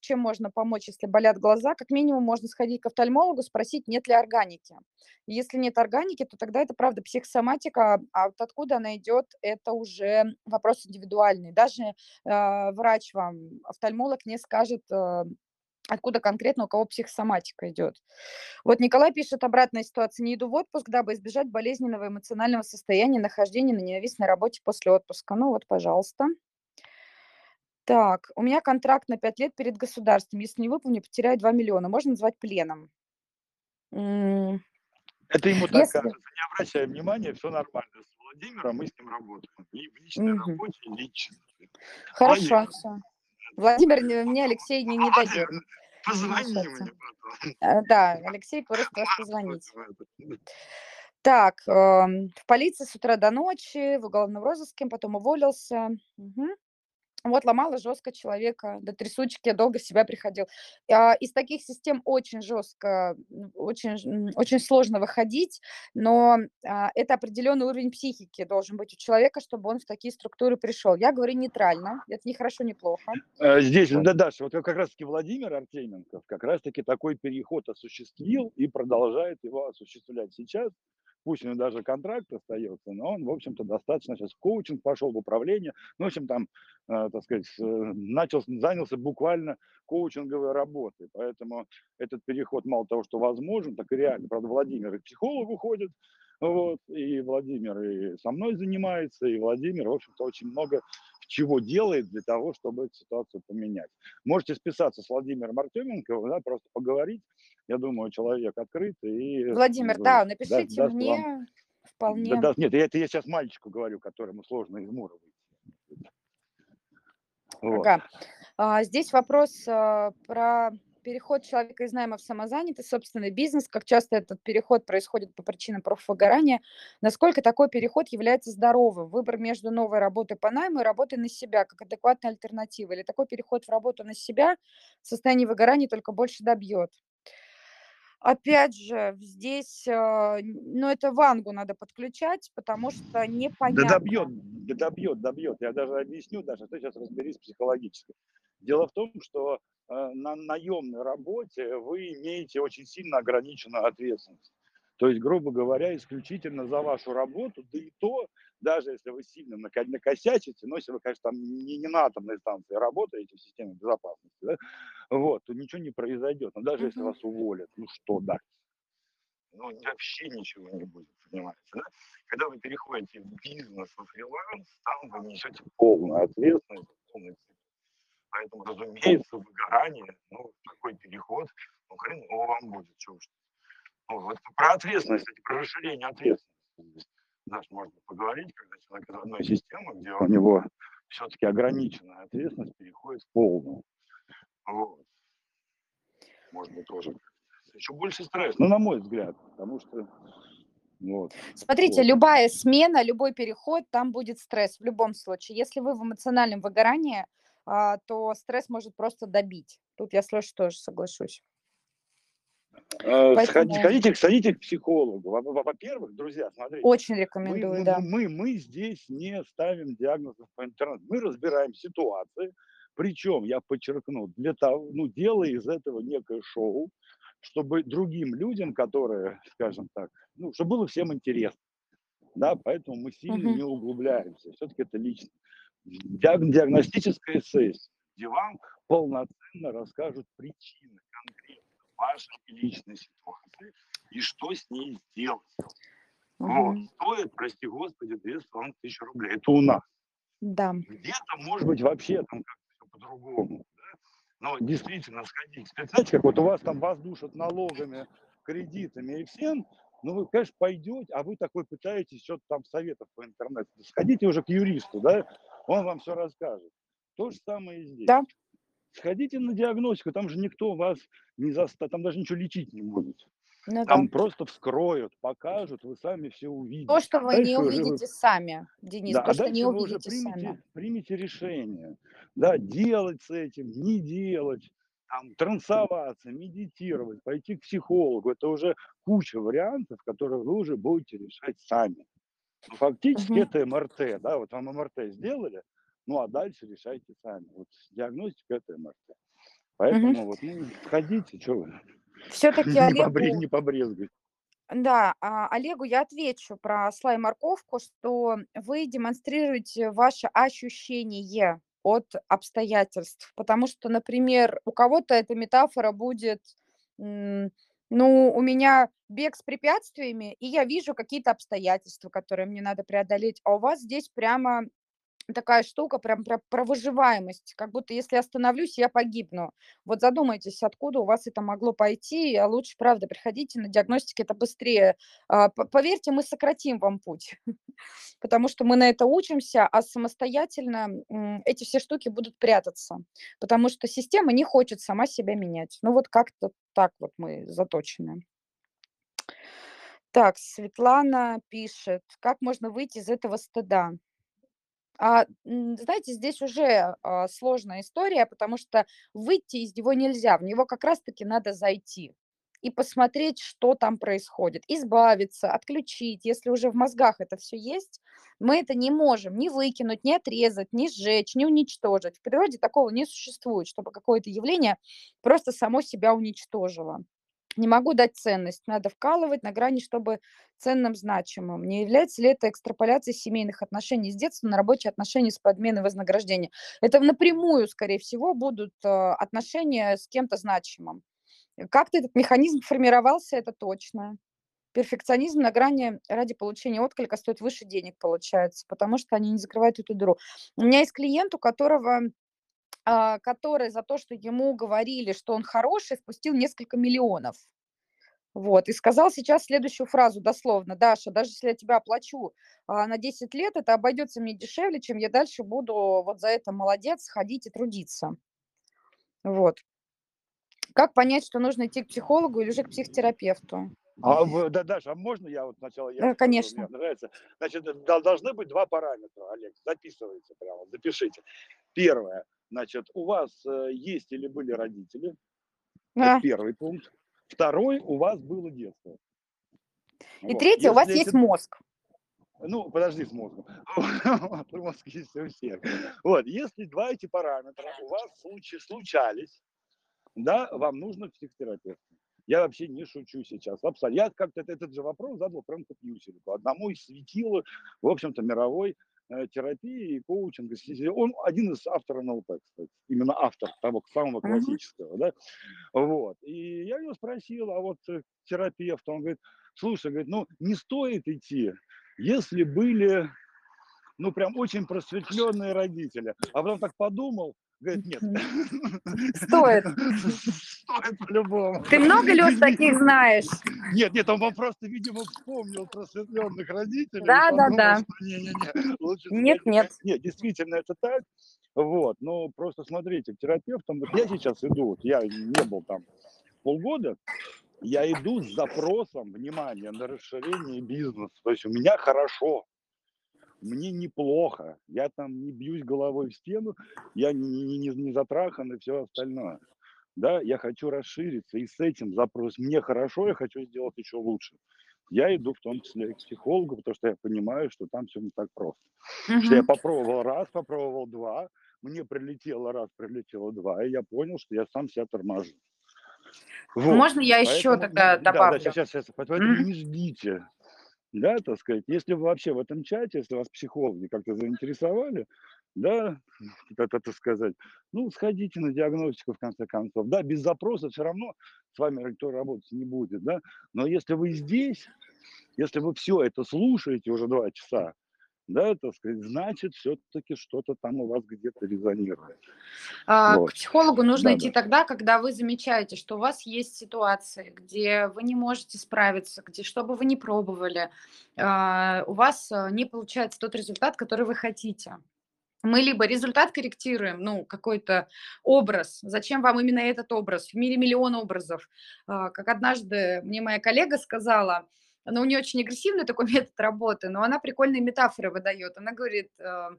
чем можно помочь, если болят глаза. Как минимум можно сходить к офтальмологу, спросить, нет ли органики. Если нет органики, то тогда это правда психосоматика, а вот откуда она идет, это уже вопрос индивидуальный. Даже э, врач вам, офтальмолог не скажет, э, откуда конкретно у кого психосоматика идет. Вот Николай пишет, обратная ситуация, не иду в отпуск, дабы избежать болезненного эмоционального состояния нахождения на ненавистной работе после отпуска. Ну вот, пожалуйста. Так, у меня контракт на 5 лет перед государством. Если не выполню, потеряю 2 миллиона. Можно назвать пленом. М, Это ему так Если... кажется. Не обращай внимания, все нормально. С Владимиром мы с ним работаем. И в личной Мгм. работе, и лично. Хорошо, Молодец. все. Владимир не- мне Алексей не, не. Владимир, позвони вмешаться. мне потом. Э, Да, Алексей просит вас позвонить. Позвонить. Так, эм, в полиции с утра до ночи, в уголовном розыске, потом уволился. Мгм. Вот ломала жестко человека, до трясучки долго в себя приходил. А, Из таких систем очень жестко, очень, очень сложно выходить, но а, это определенный уровень психики должен быть у человека, чтобы он в такие структуры пришел. Я говорю нейтрально, это не хорошо, не плохо. Э, Здесь, да, Даша, вот как раз-таки Владимир Артеменков как раз-таки такой переход осуществил и продолжает его осуществлять сейчас. Пусть у него даже контракт остается, но он, в общем-то, достаточно сейчас коучинг пошел, в управление. Ну, в общем, там, э, так сказать, э, начал, занялся буквально коучинговой работой. Поэтому этот переход мало того, что возможен, так и реально. Правда, Владимир к психологу ходит, вот, и Владимир и со мной занимается, и Владимир, в общем-то, очень много чего делает для того, чтобы эту ситуацию поменять. Можете списаться с Владимиром Артеменковым, да, просто поговорить. Я думаю, человек открыт и Владимир, да, напишите даст мне вам- вполне. да- даст- нет, это я сейчас мальчику говорю, которому сложно из Мура выйти. Вот. Ага. А, Здесь вопрос а, про переход человека из найма в самозанятый собственный бизнес, как часто этот переход происходит по причинам профвыгорания, насколько такой переход является здоровым, выбор между новой работой по найму и работой на себя, как адекватная альтернатива, или такой переход в работу на себя в состоянии выгорания только больше добьет. Опять же, здесь, э, ну, это Вангу надо подключать, потому что Да непонятно. добьет, да добьет, добьет. Я даже объясню, даже ты сейчас разберись психологически. Дело в том, что на наемной работе вы имеете очень сильно ограниченную ответственность. То есть, грубо говоря, исключительно за вашу работу, да и то, даже если вы сильно накосячите, но если вы, конечно, там не, не на атомной станции работаете в системе безопасности, да, вот, то ничего не произойдет. Но даже если вас уволят, ну что да, ну вообще ничего не будет, понимаете, да? Когда вы переходите в бизнес, во фриланс, там вы несете полную ответственность, цикл. Поэтому, разумеется, выгорание, ну, такой переход, ну, хреново вам будет, что уж. Ну, вот про ответственность, кстати, про расширение ответственности. Знаешь, можно поговорить, когда человек из одной системы, где у него все-таки ограниченная ответственность, переходит в полную. Вот. Быть, тоже еще больше стресс, ну, на мой взгляд, потому что, вот, Смотрите, Вот. любая смена, любой переход, там будет стресс в любом случае. Если вы в эмоциональном выгорании, то стресс может просто добить. Тут я с Лешей тоже соглашусь. Э, Поэтому- Сходите, сходите к психологу. Во- во- Во-первых, друзья, смотрите, Очень рекомендую, мы- да. мы, мы здесь не ставим диагнозов по интернету. Мы разбираем ситуации. Причем, я подчеркну, для того, ну, делая из этого некое шоу, чтобы другим людям, которые, скажем так, ну, чтобы было всем интересно. Да, поэтому мы сильно Мгм. не углубляемся. Все-таки это лично. Диаг- диагностическая сессия, где вам полноценно расскажут причины конкретно вашей личной ситуации и что с ней сделать. Вот. Стоит, прости господи, 200 тысяч рублей. Это у нас. Да. Где-то, может быть, вообще там как-то все по-другому. да. Но действительно сходить. Знаете, как вот у вас там вас душат налогами, кредитами и всем, ну вы, конечно, пойдете, а вы такой пытаетесь что-то там советов по интернету. Сходите уже к юристу, да, он вам все расскажет. То же самое и здесь. Да. Сходите на диагностику, там же никто вас не заставит, там даже ничего лечить не будет. Ну да. Там просто вскроют, покажут, вы сами все увидите. То, что вы Дальше не уже вы- увидите сами, Денис, да, то, а что не вы уже увидите примете, сами. примете решение, да, делать с этим, не делать, там, трансоваться, медитировать, пойти к психологу. Это уже куча вариантов, которые вы уже будете решать сами. Фактически Мгм. это МРТ, да, вот вам МРТ сделали, ну а дальше решайте сами. Вот диагностика это МРТ. Поэтому вот, ну, ходите, что вы, Все-таки не, Олегу... побре- не побрезгуйте. Да, а, Олегу я отвечу про слай морковку, что вы демонстрируете ваше ощущение от обстоятельств, потому что, например, у кого-то эта метафора будет, ну, у меня бег с препятствиями, и я вижу какие-то обстоятельства, которые мне надо преодолеть, а у вас здесь прямо такая штука, прям про, про выживаемость, как будто если остановлюсь, я погибну. Вот задумайтесь, откуда у вас это могло пойти, а лучше, правда, приходите на диагностике, это быстрее. А, Поверьте, мы сократим вам путь, потому что мы на это учимся, а самостоятельно эти все штуки будут прятаться, потому что система не хочет сама себя менять. Ну вот как-то так вот мы заточены. Так, Светлана пишет, как можно выйти из этого стыда? А, знаете, здесь уже а, сложная история, потому что выйти из него нельзя, в него как раз-таки надо зайти и посмотреть, что там происходит, избавиться, отключить. Если уже в мозгах это все есть, мы это не можем ни выкинуть, ни отрезать, ни сжечь, ни уничтожить. В природе такого не существует, чтобы какое-то явление просто само себя уничтожило. Не могу дать ценность, надо вкалывать на грани, чтобы ценным, значимым. Не является ли это экстраполяцией семейных отношений с детства на рабочие отношения с подменой вознаграждения? Это напрямую, скорее всего, будут э, отношения с кем-то значимым. Как-то этот механизм формировался, это точно. Перфекционизм на грани ради получения отклика стоит выше денег, получается, потому что они не закрывают эту дыру. У меня есть клиент, у которого который за то, что ему говорили, что он хороший, спустил несколько миллионов. Вот, и сказал сейчас следующую фразу дословно. Даша, даже если я тебя оплачу а, на 10 лет, это обойдется мне дешевле, чем я дальше буду вот за это молодец, ходить и трудиться. Вот. Как понять, что нужно идти к психологу или же к психотерапевту? А, да, Даша, а можно я вот сначала я Да, скажу? конечно. Мне нравится. Значит, э, дол- должны быть два параметра, Олег. Записывайте прямо, запишите. Первое, значит, у вас э, есть или были родители. А, Это первый пункт. Второй у вас было детство. И Вот. третье, у вас Если есть эти- мозг. Ну, подожди с мозгом. Мозг есть у всех. Вот, если два эти параметра у вас случи- случались, да, вам нужно психотерапевт. Я вообще не шучу сейчас. Абсолютно. Я как-то этот- же вопрос задал прям Пьюсельку, одному из светила, в общем-то, мировой терапии и коучинга. Си- Он один из авторов НЛП, кстати. Именно автор того самого классического, да. Вот. И я его спросил, а вот э, терапевт, он говорит, слушай, говорит, ну не стоит идти, если были, ну прям очень просветленные родители. А потом так подумал, говорит, нет. Стоит. Стоит по-любому. Ты много, Леш, таких знаешь? Нет, нет, он вам просто, видимо, вспомнил просветленных родителей. Да, да, да. что Не-не-не, лучше Нет, нет. Нет, действительно, это так. Вот, но просто смотрите, к терапевтам, вот я сейчас иду, вот я не был там полгода, я иду с запросом, внимания на расширение бизнеса. То есть у меня хорошо, мне неплохо, я там не бьюсь головой в стену, я не, не, не, не затрахан и все остальное. Да, я хочу расшириться, и с этим запрос мне хорошо, я хочу сделать еще лучше. Я иду в том числе и к психологу, потому что я понимаю, что там все не так просто. Что я попробовал раз, попробовал два, мне прилетело раз, прилетело два, и я понял, что я сам себя торможу. Вот. Можно я еще Поэтому, тогда да, да, добавлю? сейчас, сейчас, поэтому Мгм. не ждите. Да, так сказать, если вы вообще в этом чате, если вас психологи как-то заинтересовали, да, это, так сказать, ну, сходите на диагностику в конце концов. Да, без запроса все равно с вами никто работать не будет, да. Но если вы здесь, если вы все это слушаете уже два часа, да, так сказать, значит, все-таки что-то там у вас где-то резонирует. А, Вот. К психологу нужно Да, идти да. тогда, когда вы замечаете, что у вас есть ситуации, где вы не можете справиться, где что бы вы ни пробовали, а, у вас а, не получается тот результат, который вы хотите. Мы либо результат корректируем, ну, какой-то образ. Зачем вам именно этот образ? В мире миллион образов. А, Как однажды мне моя коллега сказала, но у нее очень агрессивный такой метод работы, но она прикольные метафоры выдает. Она говорит, э,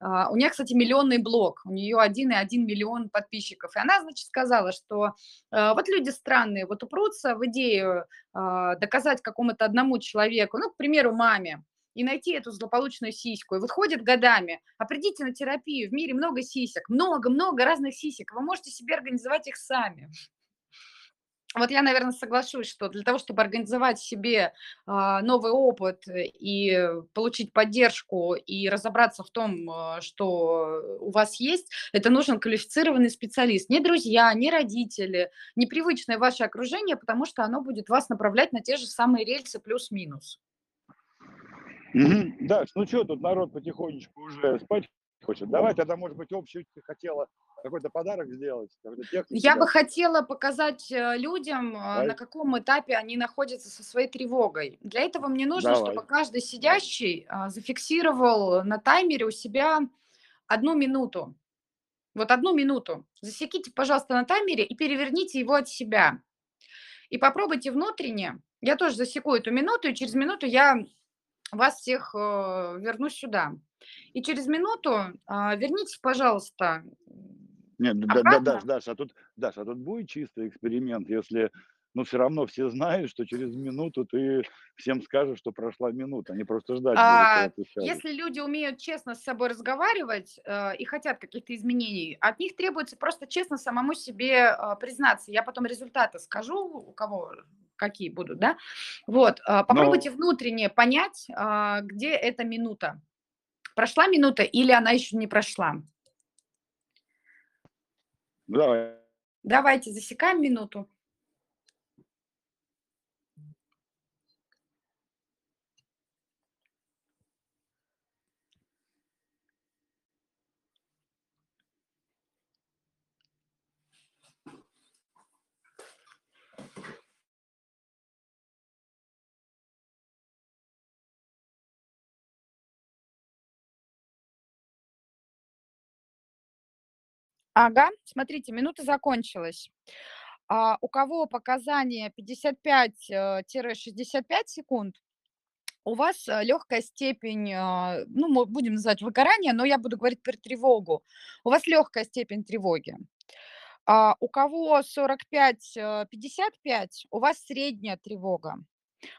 а, у нее, кстати, миллионный блог, у нее 1,1 миллион подписчиков. И она, значит, сказала, что э, вот люди странные, вот упрутся в идею а, доказать какому-то одному человеку, ну, к примеру, маме, и найти эту злополучную сиську. И вот ходят годами. А придите на терапию, в мире много сисек, много-много разных сисек. Вы можете себе организовать их сами. Вот я, наверное, соглашусь, что для того, чтобы организовать себе а, новый опыт и получить поддержку и разобраться в том, а, что у вас есть, это нужен квалифицированный специалист. Не друзья, не родители, не привычное ваше окружение, потому что оно будет вас направлять на те же самые рельсы плюс-минус. Даш, ну что, тут народ потихонечку уже спать хочет. Давай тогда, может быть, общую ты хотела какой-то подарок сделать, технику. Я бы хотела показать э, людям, э, Давай. на каком этапе они находятся со своей тревогой. Для этого мне нужно, Давай. чтобы каждый сидящий а, зафиксировал на таймере у себя одну минуту. Вот одну минуту. Засеките, пожалуйста, на таймере и переверните его от себя. И попробуйте внутренне. Я тоже засеку эту минуту, и через минуту я вас всех э, верну сюда. И через минуту а, вернитесь, пожалуйста, Нет, да, да, обратно? Даш, Даш, а тут, Даш, а тут будет чистый эксперимент, если, ну, все равно все знают, что через минуту ты всем скажешь, что прошла минута, они просто ждать А, будут. Если люди умеют честно с собой разговаривать э, и хотят каких-то изменений, от них требуется просто честно самому себе э, признаться. Я потом результаты скажу, у кого какие будут, да? Вот, э, попробуйте внутренне понять, а, где эта минута. Прошла минута или она еще не прошла? Давай. Давайте засекаем минуту. Ага, смотрите, минута закончилась. А, у кого показания 55-65 секунд, у вас легкая степень, а, ну, мы будем называть выгорание, но я буду говорить про тревогу. У вас легкая степень тревоги. А у кого 45-55, э, у вас средняя тревога.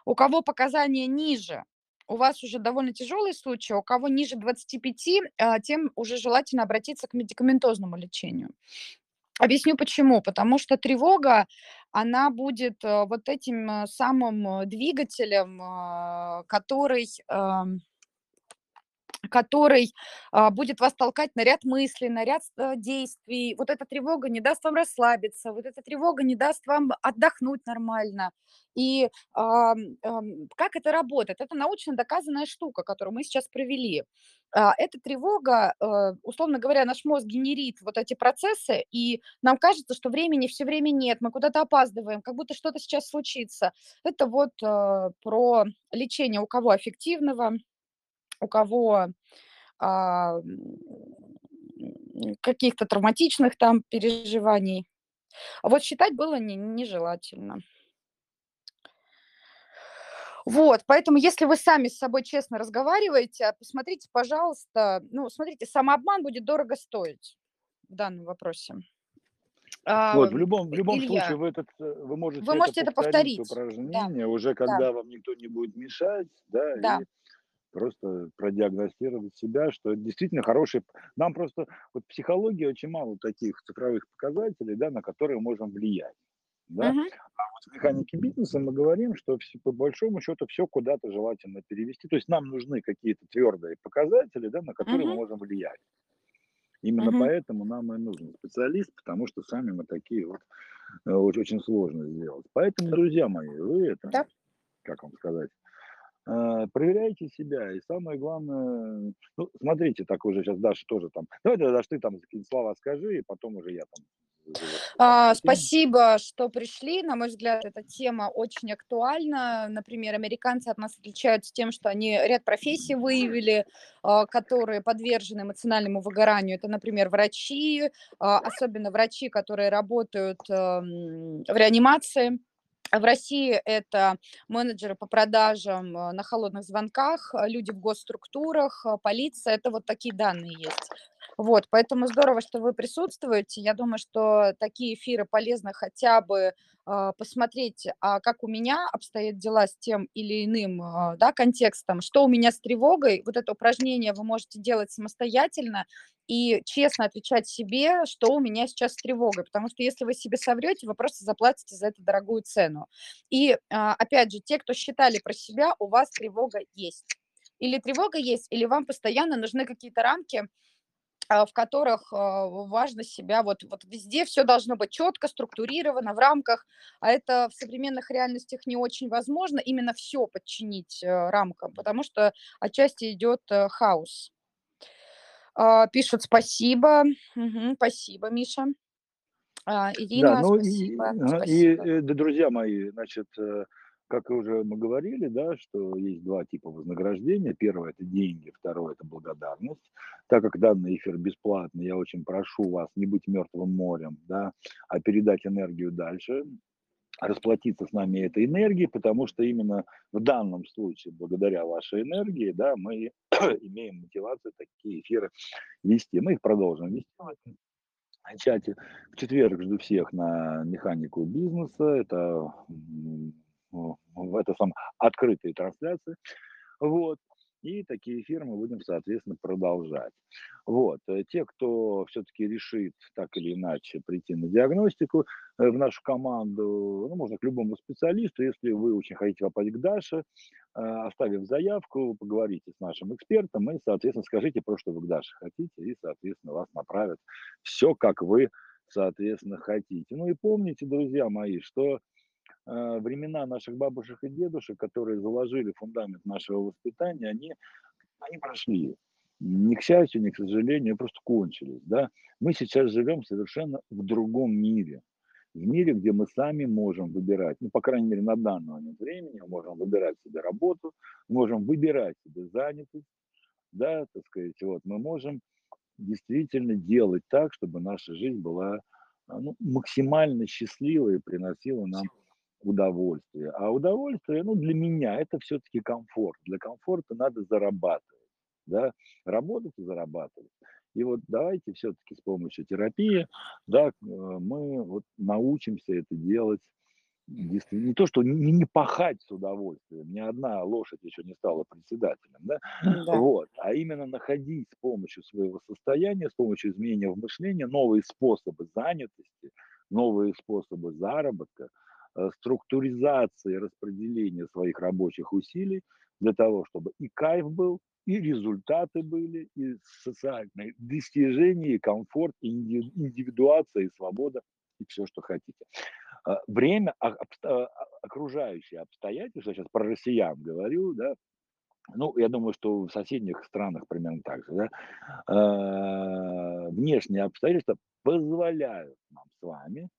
У кого показания ниже, у вас уже довольно тяжелый случай, у кого ниже 25, а, тем уже желательно обратиться к медикаментозному лечению. Объясню почему. Потому что тревога, она будет э, вот этим э, самым двигателем, который который а, будет вас толкать на ряд мыслей, на ряд а, действий. Вот эта тревога не даст вам расслабиться, вот эта тревога не даст вам отдохнуть нормально. И а, а, как это работает? Это научно доказанная штука, которую мы сейчас провели. А, эта тревога, а, условно говоря, наш мозг генерит вот эти процессы, и нам кажется, что времени все время нет, мы куда-то опаздываем, как будто что-то сейчас случится. Это вот а, про лечение у кого аффективного, у кого а, каких-то травматичных там переживаний. А вот считать было не, нежелательно. Вот, поэтому если вы сами с собой честно разговариваете, посмотрите, пожалуйста, ну, смотрите, самообман будет дорого стоить в данном вопросе. А, вот, в любом, в любом Илья, случае вы, этот, э, вы можете, вы можете это повторить, это повторить упражнение, да. уже когда да. вам никто не будет мешать, да, да. И просто продиагностировать себя, что это действительно хороший... Нам просто вот в психологии очень мало таких цифровых показателей, да, на которые можем влиять. Да? Uh-huh. А вот в механике бизнеса мы говорим, что все, по большому счету все куда-то желательно перевести. То есть нам нужны какие-то твердые показатели, да, на которые uh-huh. мы можем влиять. Именно uh-huh. поэтому нам и нужен специалист, потому что сами мы такие вот э, очень, сложно сделать. Поэтому, друзья мои, вы это, да. как вам сказать, проверяйте себя. И самое главное, ну, смотрите, так уже сейчас Даша тоже там. Давай, Даша, ты там какие-то слова скажи, и потом уже я там а, спасибо, что пришли. На мой взгляд, эта тема очень актуальна. Например, американцы от нас отличаются тем, что они ряд профессий выявили, а, которые подвержены эмоциональному выгоранию. Это, например, врачи, а, особенно врачи, которые работают эм, в реанимации в России это менеджеры по продажам э, на холодных звонках, э, люди в госструктурах, э, полиция. Это вот такие данные есть. Вот, поэтому здорово, что вы присутствуете. Я думаю, что такие эфиры полезны хотя бы э, посмотреть, а как у меня обстоят дела с тем или иным э, да, контекстом, что у меня с тревогой. Вот это упражнение вы можете делать самостоятельно и честно отвечать себе, что у меня сейчас с тревогой, потому что если вы себе соврете, вы просто заплатите за это дорогую цену. И э, опять же, те, кто считали про себя, у вас тревога есть. Или тревога есть, или вам постоянно нужны какие-то рамки, а, в которых а, важно себя, вот, вот везде все должно быть четко, структурировано, в рамках, а это в современных реальностях не очень возможно, именно все подчинить э, рамкам, потому что отчасти идет э, хаос. А, пишут спасибо, угу, спасибо, Миша. Ирина, да, ну спасибо. И, спасибо. и, и, друзья мои, значит, э, как уже мы говорили, да, что есть два типа вознаграждения. Первое – это деньги, второе – это благодарность. Так как данный эфир бесплатный, я очень прошу вас не быть мертвым морем, да, а передать энергию дальше, расплатиться с нами этой энергией, потому что именно в данном случае, благодаря вашей энергии, да, мы имеем мотивацию такие эфиры вести. Мы их продолжим вести в чате. В четверг жду всех на механику бизнеса. Это это сам открытые трансляции. Вот. И такие эфиры мы будем, соответственно, продолжать. Вот. Э, те, кто все-таки решит так или иначе прийти на диагностику э, в нашу команду, ну, можно к любому специалисту, если вы очень хотите попасть к Даше, э, оставив заявку, поговорите с нашим экспертом и, соответственно, скажите просто, что вы к Даше хотите, и, соответственно, вас направят все, как вы, соответственно, хотите. Ну и помните, друзья мои, что времена наших бабушек и дедушек, которые заложили фундамент нашего воспитания, они, они прошли. Ни к счастью, ни к сожалению, просто кончились. Да? Мы сейчас живем совершенно в другом мире. В мире, где мы сами можем выбирать, ну, по крайней мере, на данный момент времени, можем выбирать себе работу, можем выбирать себе занятость, да, так сказать, вот, мы можем действительно делать так, чтобы наша жизнь была ну, максимально счастливой и приносила нам удовольствие. А удовольствие, ну, для меня это все-таки комфорт. Для комфорта надо зарабатывать, да, работать и зарабатывать. И вот давайте все-таки с помощью терапии, да, э, мы вот научимся это делать Действительно, не то, что не, не пахать с удовольствием, ни одна лошадь еще не стала председателем, да? Да. Вот, а именно находить с помощью своего состояния, с помощью изменения в мышлении новые способы занятости, новые способы заработка, структуризации распределения своих рабочих усилий для того, чтобы и кайф был, и результаты были, и социальные достижения, и комфорт, и инди- индивидуация, и свобода, и все, что хотите. А, Время, а- окружающие обстоятельства, сейчас про россиян говорю, да, ну, я думаю, что в соседних странах примерно так же, да, внешние обстоятельства позволяют нам с вами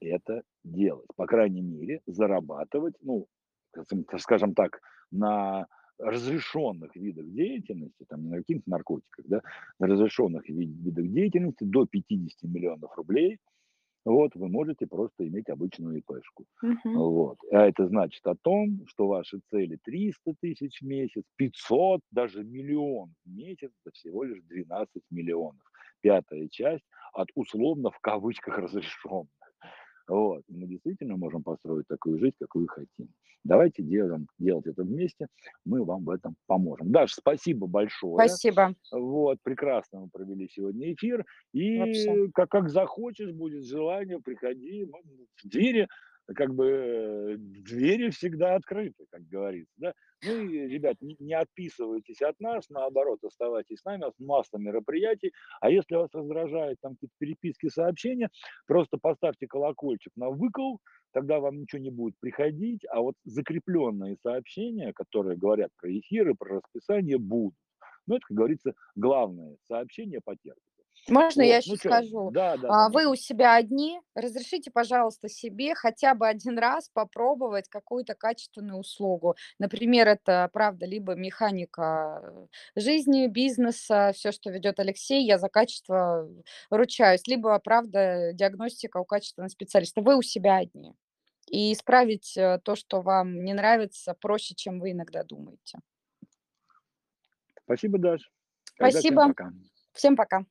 это делать. По крайней мере, зарабатывать, ну, скажем- так, на разрешенных видах деятельности, там не на каких-то наркотиках, да, на разрешенных ви- видах деятельности до 50 миллионов рублей, вот, вы можете просто иметь обычную ИПшку. Мгм. Вот. А это значит о том, что ваши цели 300 тысяч в месяц, 500, даже миллион в месяц, это всего лишь 12 миллионов. Пятая часть от условно в кавычках разрешенных. Вот. И Мы действительно можем построить такую жизнь, какую хотим. Давайте делаем, делать это вместе, мы вам в этом поможем. Даш, спасибо большое. Спасибо. Вот, прекрасно мы провели сегодня эфир. И Вообще. как, как захочешь, будет желание, приходи. Ну, двери, как бы, э, двери всегда открыты, как говорится. Да? Ну и, ребят, не, отписывайтесь от нас, наоборот, оставайтесь с нами, у нас масса мероприятий. А если вас раздражают там какие-то переписки, сообщения, просто поставьте колокольчик на выкол, тогда вам ничего не будет приходить, а вот закрепленные сообщения, которые говорят про эфиры, про расписание, будут. Ну, это, как говорится, главное сообщение потерпите. Можно я Вот, еще ну скажу? Да, да, А, да, Вы у себя одни, разрешите, пожалуйста, себе хотя бы один раз попробовать какую-то качественную услугу. Например, это, правда, либо механика э, жизни, бизнеса, все, что ведет Алексей, я за качество ручаюсь, либо, правда, диагностика у качественного специалиста. Вы у себя одни. И исправить э, то, что вам не нравится, проще, чем вы иногда думаете. Спасибо, Даш. Тогда всем Спасибо. пока. Всем пока.